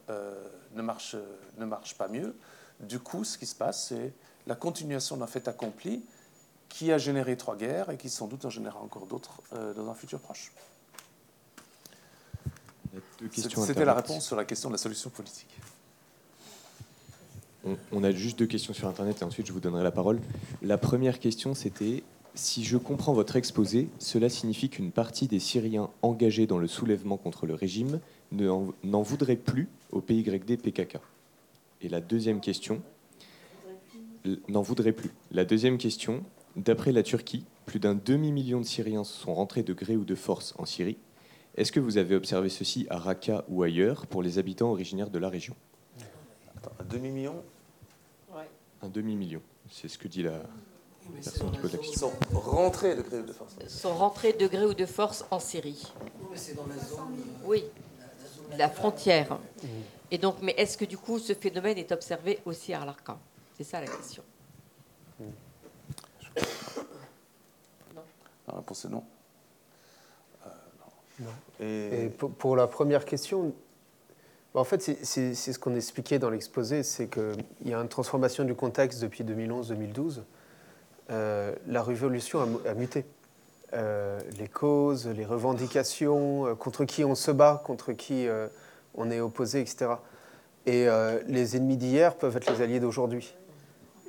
ne, marche, ne marche pas mieux. Du coup, ce qui se passe, c'est la continuation d'un fait accompli qui a généré trois guerres et qui sans doute en générera encore d'autres euh, dans un futur proche. C'était la réponse sur la question de la solution politique. On, a juste deux questions sur Internet et ensuite je vous donnerai la parole. La première question, c'était Si je comprends votre exposé, cela signifie qu'une partie des Syriens engagés dans le soulèvement contre le régime n'en voudrait plus au PYD PKK. Et la deuxième question, n'en voudrait plus. La deuxième question, d'après la Turquie, plus d'un demi-million de Syriens sont rentrés de gré ou de force en Syrie. Est-ce que vous avez observé ceci à Raqqa ou ailleurs pour les habitants originaires de la région? Un demi-million? Un demi-million, c'est ce que dit la personne qui pose la question. Ils sont rentrés de gré ou de force sont rentrés de gré ou de force en Syrie. C'est dans la zone. Oui, la frontière. Et donc, mais est-ce que du coup ce phénomène est observé aussi à Raqqa? C'est ça la question. La réponse est non. Et, pour, pour la première question, bah, en fait, c'est- ce qu'on expliquait dans l'exposé, c'est qu'il y a une transformation du contexte depuis 2011-2012. Euh, la révolution a, mu- a muté. Euh, les causes, les revendications, euh, contre qui on se bat, contre qui euh, on est opposé, etc. Et euh, les ennemis d'hier peuvent être les alliés d'aujourd'hui.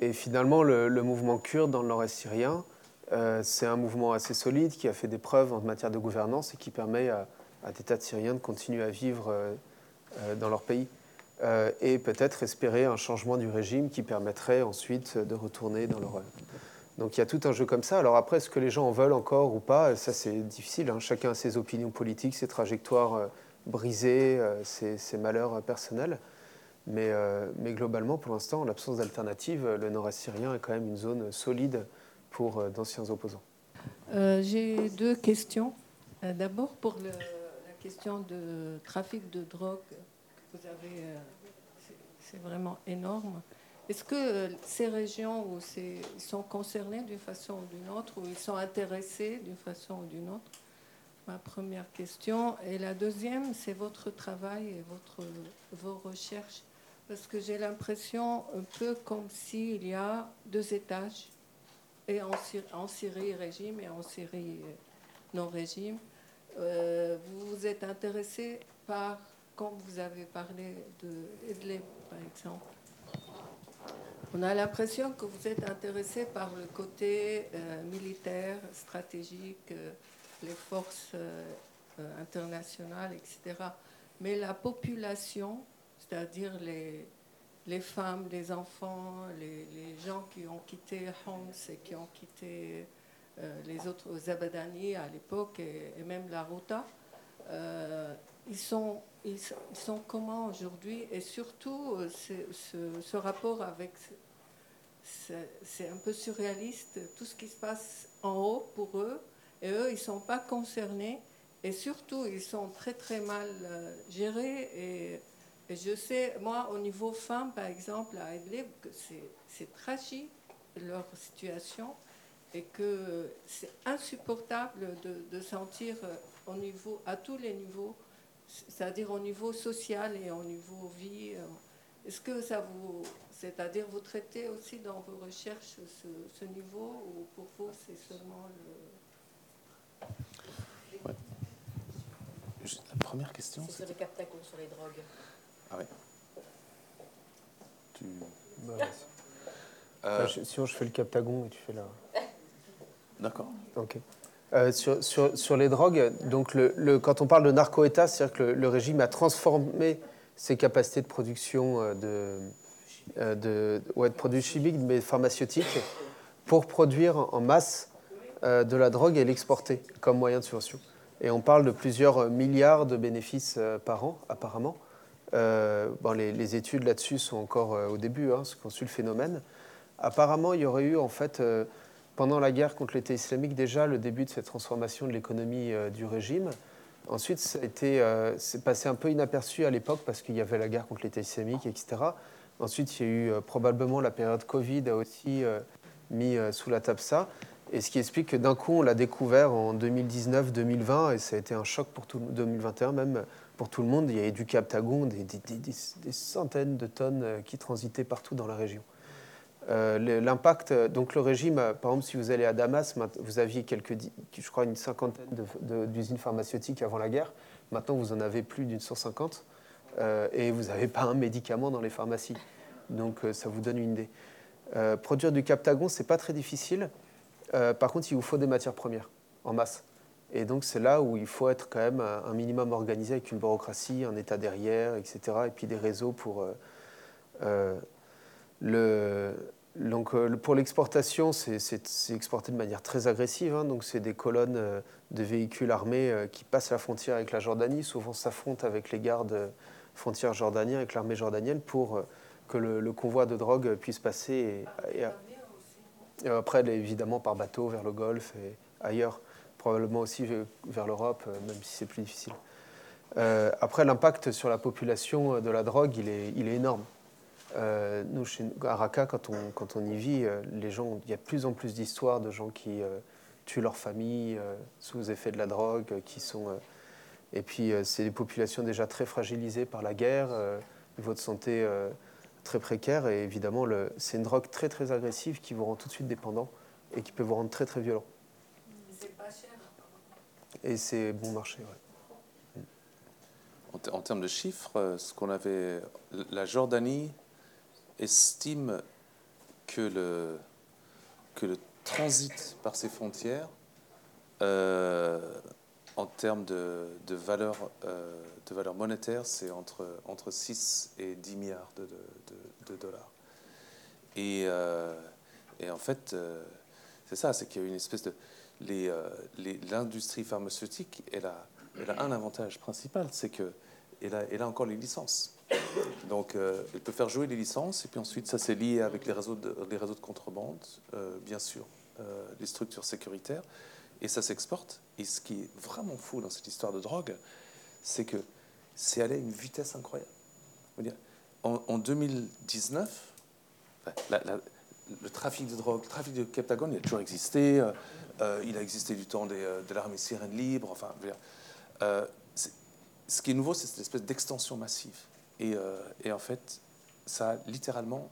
Et finalement, le, mouvement kurde dans le nord-est syrien, euh, c'est un mouvement assez solide qui a fait des preuves en matière de gouvernance et qui permet à, des tas de Syriens de continuer à vivre euh, euh, dans leur pays. Et peut-être espérer un changement du régime qui permettrait ensuite de retourner dans leur... Donc il y a tout un jeu comme ça. Alors après, est-ce que les gens en veulent encore ou pas? Ça, c'est difficile. hein. Chacun a ses opinions politiques, ses trajectoires brisées, ses, malheurs personnels. Mais, euh, mais globalement, pour l'instant, en l'absence d'alternative, le nord-est syrien est quand même une zone solide pour euh, d'anciens opposants. Euh, J'ai deux questions. D'abord, pour la question de trafic de drogue c'est- vraiment énorme. Est-ce que ces régions sont concernés d'une façon ou d'une autre, ou ils sont intéressés d'une façon ou d'une autre? Ma première question. Et la deuxième, c'est votre travail et votre, vos recherches. Parce que j'ai l'impression un peu comme s'il y a deux étages et en, Syrie, régime et en Syrie euh, non-régime. Euh, vous vous êtes intéressé par, quand vous avez parlé de Idlib, par exemple, on a l'impression que vous êtes intéressé par le côté euh, militaire, stratégique, les forces internationales, etc. Mais la population, c'est-à-dire les, les femmes, les enfants, les, gens qui ont quitté Homs et qui ont quitté euh, les autres Zabadani à l'époque et, même la Rota, euh, ils, sont, ils, sont- comment aujourd'hui? Et surtout, euh, ce, ce rapport avec. c'est- un peu surréaliste, tout ce qui se passe en haut pour eux, et eux, ils ne sont pas concernés, et surtout, ils sont très très mal gérés. Et, et je sais, moi, au niveau femmes, par exemple, à Idlib, que c'est- tragique leur situation et que c'est insupportable de, de sentir euh, au niveau, à tous les niveaux, c'est-à-dire au niveau social et au niveau vie. euh, Est-ce que ça vous, c'est-à-dire vous traitez aussi dans vos recherches ce, ce niveau ou pour vous c'est seulement le... Juste La première question, C'est sur les captacons, sur les drogues. Ah ouais. Tu... Bah, Euh, je- sinon, je fais le captagon et tu fais la. D'accord. Ok. Euh, sur, sur, sur les drogues, donc le, le- quand on parle de narco-État, c'est-à-dire que le, le régime a transformé ses capacités de production euh, de, de, ouais, de produits chimiques, mais pharmaceutiques, pour produire en masse euh, de la drogue et l'exporter comme moyen de subvention. Et on parle de plusieurs milliards de bénéfices euh, par an, apparemment. Euh, bon, les, études là-dessus sont encore euh, au début, hein, ce qu'on suit le phénomène. Apparemment, il y aurait eu en fait euh, pendant la guerre contre l'État islamique déjà le début de cette transformation de l'économie du régime. Ensuite, ça c'est passé un peu inaperçu à l'époque parce qu'il y avait la guerre contre l'État islamique, etc. Ensuite, il y a eu probablement la période Covid a aussi mis sous la table ça. Et ce qui explique que d'un coup, on l'a découvert en 2019-2020 et ça a été un choc pour tout 2021 même pour tout le monde. Il y avait du Captagon, des, centaines de tonnes euh, qui transitaient partout dans la région. Euh, L'impact, euh, donc le régime, par exemple, si vous allez à Damas, vous aviez quelques, je crois, une cinquantaine d'usines pharmaceutiques avant la guerre. Maintenant, vous en avez plus d'une 150 euh, et vous n'avez pas un médicament dans les pharmacies. Donc, ça vous donne une idée. Produire du Captagon, c'est pas très difficile. par contre, il vous faut des matières premières en masse. Et donc c'est là où il faut être quand même un minimum organisé avec une bureaucratie, un état derrière, etc. Et puis des réseaux pour... le, donc, pour l'exportation, c'est exporté de manière très agressive. Hein. donc, c'est des colonnes de véhicules armés qui passent la frontière avec la Jordanie, souvent s'affrontent avec les gardes frontières jordaniens, avec l'armée jordanienne, pour que le, convoi de drogue puisse passer. Et, et, après, évidemment, par bateau vers le Golfe et ailleurs, probablement aussi vers l'Europe, même si c'est plus difficile. Euh, après, l'impact sur la population de la drogue, il est, énorme. Euh, nous, chez, à Raqqa, quand on, y vit, euh, les gens, il y a de plus en plus d'histoires de gens qui tuent leur famille sous effet de la drogue, qui sont. et puis, c'est des populations déjà très fragilisées par la guerre, niveau de santé très précaire. Et évidemment, c'est une drogue très très agressive qui vous rend tout de suite dépendant et qui peut vous rendre très très violent. Et c'est bon marché, ouais. En, termes de chiffres, euh, ce qu'on avait, la Jordanie estime que le, que le transit par ses frontières euh, en termes de, de valeur, euh, de valeur monétaire, c'est entre, entre 6 et 10 milliards de, de, dollars. Et, et, en fait, c'est ça, c'est qu'il y a une espèce de... L'industrie pharmaceutique, elle a, un avantage principal, c'est qu'elle a, elle encore les licences. Donc, elle peut faire jouer les licences, et puis ensuite, ça c'est lié avec les réseaux de, contrebande, bien sûr, les structures sécuritaires et ça s'exporte. Et ce qui est vraiment fou dans cette histoire de drogue, c'est que c'est allé à une vitesse incroyable. En, 2019, le trafic de drogue, le trafic de Captagon, il a toujours existé. Euh, euh, il a existé du temps euh, de l'armée syrienne libre. Enfin, ce qui est nouveau, c'est cette espèce d'extension massive. Et, en fait, ça a littéralement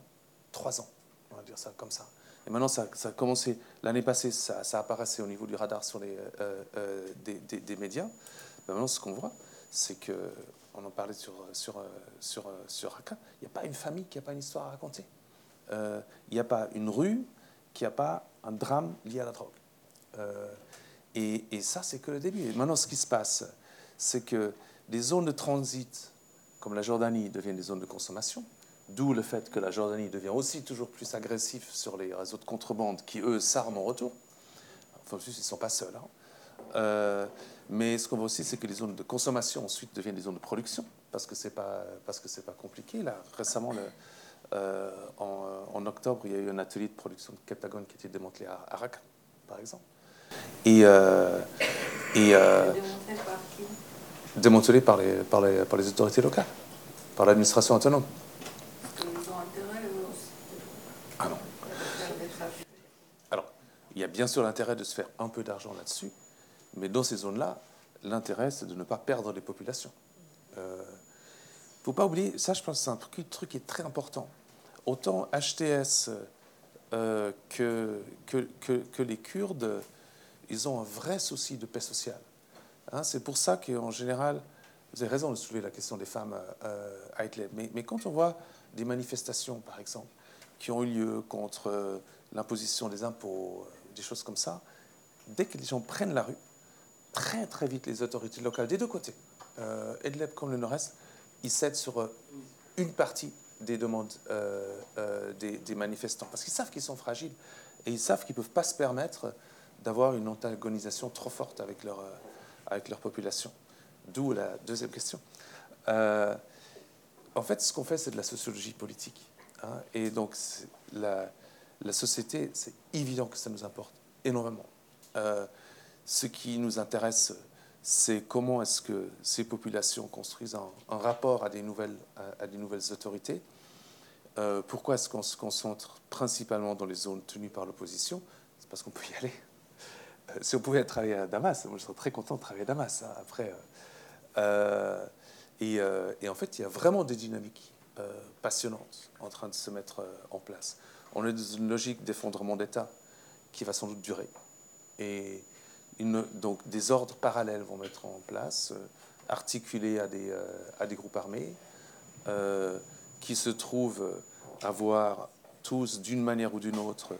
trois ans, on va dire ça comme ça. Et maintenant, ça, a commencé l'année passée, ça, apparaissait au niveau du radar sur les, euh, euh, des, médias. maintenant, ce qu'on voit, c'est que, on en parlait sur, sur, sur, sur Raqqa, il n'y a pas une famille qui n'a pas une histoire à raconter. Euh, il n'y a pas une rue qui n'a pas un drame lié à la drogue. Et, et, ça, c'est que le début. Maintenant, ce qui se passe, c'est que les zones de transit, comme la Jordanie, deviennent des zones de consommation. D'où le fait que la Jordanie devient aussi toujours plus agressif sur les réseaux de contrebande qui, eux, s'arment en retour. Enfin, ils ne sont pas seuls. Hein. Euh, mais ce qu'on voit aussi, c'est que les zones de consommation ensuite deviennent des zones de production, parce que ce n'est pas, pas compliqué. Là, récemment, euh, en, octobre, il y a eu un atelier de production de Captagon qui a été démantelé à, à Raqqa, par exemple. Et, euh, et démantelé par les, par, les, par les autorités locales, par l'administration autonome. Il y a bien sûr l'intérêt de se faire un peu d'argent là-dessus, mais dans ces zones-là, l'intérêt, c'est de ne pas perdre les populations. Il euh, ne faut pas oublier, ça je pense que c'est un truc, truc, qui est très important. Autant HTS euh, que, que, que, les Kurdes, ils ont un vrai souci de paix sociale. Hein, c'est pour ça qu'en général, vous avez raison de soulever la question des femmes euh, à Hitler, mais, quand on voit des manifestations, par exemple, qui ont eu lieu contre l'imposition des impôts, des choses comme ça, dès que les gens prennent la rue, très très vite les autorités locales des deux côtés, euh, Edleb comme le Nord-Est, ils cèdent sur euh, une partie des demandes euh, euh, des, manifestants, parce qu'ils savent qu'ils sont fragiles et ils savent qu'ils ne peuvent pas se permettre d'avoir une antagonisation trop forte avec leur, avec leur population. D'où la deuxième question. en fait, ce qu'on fait, c'est de la sociologie politique. Hein, et donc, la, la société, c'est évident que ça nous importe énormément. Euh, ce qui nous intéresse, c'est comment est-ce que ces populations construisent un, rapport à des nouvelles, à, des nouvelles autorités. Euh, pourquoi est-ce qu'on se concentre principalement dans les zones tenues par l'opposition? C'est parce qu'on peut y aller. Euh, si on pouvait travailler à Damas, moi je serais très content de travailler à Damas. Hein, après, et, et, en fait, il y a vraiment des dynamiques passionnantes en train de se mettre en place on est dans une logique d'effondrement d'État qui va sans doute durer. Et donc des ordres parallèles vont mettre en place, euh, articulés à des, euh, à des groupes armés, euh, qui se trouvent avoir tous, d'une manière ou d'une autre,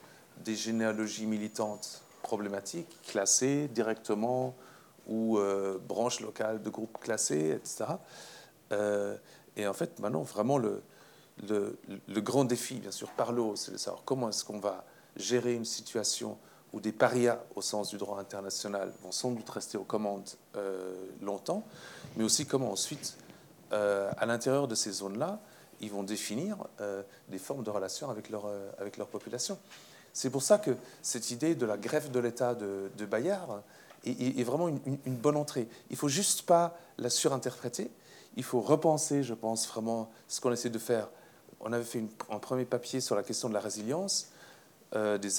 des généalogies militantes problématiques classées directement ou branches locales de groupes classés, etc. et en fait, maintenant, vraiment, le, le, le, grand défi, bien sûr, par l'eau, c'est de savoir comment est-ce qu'on va gérer une situation où des parias, au sens du droit international, vont sans doute rester aux commandes euh, longtemps, mais aussi comment ensuite, euh, à l'intérieur de ces zones-là, ils vont définir euh, des formes de relations avec leur population. C'est pour ça que cette idée de la greffe de l'État de, Bayard est, vraiment une, bonne entrée. Il ne faut juste pas la surinterpréter, il faut repenser, je pense, vraiment ce qu'on essaie de faire. On avait fait un premier papier sur la question de la résilience. Euh, des,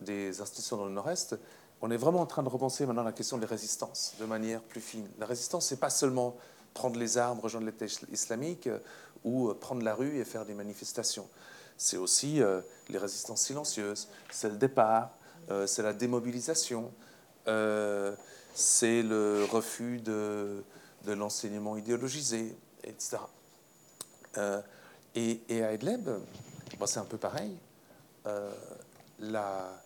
des, institutions dans le Nord-Est, on est vraiment en train de repenser maintenant la question des résistances de manière plus fine. La résistance, c'est pas seulement prendre les armes, rejoindre l'État islamique euh, ou euh, prendre la rue et faire des manifestations. C'est aussi les résistances silencieuses, c'est le départ, c'est la démobilisation, c'est le refus de, l'enseignement idéologisé, etc. Et, à Idlib, c'est un peu pareil la,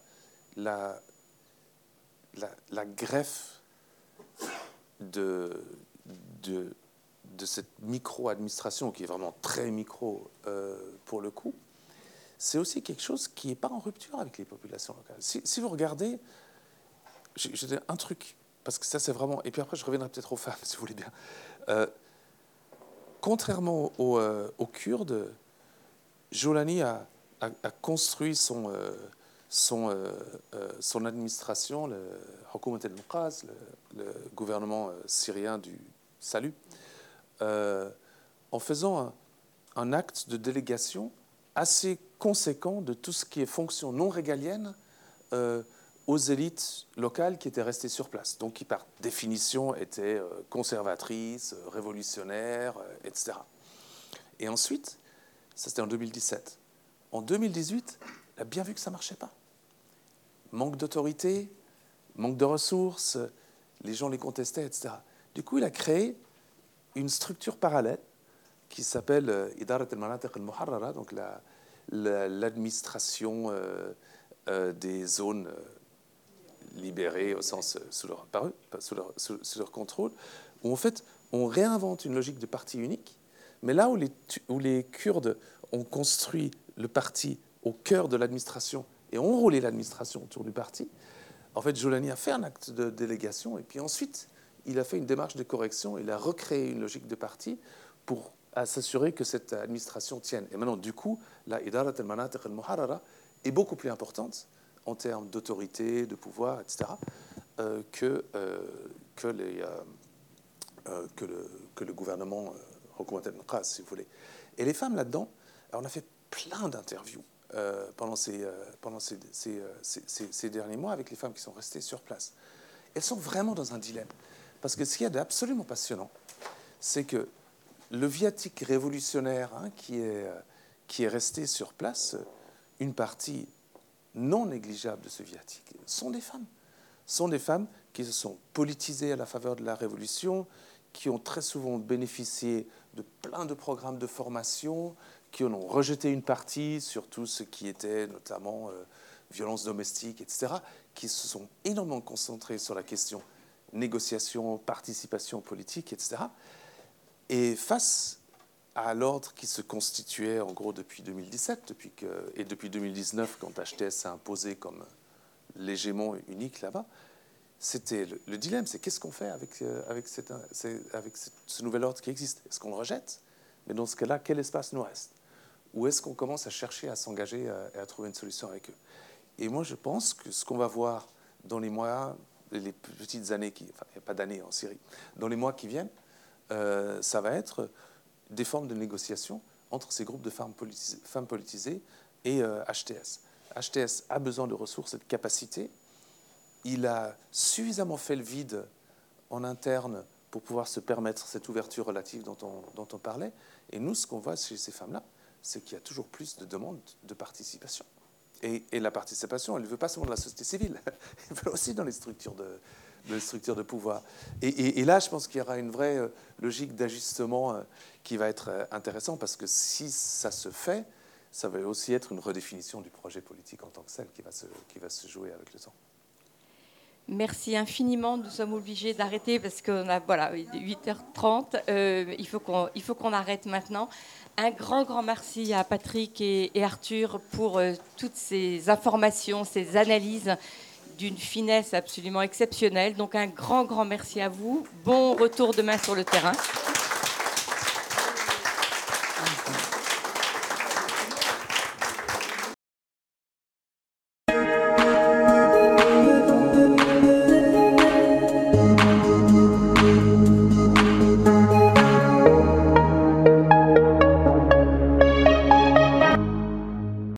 greffe de, cette micro-administration, qui est vraiment très micro euh, pour le coup, c'est aussi quelque chose qui n'est pas en rupture avec les populations locales. Si, vous regardez, j'ai un truc, parce que ça c'est vraiment, et puis après je reviendrai peut-être aux femmes, [LAUGHS] si vous voulez bien. Euh, contrairement aux, euh, aux, Kurdes, Jolani a, construit euh, son administration, le le, le gouvernement syrien du salut, en faisant un, acte de délégation assez conséquent de tout ce qui est fonction non régalienne aux élites locales qui étaient restées sur place, donc qui par définition étaient conservatrices, révolutionnaires, etc. Et ensuite, ça c'était en 2017. En 2018, il a bien vu que ça ne marchait pas manque d'autorité, manque de ressources, les gens les contestaient, etc. Du coup, il a créé une structure parallèle qui s'appelle euh, Idarat al-Manatiq al-Muharrara, donc l'administration euh, euh, des zones libérées au sens sous leur, par sous leur, contrôle, où en fait on réinvente une logique de parti unique, mais là où les, où les Kurdes ont construit le parti au cœur de l'administration et enrôler l'administration autour du parti. En fait, Jolani a fait un acte de délégation et puis ensuite, il a fait une démarche de correction, il a recréé une logique de parti pour s'assurer que cette administration tienne. Et maintenant, du coup, la Idarat al-Manatiq al-Muharrara est beaucoup plus importante en termes d'autorité, de pouvoir, etc., euh, que, euh, que, les, euh, que, le, que, le, gouvernement euh, si vous voulez. Et les femmes là-dedans, on a fait plein d'interviews pendant, ces, pendant ces, ces, derniers mois avec les femmes qui sont restées sur place. Elles sont vraiment dans un dilemme. Parce que ce qu'il y a d'absolument passionnant, c'est que le viatique révolutionnaire hein, qui, est, qui est resté sur place, une partie non négligeable de ce viatique, sont des femmes. sont des femmes qui se sont politisées à la faveur de la révolution, qui ont très souvent bénéficié de plein de programmes de formation, qui en ont rejeté une partie sur tout ce qui était notamment euh, violence domestique, etc., qui se sont énormément concentrés sur la question négociation, participation politique, etc. Et face à l'ordre qui se constituait en gros depuis 2017 depuis et depuis 2019 quand HTS s'est imposé comme l'hégémon unique là-bas, c'était le, dilemme, c'est qu'est-ce qu'on fait avec, euh, avec ce nouvel ordre qui existe? Est-ce qu'on le rejette? Mais dans ce cas-là, quel espace nous reste? Ou est-ce qu'on commence à chercher à s'engager euh, et à trouver une solution avec eux? Et moi, je pense que ce qu'on va voir dans les mois, les petites années qui, enfin, il n'y a pas d'années en Syrie, dans les mois qui viennent, euh, ça va être des formes de négociation entre ces groupes de femmes politisées, et HTS. Euh, HTS a besoin de ressources et de capacités. Il a suffisamment fait le vide en interne pour pouvoir se permettre cette ouverture relative dont on, parlait. Et nous, ce qu'on voit chez ces femmes-là, c'est qu'il y a toujours plus de demandes de participation. Et, la participation, elle ne veut pas seulement dans la société civile, [LAUGHS] elle veut aussi dans les structures de, de structures de pouvoir. Et, là, je pense qu'il y aura une vraie euh, logique d'ajustement euh, qui va être euh, intéressant parce que si ça se fait, ça va aussi être une redéfinition du projet politique en tant que celle qui va se, qui va se jouer avec le temps. Merci infiniment. Nous sommes obligés d'arrêter parce qu'on a voilà 8h30. Il faut qu'on il arrête maintenant. Un grand grand merci à Patrick et, Arthur pour toutes ces informations, ces analyses d'une finesse absolument exceptionnelle. Donc un grand, grand merci à vous. Bon retour demain sur le terrain.